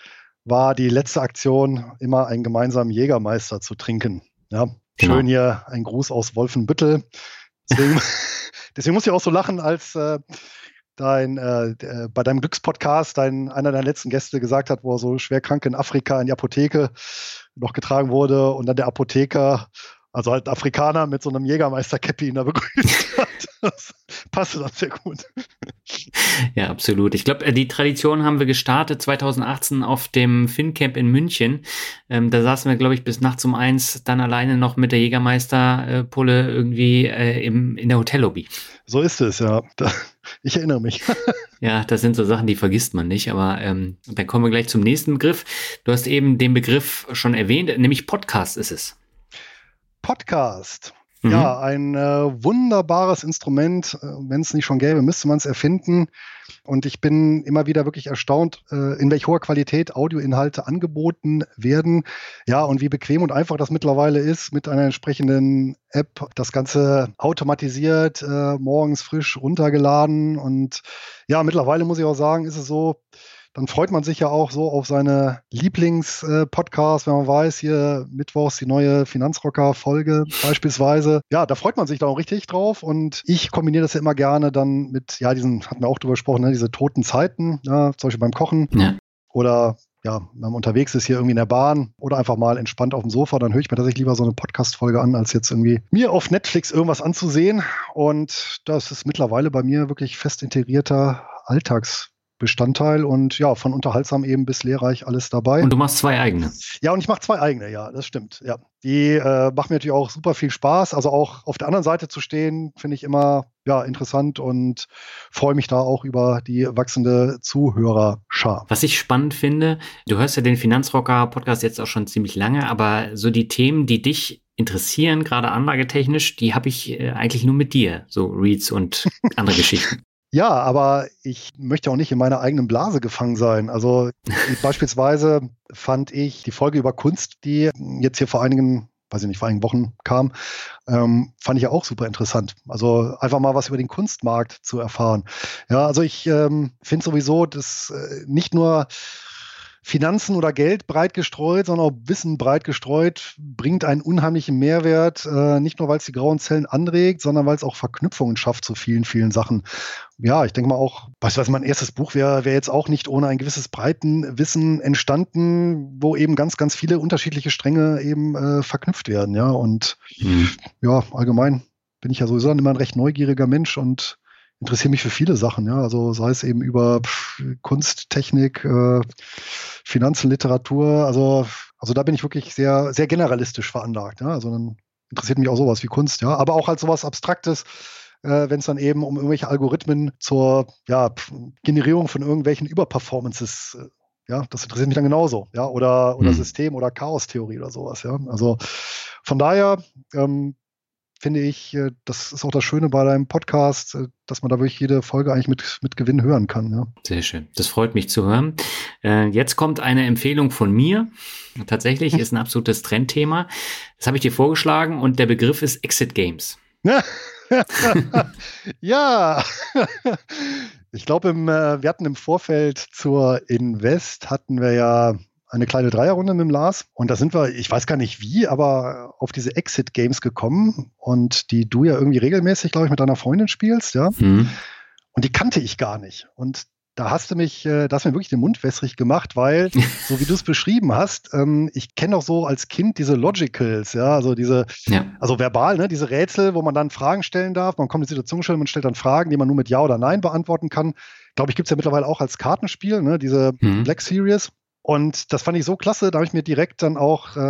war die letzte Aktion immer einen gemeinsamen Jägermeister zu trinken. Ja, Genau. Schön hier ein Gruß aus Wolfenbüttel. Deswegen, deswegen muss ich auch so lachen, als äh, dein, äh, bei deinem Glückspodcast dein, einer deiner letzten Gäste gesagt hat, wo er so schwer krank in Afrika in die Apotheke noch getragen wurde und dann der Apotheker also halt Afrikaner mit so einem Jägermeister-Cappy ihn da begrüßt hat. Das passte dann sehr gut. Ja, absolut. Ich glaube, äh, die Tradition haben wir gestartet 2018 auf dem FinCamp in München. Ähm, da saßen wir, glaube ich, bis nachts um eins dann alleine noch mit der Jägermeister-Pulle irgendwie äh, im, in der Hotellobby. So ist es, ja. Da, ich erinnere mich. ja, das sind so Sachen, die vergisst man nicht. Aber ähm, dann kommen wir gleich zum nächsten Begriff. Du hast eben den Begriff schon erwähnt, nämlich Podcast ist es. Podcast. Mhm. Ja, ein äh, wunderbares Instrument. Äh, Wenn es nicht schon gäbe, müsste man es erfinden. Und ich bin immer wieder wirklich erstaunt, äh, in welch hoher Qualität Audioinhalte angeboten werden. Ja, und wie bequem und einfach das mittlerweile ist, mit einer entsprechenden App das Ganze automatisiert, äh, morgens frisch runtergeladen. Und ja, mittlerweile muss ich auch sagen, ist es so, dann freut man sich ja auch so auf seine Lieblings-Podcasts, wenn man weiß, hier mittwochs die neue Finanzrocker-Folge beispielsweise. Ja, da freut man sich dann auch richtig drauf und ich kombiniere das ja immer gerne dann mit, ja, diesen, hatten wir auch drüber gesprochen, ne, diese toten Zeiten, ja, zum Beispiel beim Kochen. Ja. Oder ja, wenn man unterwegs ist hier irgendwie in der Bahn oder einfach mal entspannt auf dem Sofa, dann höre ich mir tatsächlich lieber so eine Podcast-Folge an, als jetzt irgendwie mir auf Netflix irgendwas anzusehen. Und das ist mittlerweile bei mir wirklich fest integrierter Alltags Bestandteil und ja, von unterhaltsam eben bis lehrreich alles dabei. Und du machst zwei eigene. Ja, und ich mache zwei eigene, ja, das stimmt. Ja. Die äh, machen mir natürlich auch super viel Spaß. Also auch auf der anderen Seite zu stehen, finde ich immer ja, interessant und freue mich da auch über die wachsende Zuhörerschar. Was ich spannend finde, du hörst ja den Finanzrocker-Podcast jetzt auch schon ziemlich lange, aber so die Themen, die dich interessieren, gerade anlagetechnisch, die habe ich äh, eigentlich nur mit dir, so Reads und andere Geschichten. Ja, aber ich möchte auch nicht in meiner eigenen Blase gefangen sein. Also beispielsweise fand ich die Folge über Kunst, die jetzt hier vor einigen, weiß ich nicht, vor einigen Wochen kam, ähm, fand ich ja auch super interessant. Also einfach mal was über den Kunstmarkt zu erfahren. Ja, also ich ähm, finde sowieso, dass äh, nicht nur Finanzen oder Geld breit gestreut, sondern auch Wissen breit gestreut, bringt einen unheimlichen Mehrwert, äh, nicht nur weil es die grauen Zellen anregt, sondern weil es auch Verknüpfungen schafft zu vielen, vielen Sachen. Ja, ich denke mal auch, beispielsweise mein erstes Buch wäre wär jetzt auch nicht ohne ein gewisses Breitenwissen entstanden, wo eben ganz, ganz viele unterschiedliche Stränge eben äh, verknüpft werden. Ja, und mhm. ja, allgemein bin ich ja sowieso immer ein recht neugieriger Mensch und interessiere mich für viele Sachen, ja. Also sei es eben über Kunst, Technik, äh, Finanzen, Literatur. Also, also da bin ich wirklich sehr, sehr generalistisch veranlagt. Ja? Also dann interessiert mich auch sowas wie Kunst, ja. Aber auch halt sowas Abstraktes, äh, wenn es dann eben um irgendwelche Algorithmen zur ja, Generierung von irgendwelchen Überperformances äh, ja, das interessiert mich dann genauso, ja, oder, oder hm. System- oder Chaostheorie oder sowas, ja. Also von daher ähm, finde ich, äh, das ist auch das Schöne bei deinem Podcast, äh, dass man da wirklich jede Folge eigentlich mit, mit Gewinn hören kann. Ja. Sehr schön. Das freut mich zu hören. Äh, jetzt kommt eine Empfehlung von mir. Tatsächlich ist ein absolutes Trendthema. Das habe ich dir vorgeschlagen und der Begriff ist Exit Games. ja, ich glaube, wir hatten im Vorfeld zur Invest hatten wir ja eine kleine Dreierrunde mit dem Lars. Und da sind wir, ich weiß gar nicht wie, aber auf diese Exit-Games gekommen und die du ja irgendwie regelmäßig, glaube ich, mit deiner Freundin spielst, ja. Mhm. Und die kannte ich gar nicht. Und da hast du mich, äh, da hast du mir wirklich den Mund wässrig gemacht, weil, so wie du es beschrieben hast, ähm, ich kenne doch so als Kind diese Logicals, ja, also diese, ja. also verbal, ne, diese Rätsel, wo man dann Fragen stellen darf, man kommt in die Situation stellen, man stellt dann Fragen, die man nur mit Ja oder Nein beantworten kann. Glaube ich, gibt es ja mittlerweile auch als Kartenspiel, ne, diese mhm. Black Series. Und das fand ich so klasse, da habe ich mir direkt dann auch äh,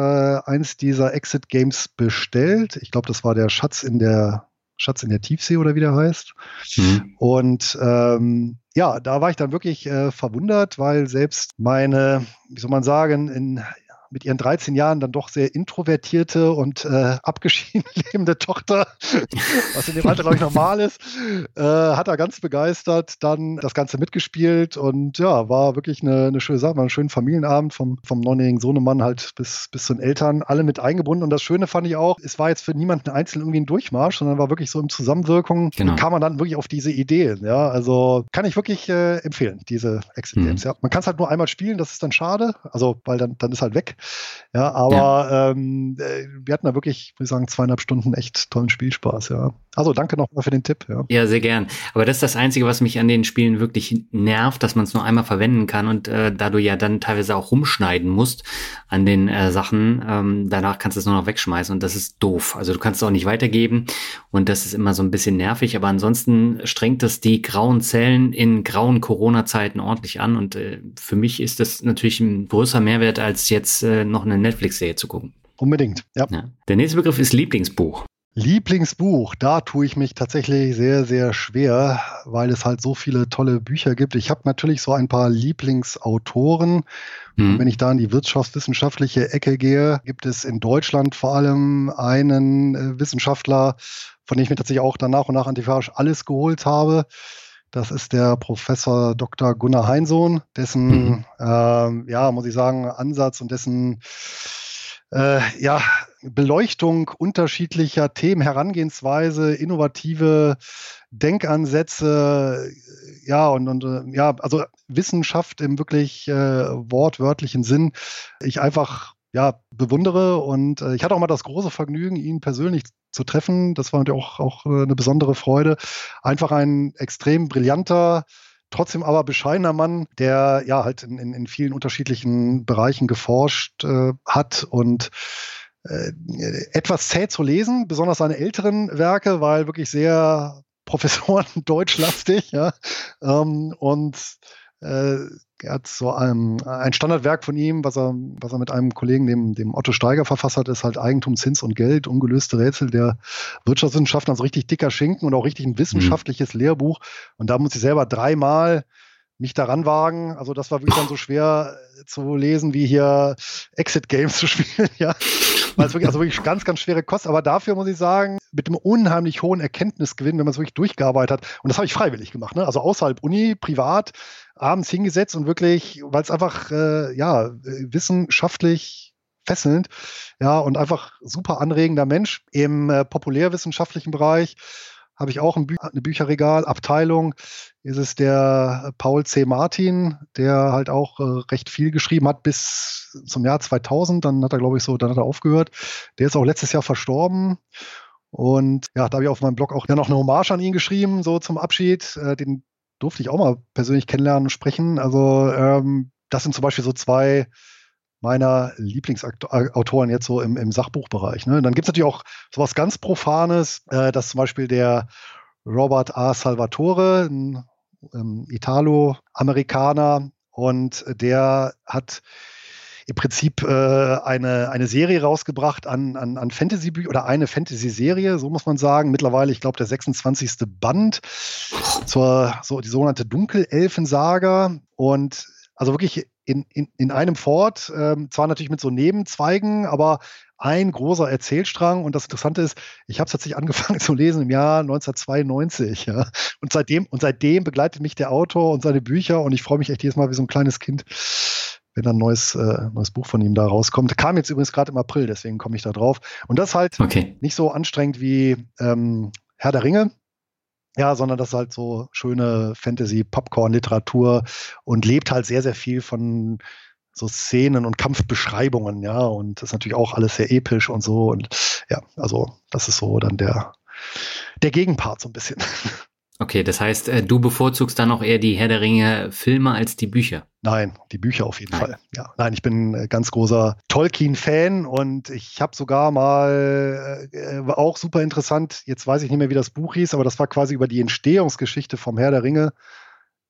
eins dieser Exit Games bestellt. Ich glaube, das war der Schatz in der Schatz in der Tiefsee oder wie der heißt. Mhm. Und ähm, ja, da war ich dann wirklich äh, verwundert, weil selbst meine, wie soll man sagen, in mit ihren 13 Jahren dann doch sehr introvertierte und äh, abgeschieden lebende Tochter, was in dem Alter, glaube ich, normal ist, äh, hat er ganz begeistert dann das Ganze mitgespielt und ja, war wirklich eine, eine schöne Sache, war ein schöner Familienabend vom, vom neunjährigen Sohnemann halt bis, bis zu den Eltern, alle mit eingebunden und das Schöne fand ich auch, es war jetzt für niemanden einzeln irgendwie ein Durchmarsch, sondern war wirklich so im Zusammenwirkung, genau. kam man dann wirklich auf diese Ideen, ja, also kann ich wirklich äh, empfehlen, diese Exit Games, mhm. ja. Man kann es halt nur einmal spielen, das ist dann schade, also weil dann, dann ist halt weg. Ja, aber ja. Ähm, äh, wir hatten da wirklich, würde ich sagen, zweieinhalb Stunden echt tollen Spielspaß, ja. Also danke nochmal für den Tipp, ja. Ja, sehr gern. Aber das ist das Einzige, was mich an den Spielen wirklich nervt, dass man es nur einmal verwenden kann und äh, da du ja dann teilweise auch rumschneiden musst an den äh, Sachen, ähm, danach kannst du es nur noch wegschmeißen und das ist doof. Also du kannst es auch nicht weitergeben und das ist immer so ein bisschen nervig, aber ansonsten strengt das die grauen Zellen in grauen Corona-Zeiten ordentlich an und äh, für mich ist das natürlich ein größer Mehrwert als jetzt äh, noch eine Netflix-Serie zu gucken. Unbedingt, ja. ja. Der nächste Begriff ist Lieblingsbuch. Lieblingsbuch, da tue ich mich tatsächlich sehr, sehr schwer, weil es halt so viele tolle Bücher gibt. Ich habe natürlich so ein paar Lieblingsautoren. Hm. Wenn ich da in die wirtschaftswissenschaftliche Ecke gehe, gibt es in Deutschland vor allem einen äh, Wissenschaftler, von dem ich mir tatsächlich auch dann nach und nach antiquarisch alles geholt habe. Das ist der Professor Dr. Gunnar Heinsohn, dessen, mhm. äh, ja, muss ich sagen, Ansatz und dessen äh, ja, Beleuchtung unterschiedlicher Themen, Herangehensweise, innovative Denkansätze, ja, und, und äh, ja, also Wissenschaft im wirklich äh, wortwörtlichen Sinn, ich einfach ja, bewundere. Und äh, ich hatte auch mal das große Vergnügen, ihn persönlich zu treffen. Das war natürlich auch, auch äh, eine besondere Freude. Einfach ein extrem brillanter, trotzdem aber bescheidener Mann, der ja halt in, in, in vielen unterschiedlichen Bereichen geforscht äh, hat und äh, etwas zäh zu lesen, besonders seine älteren Werke, weil wirklich sehr Professoren deutschlastig, ja. Ähm, und äh, er hat so ein, ein Standardwerk von ihm, was er, was er mit einem Kollegen, dem, dem Otto Steiger, verfasst hat, ist halt Eigentum, Zins und Geld, ungelöste Rätsel der Wirtschaftswissenschaften, also richtig dicker Schinken und auch richtig ein wissenschaftliches mhm. Lehrbuch. Und da muss ich selber dreimal mich daran wagen. Also das war wirklich dann so schwer äh, zu lesen, wie hier Exit Games zu spielen, ja. Weil es wirklich, also wirklich ganz, ganz schwere Kost. Aber dafür muss ich sagen, mit einem unheimlich hohen Erkenntnisgewinn, wenn man es wirklich durchgearbeitet hat. Und das habe ich freiwillig gemacht, ne? Also außerhalb Uni, privat, abends hingesetzt und wirklich, weil es einfach, äh, ja, wissenschaftlich fesselnd, ja, und einfach super anregender Mensch im äh, populärwissenschaftlichen Bereich habe ich auch ein, Bü eine Bücherregal, Abteilung ist es der Paul C. Martin, der halt auch äh, recht viel geschrieben hat bis zum Jahr 2000. Dann hat er, glaube ich, so, dann hat er aufgehört. Der ist auch letztes Jahr verstorben. Und ja, da habe ich auf meinem Blog auch ja, noch eine Hommage an ihn geschrieben, so zum Abschied. Äh, den durfte ich auch mal persönlich kennenlernen und sprechen. Also ähm, das sind zum Beispiel so zwei meiner Lieblingsautoren jetzt so im, im Sachbuchbereich. Ne? Dann gibt es natürlich auch sowas ganz Profanes, äh, dass zum Beispiel der Robert A. Salvatore, ein ähm, Italo-Amerikaner, und der hat im Prinzip äh, eine, eine Serie rausgebracht an, an, an Fantasy-Büchern oder eine Fantasy-Serie, so muss man sagen. Mittlerweile, ich glaube, der 26. Band zur so die sogenannte Dunkelelfensaga. Und also wirklich in, in, in einem Fort, ähm, zwar natürlich mit so Nebenzweigen, aber ein großer Erzählstrang. Und das Interessante ist, ich habe es tatsächlich angefangen zu lesen im Jahr 1992. Ja. Und seitdem, und seitdem begleitet mich der Autor und seine Bücher und ich freue mich echt jedes Mal wie so ein kleines Kind, wenn ein neues, äh, neues Buch von ihm da rauskommt. Kam jetzt übrigens gerade im April, deswegen komme ich da drauf. Und das ist halt okay. nicht so anstrengend wie ähm, Herr der Ringe. Ja, sondern das ist halt so schöne Fantasy-Popcorn-Literatur und lebt halt sehr, sehr viel von so Szenen und Kampfbeschreibungen, ja, und das ist natürlich auch alles sehr episch und so. Und ja, also das ist so dann der, der Gegenpart so ein bisschen. Okay, das heißt, äh, du bevorzugst dann auch eher die Herr der Ringe Filme als die Bücher? Nein, die Bücher auf jeden Nein. Fall. Ja, nein, ich bin ganz großer Tolkien-Fan und ich habe sogar mal äh, auch super interessant. Jetzt weiß ich nicht mehr, wie das Buch hieß, aber das war quasi über die Entstehungsgeschichte vom Herr der Ringe.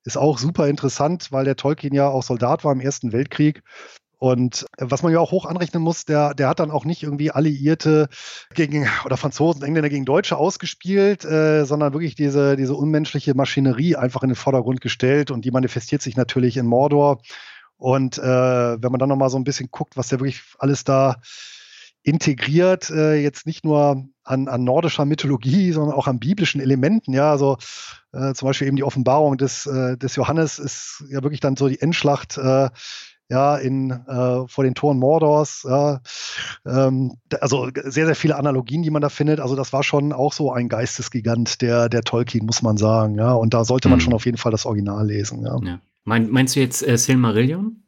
Ist auch super interessant, weil der Tolkien ja auch Soldat war im Ersten Weltkrieg und was man ja auch hoch anrechnen muss, der, der hat dann auch nicht irgendwie Alliierte gegen oder Franzosen, Engländer gegen Deutsche ausgespielt, äh, sondern wirklich diese, diese unmenschliche Maschinerie einfach in den Vordergrund gestellt und die manifestiert sich natürlich in Mordor. Und äh, wenn man dann nochmal so ein bisschen guckt, was der wirklich alles da integriert, äh, jetzt nicht nur an, an nordischer Mythologie, sondern auch an biblischen Elementen. Ja, also äh, zum Beispiel eben die Offenbarung des, äh, des Johannes ist ja wirklich dann so die Endschlacht äh, ja, in, äh, vor den Toren Mordors. Ja, ähm, also sehr, sehr viele Analogien, die man da findet. Also das war schon auch so ein Geistesgigant, der, der Tolkien, muss man sagen. Ja, und da sollte man mhm. schon auf jeden Fall das Original lesen. Ja. ja. Mein, meinst du jetzt äh, Silmarillion?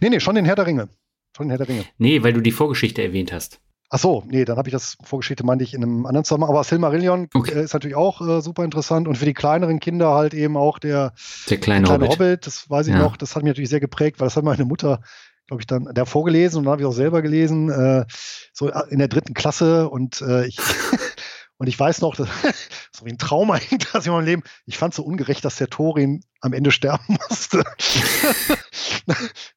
Nee, nee, schon den Herr der Ringe. Schon den Herr der Ringe. Nee, weil du die Vorgeschichte erwähnt hast. Ach so, nee, dann habe ich das Vorgeschichte, meinte ich, in einem anderen Zusammenhang. Aber Silmarillion okay. äh, ist natürlich auch äh, super interessant und für die kleineren Kinder halt eben auch der, der kleine, kleine Hobbit. Hobbit. Das weiß ich ja. noch, das hat mich natürlich sehr geprägt, weil das hat meine Mutter, glaube ich, dann der vorgelesen und dann habe ich auch selber gelesen, äh, so in der dritten Klasse und äh, ich. Und ich weiß noch, das, so wie ein Trauma hängt das in meinem Leben. Ich fand es so ungerecht, dass der Thorin am Ende sterben musste.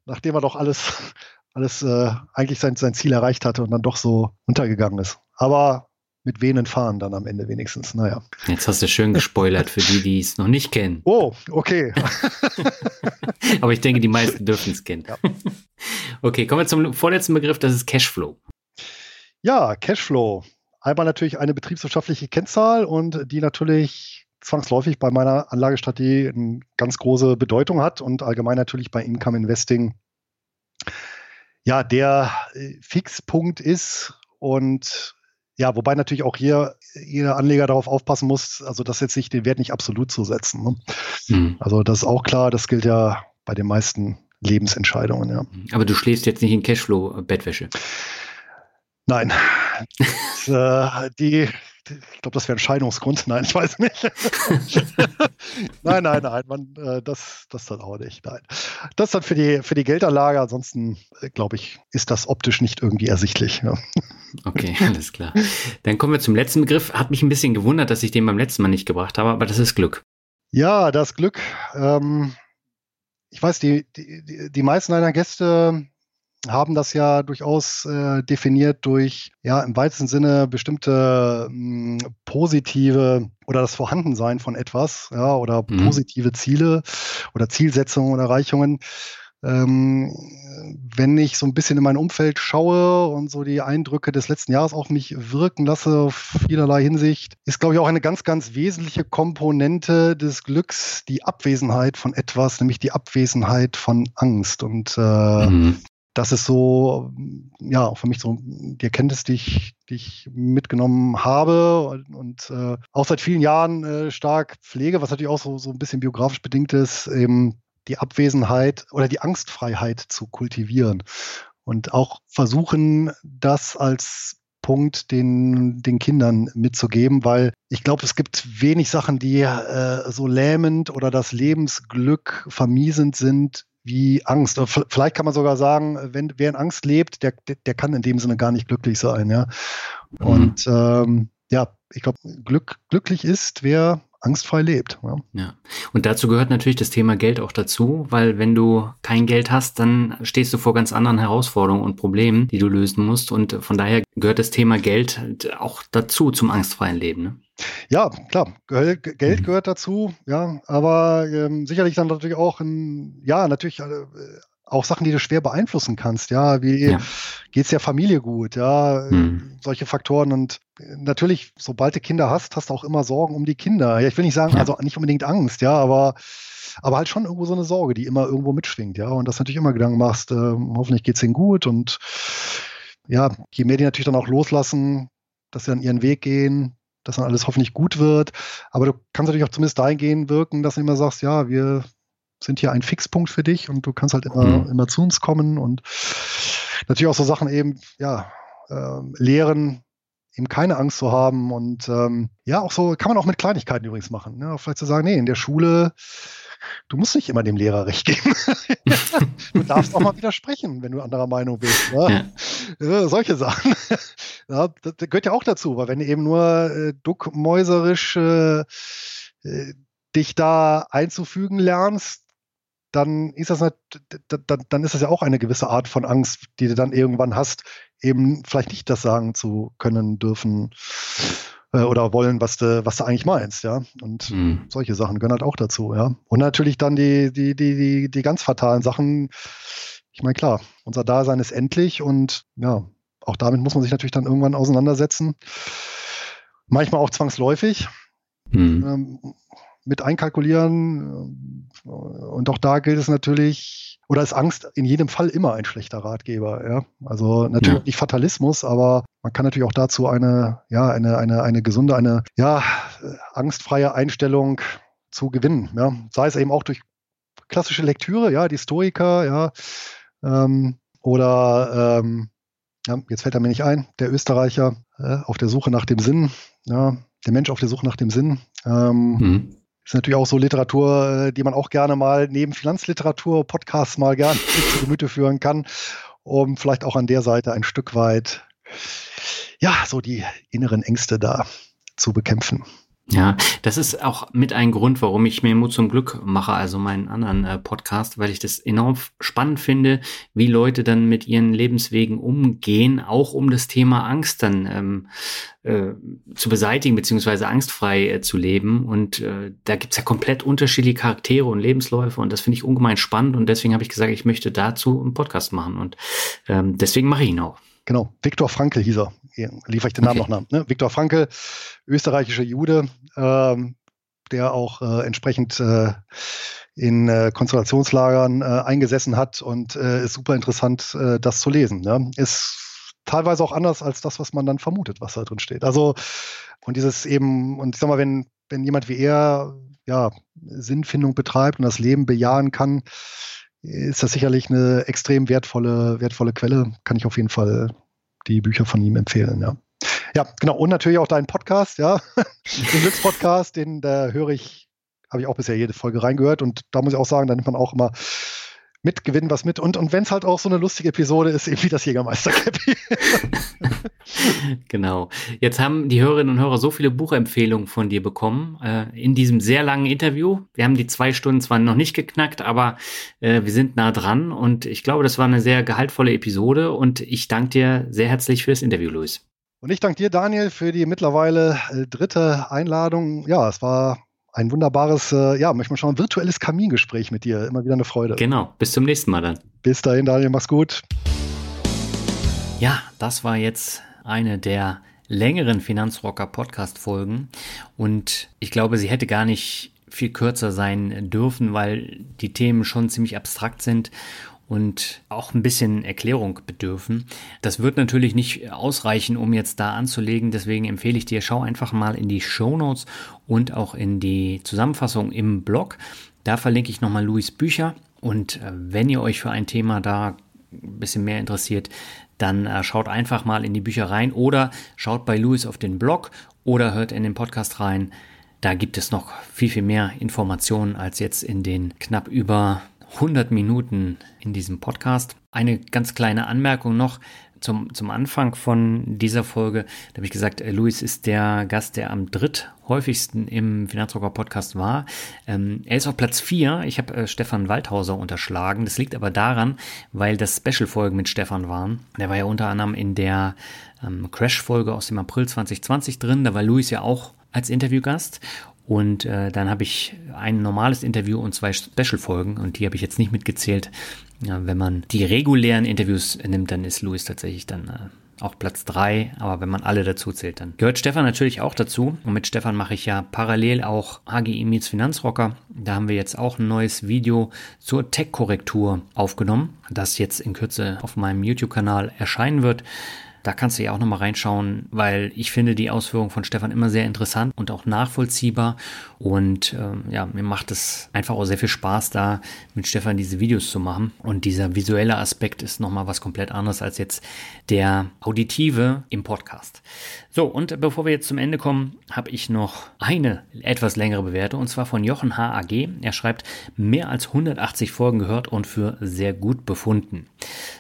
Nachdem er doch alles alles äh, eigentlich sein, sein Ziel erreicht hatte und dann doch so untergegangen ist. Aber mit wehenden Fahren dann am Ende wenigstens. Naja. Jetzt hast du schön gespoilert für die, die es noch nicht kennen. Oh, okay. Aber ich denke, die meisten dürfen es kennen. Ja. Okay, kommen wir zum vorletzten Begriff, das ist Cashflow. Ja, Cashflow. Einmal natürlich eine betriebswirtschaftliche Kennzahl und die natürlich zwangsläufig bei meiner Anlagestrategie eine ganz große Bedeutung hat und allgemein natürlich bei Income Investing ja, der äh, Fixpunkt ist und ja, wobei natürlich auch hier jeder Anleger darauf aufpassen muss, also das jetzt nicht den Wert nicht absolut zu setzen. Ne? Mhm. Also das ist auch klar, das gilt ja bei den meisten Lebensentscheidungen, ja. Aber du schläfst jetzt nicht in Cashflow-Bettwäsche. Nein. das, äh, die, ich glaube, das wäre ein Scheidungsgrund. Nein, ich weiß nicht. nein, nein, nein, man, äh, das, das dann auch nicht. Nein. Das dann für die, für die Geldanlage. Ansonsten, äh, glaube ich, ist das optisch nicht irgendwie ersichtlich. Ja. Okay, alles klar. Dann kommen wir zum letzten Begriff. Hat mich ein bisschen gewundert, dass ich den beim letzten Mal nicht gebracht habe, aber das ist Glück. Ja, das Glück. Ähm, ich weiß, die, die, die meisten deiner Gäste haben das ja durchaus äh, definiert durch, ja, im weitesten Sinne bestimmte mh, hm, positive oder das Vorhandensein von etwas, ja, oder mhm. positive Ziele oder Zielsetzungen oder Erreichungen. Ähm, wenn ich so ein bisschen in mein Umfeld schaue und so die Eindrücke des letzten Jahres auf mich wirken lasse, auf vielerlei Hinsicht, ist, glaube ich, auch eine ganz, ganz wesentliche Komponente des Glücks die Abwesenheit von etwas, nämlich die Abwesenheit von Angst. Und äh, mhm das ist so, ja, für mich so die Erkenntnis, die ich, die ich mitgenommen habe und, und äh, auch seit vielen Jahren äh, stark pflege, was natürlich auch so, so ein bisschen biografisch bedingt ist, eben die Abwesenheit oder die Angstfreiheit zu kultivieren und auch versuchen, das als Punkt den, den Kindern mitzugeben, weil ich glaube, es gibt wenig Sachen, die äh, so lähmend oder das Lebensglück vermiesend sind wie Angst. Vielleicht kann man sogar sagen, wenn wer in Angst lebt, der, der kann in dem Sinne gar nicht glücklich sein, ja. Mhm. Und ähm, ja, ich glaube, Glück, glücklich ist, wer angstfrei lebt. Ja. ja. Und dazu gehört natürlich das Thema Geld auch dazu, weil wenn du kein Geld hast, dann stehst du vor ganz anderen Herausforderungen und Problemen, die du lösen musst. Und von daher gehört das Thema Geld auch dazu zum angstfreien Leben. Ne? Ja, klar, Geld mhm. gehört dazu, ja, aber ähm, sicherlich dann natürlich auch ein, ja, natürlich äh, auch Sachen, die du schwer beeinflussen kannst, ja, wie ja. geht's der Familie gut, ja, mhm. solche Faktoren und natürlich, sobald du Kinder hast, hast du auch immer Sorgen um die Kinder. Ja, ich will nicht sagen, ja. also nicht unbedingt Angst, ja, aber aber halt schon irgendwo so eine Sorge, die immer irgendwo mitschwingt, ja, und das natürlich immer Gedanken machst, äh, hoffentlich geht's ihnen gut und ja, je mehr die natürlich dann auch loslassen, dass sie dann ihren Weg gehen, dass dann alles hoffentlich gut wird. Aber du kannst natürlich auch zumindest dahingehend wirken, dass du immer sagst, ja, wir sind hier ein Fixpunkt für dich und du kannst halt immer, mhm. immer zu uns kommen und natürlich auch so Sachen eben, ja, äh, lehren, eben keine Angst zu haben und ähm, ja, auch so kann man auch mit Kleinigkeiten übrigens machen. Ne? Vielleicht zu sagen, nee, in der Schule du musst nicht immer dem Lehrer recht geben. du darfst auch mal widersprechen, wenn du anderer Meinung bist. Ne? Ja. solche Sachen. Ja, das gehört ja auch dazu, weil wenn du eben nur äh, duckmäuserisch äh, dich da einzufügen lernst, dann ist das nicht, dann, dann ist das ja auch eine gewisse Art von Angst, die du dann irgendwann hast, eben vielleicht nicht das sagen zu können, dürfen äh, oder wollen, was du, was du eigentlich meinst, ja. Und mhm. solche Sachen gehören halt auch dazu, ja. Und natürlich dann die, die, die, die, die ganz fatalen Sachen. Ich meine, klar, unser Dasein ist endlich und ja, auch damit muss man sich natürlich dann irgendwann auseinandersetzen. Manchmal auch zwangsläufig. Mhm. Ähm, mit einkalkulieren. Und auch da gilt es natürlich, oder ist Angst in jedem Fall immer ein schlechter Ratgeber. Ja? Also natürlich ja. nicht Fatalismus, aber man kann natürlich auch dazu eine, ja, eine, eine, eine gesunde, eine ja, angstfreie Einstellung zu gewinnen. Ja? Sei es eben auch durch klassische Lektüre, ja, die Stoiker, ja, ähm, oder ähm, ja, jetzt fällt er mir nicht ein, der Österreicher äh, auf der Suche nach dem Sinn, ja, der Mensch auf der Suche nach dem Sinn. Ähm, mhm. Ist natürlich auch so Literatur, äh, die man auch gerne mal neben Finanzliteratur, Podcasts mal gerne zu Gemüte führen kann, um vielleicht auch an der Seite ein Stück weit, ja, so die inneren Ängste da zu bekämpfen. Ja, das ist auch mit ein Grund, warum ich mir Mut zum Glück mache, also meinen anderen äh, Podcast, weil ich das enorm spannend finde, wie Leute dann mit ihren Lebenswegen umgehen, auch um das Thema Angst dann ähm, äh, zu beseitigen, beziehungsweise angstfrei äh, zu leben. Und äh, da gibt's ja komplett unterschiedliche Charaktere und Lebensläufe und das finde ich ungemein spannend und deswegen habe ich gesagt, ich möchte dazu einen Podcast machen und ähm, deswegen mache ich ihn auch. Genau, Viktor Frankl hieß er. Hier liefere ich den Namen okay. noch nach. Ne? Viktor Frankl, österreichischer Jude, ähm, der auch äh, entsprechend äh, in äh, Konzentrationslagern äh, eingesessen hat und äh, ist super interessant, äh, das zu lesen. Ne? Ist teilweise auch anders als das, was man dann vermutet, was da drin steht. Also, und dieses eben, und ich sag mal, wenn, wenn jemand wie er ja, Sinnfindung betreibt und das Leben bejahen kann, ist das sicherlich eine extrem wertvolle, wertvolle Quelle. Kann ich auf jeden Fall die Bücher von ihm empfehlen, ja. Ja, genau. Und natürlich auch deinen Podcast, ja. den Glückspodcast, den da höre ich, habe ich auch bisher jede Folge reingehört. Und da muss ich auch sagen, da nimmt man auch immer mit, gewinnen was mit. Und, und wenn es halt auch so eine lustige Episode ist, eben wie das Jägermeister-Cappy. genau. Jetzt haben die Hörerinnen und Hörer so viele Buchempfehlungen von dir bekommen äh, in diesem sehr langen Interview. Wir haben die zwei Stunden zwar noch nicht geknackt, aber äh, wir sind nah dran und ich glaube, das war eine sehr gehaltvolle Episode und ich danke dir sehr herzlich für das Interview, Luis. Und ich danke dir, Daniel, für die mittlerweile äh, dritte Einladung. Ja, es war ein wunderbares, äh, ja, manchmal schon ein virtuelles Kamingespräch mit dir. Immer wieder eine Freude. Genau. Bis zum nächsten Mal dann. Bis dahin, Daniel. Mach's gut. Ja, das war jetzt eine der längeren Finanzrocker Podcast Folgen und ich glaube, sie hätte gar nicht viel kürzer sein dürfen, weil die Themen schon ziemlich abstrakt sind und auch ein bisschen Erklärung bedürfen. Das wird natürlich nicht ausreichen, um jetzt da anzulegen. Deswegen empfehle ich dir, schau einfach mal in die Show Notes und auch in die Zusammenfassung im Blog. Da verlinke ich nochmal Louis Bücher. Und äh, wenn ihr euch für ein Thema da ein bisschen mehr interessiert, dann äh, schaut einfach mal in die Bücher rein oder schaut bei Louis auf den Blog oder hört in den Podcast rein. Da gibt es noch viel, viel mehr Informationen als jetzt in den knapp über 100 Minuten in diesem Podcast. Eine ganz kleine Anmerkung noch zum, zum Anfang von dieser Folge. Da habe ich gesagt, äh, Luis ist der Gast, der am dritthäufigsten im Finanzrocker Podcast war. Ähm, er ist auf Platz 4. Ich habe äh, Stefan Waldhauser unterschlagen. Das liegt aber daran, weil das Special-Folgen mit Stefan waren. Der war ja unter anderem in der ähm, Crash-Folge aus dem April 2020 drin. Da war Luis ja auch als Interviewgast. Und äh, dann habe ich ein normales Interview und zwei Special-Folgen und die habe ich jetzt nicht mitgezählt. Ja, wenn man die regulären Interviews nimmt, dann ist Louis tatsächlich dann äh, auch Platz drei. Aber wenn man alle dazu zählt, dann gehört Stefan natürlich auch dazu. Und mit Stefan mache ich ja parallel auch HGI Meets Finanzrocker. Da haben wir jetzt auch ein neues Video zur Tech-Korrektur aufgenommen, das jetzt in Kürze auf meinem YouTube-Kanal erscheinen wird. Da kannst du ja auch nochmal reinschauen, weil ich finde die Ausführungen von Stefan immer sehr interessant und auch nachvollziehbar. Und äh, ja, mir macht es einfach auch sehr viel Spaß, da mit Stefan diese Videos zu machen. Und dieser visuelle Aspekt ist nochmal was komplett anderes als jetzt der auditive im Podcast. So, und bevor wir jetzt zum Ende kommen, habe ich noch eine etwas längere Bewertung und zwar von Jochen HAG. Er schreibt, mehr als 180 Folgen gehört und für sehr gut befunden.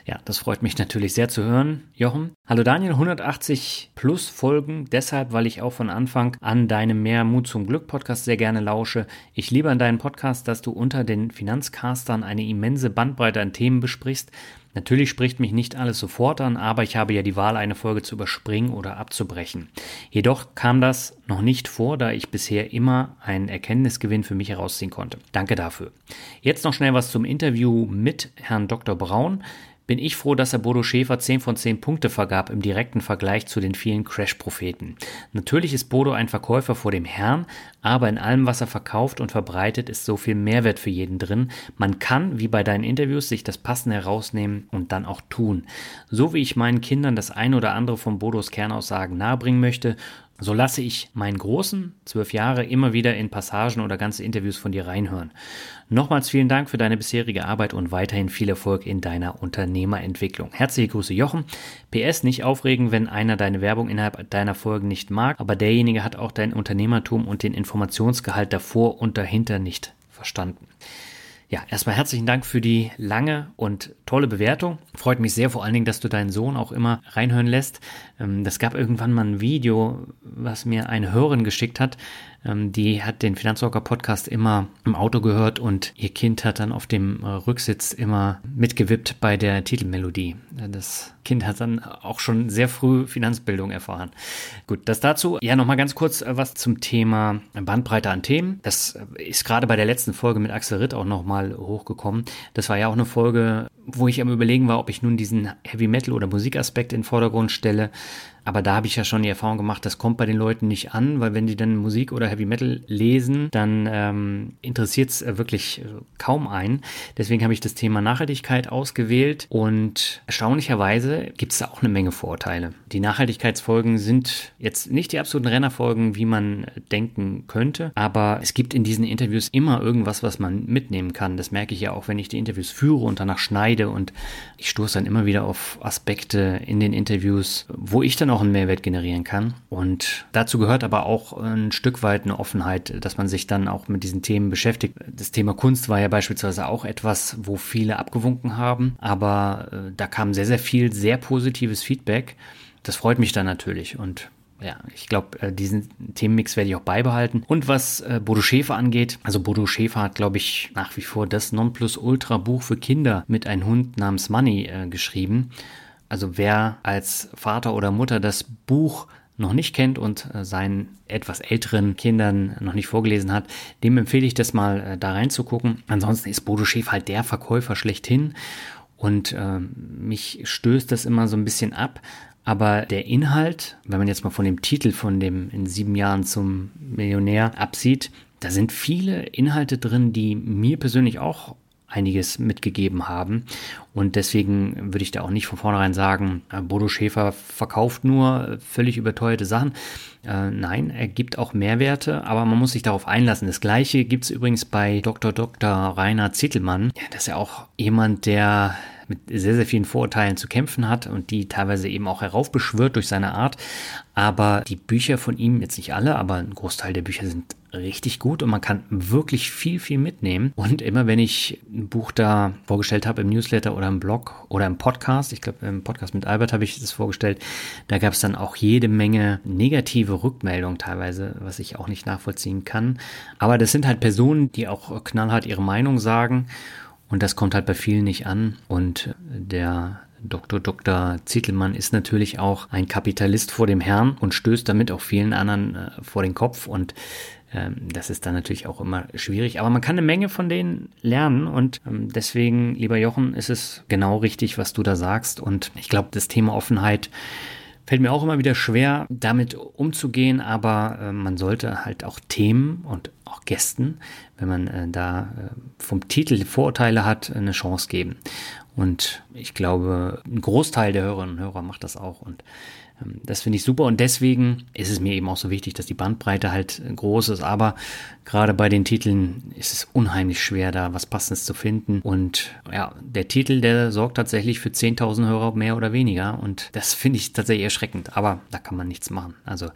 Ja, das freut mich natürlich sehr zu hören, Jochen. Hallo Daniel, 180 plus Folgen, deshalb, weil ich auch von Anfang an deinem Mehr Mut zum Glück Podcast sehr gerne lausche. Ich liebe an deinem Podcast, dass du unter den Finanzcastern eine immense Bandbreite an Themen besprichst Natürlich spricht mich nicht alles sofort an, aber ich habe ja die Wahl, eine Folge zu überspringen oder abzubrechen. Jedoch kam das noch nicht vor, da ich bisher immer einen Erkenntnisgewinn für mich herausziehen konnte. Danke dafür. Jetzt noch schnell was zum Interview mit Herrn Dr. Braun bin ich froh, dass er Bodo Schäfer 10 von 10 Punkte vergab im direkten Vergleich zu den vielen Crash-Propheten. Natürlich ist Bodo ein Verkäufer vor dem Herrn, aber in allem, was er verkauft und verbreitet, ist so viel Mehrwert für jeden drin. Man kann, wie bei deinen Interviews, sich das Passende herausnehmen und dann auch tun. So wie ich meinen Kindern das ein oder andere von Bodos Kernaussagen nahebringen möchte, so lasse ich meinen Großen, zwölf Jahre, immer wieder in Passagen oder ganze Interviews von dir reinhören. Nochmals vielen Dank für deine bisherige Arbeit und weiterhin viel Erfolg in deiner Unternehmerentwicklung. Herzliche Grüße, Jochen. PS, nicht aufregen, wenn einer deine Werbung innerhalb deiner Folgen nicht mag, aber derjenige hat auch dein Unternehmertum und den Informationsgehalt davor und dahinter nicht verstanden. Ja, erstmal herzlichen Dank für die lange und tolle Bewertung. Freut mich sehr vor allen Dingen, dass du deinen Sohn auch immer reinhören lässt. Ähm, das gab irgendwann mal ein Video, was mir eine Hörerin geschickt hat. Ähm, die hat den Finanzrocker Podcast immer im Auto gehört und ihr Kind hat dann auf dem äh, Rücksitz immer mitgewippt bei der Titelmelodie. Das Kind hat dann auch schon sehr früh Finanzbildung erfahren. Gut, das dazu. Ja, nochmal ganz kurz äh, was zum Thema Bandbreite an Themen. Das äh, ist gerade bei der letzten Folge mit Axel Ritt auch nochmal hochgekommen. Das war ja auch eine Folge, wo ich am überlegen war, ob ich nun diesen Heavy Metal oder Musikaspekt in den Vordergrund stelle. Aber da habe ich ja schon die Erfahrung gemacht, das kommt bei den Leuten nicht an, weil wenn die dann Musik oder Heavy Metal lesen, dann ähm, interessiert es äh, wirklich äh, kaum einen. Deswegen habe ich das Thema Nachhaltigkeit ausgewählt und erstaunlicherweise gibt es da auch eine Menge Vorteile. Die Nachhaltigkeitsfolgen sind jetzt nicht die absoluten Rennerfolgen, wie man denken könnte, aber es gibt in diesen Interviews immer irgendwas, was man mitnehmen kann. Das merke ich ja auch, wenn ich die Interviews führe und danach schneide und ich stoße dann immer wieder auf Aspekte in den Interviews, wo ich dann auch einen Mehrwert generieren kann. Und dazu gehört aber auch ein Stück weit eine Offenheit, dass man sich dann auch mit diesen Themen beschäftigt. Das Thema Kunst war ja beispielsweise auch etwas, wo viele abgewunken haben, aber äh, da kam sehr, sehr viel sehr positives Feedback. Das freut mich dann natürlich und ja, ich glaube, äh, diesen Themenmix werde ich auch beibehalten. Und was äh, Bodo Schäfer angeht, also Bodo Schäfer hat, glaube ich, nach wie vor das Nonplusultra-Buch für Kinder mit einem Hund namens Money geschrieben. Also wer als Vater oder Mutter das Buch noch nicht kennt und äh, seinen etwas älteren Kindern noch nicht vorgelesen hat, dem empfehle ich das mal äh, da reinzugucken. Ansonsten ist Bodo Schäfer halt der Verkäufer schlechthin und äh, mich stößt das immer so ein bisschen ab, aber der Inhalt, wenn man jetzt mal von dem Titel von dem in sieben Jahren zum Millionär absieht, da sind viele Inhalte drin, die mir persönlich auch einiges mitgegeben haben. Und deswegen würde ich da auch nicht von vornherein sagen, äh, Bodo Schäfer verkauft nur völlig überteuerte Sachen. Äh, nein, er gibt auch Mehrwerte, aber man muss sich darauf einlassen. Das gleiche gibt es übrigens bei Dr. Dr. Rainer Zittelmann. Ja, das ist ja auch jemand, der mit sehr, sehr vielen Vorurteilen zu kämpfen hat und die teilweise eben auch heraufbeschwört durch seine Art. Aber die Bücher von ihm, jetzt nicht alle, aber ein Großteil der Bücher sind richtig gut und man kann wirklich viel, viel mitnehmen. Und immer wenn ich ein Buch da vorgestellt habe im Newsletter oder im Blog oder im Podcast, ich glaube im Podcast mit Albert habe ich das vorgestellt, da gab es dann auch jede Menge negative Rückmeldungen teilweise, was ich auch nicht nachvollziehen kann. Aber das sind halt Personen, die auch knallhart ihre Meinung sagen und das kommt halt bei vielen nicht an. Und der Dr. Dr. Zittelmann ist natürlich auch ein Kapitalist vor dem Herrn und stößt damit auch vielen anderen äh, vor den Kopf. Und ähm, das ist dann natürlich auch immer schwierig. Aber man kann eine Menge von denen lernen. Und ähm, deswegen, lieber Jochen, ist es genau richtig, was du da sagst. Und ich glaube, das Thema Offenheit Fällt mir auch immer wieder schwer, damit umzugehen, aber äh, man sollte halt auch Themen und auch Gästen, wenn man äh, da äh, vom Titel Vorurteile hat, eine Chance geben. Und ich glaube, ein Großteil der Hörerinnen und Hörer macht das auch. Und das finde ich super und deswegen ist es mir eben auch so wichtig, dass die Bandbreite halt groß ist. Aber gerade bei den Titeln ist es unheimlich schwer, da was Passendes zu finden. Und ja, der Titel, der sorgt tatsächlich für 10.000 Hörer mehr oder weniger. Und das finde ich tatsächlich erschreckend. Aber da kann man nichts machen. Also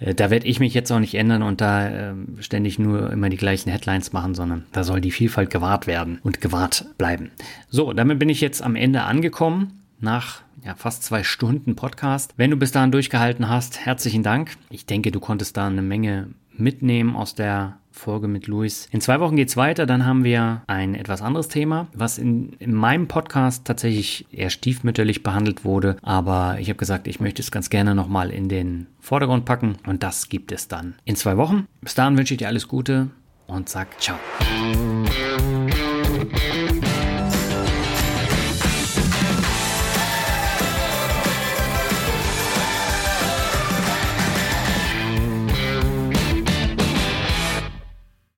äh, da werde ich mich jetzt auch nicht ändern und da äh, ständig nur immer die gleichen Headlines machen, sondern da soll die Vielfalt gewahrt werden und gewahrt bleiben. So, damit bin ich jetzt am Ende angekommen nach ja, fast zwei Stunden Podcast. Wenn du bis dahin durchgehalten hast, herzlichen Dank. Ich denke, du konntest da eine Menge mitnehmen aus der Folge mit Luis. In zwei Wochen geht's weiter, dann haben wir ein etwas anderes Thema, was in, in meinem Podcast tatsächlich eher stiefmütterlich behandelt wurde, aber ich habe gesagt, ich möchte es ganz gerne nochmal in den Vordergrund packen und das gibt es dann in zwei Wochen. Bis dahin wünsche ich dir alles Gute und sag ciao.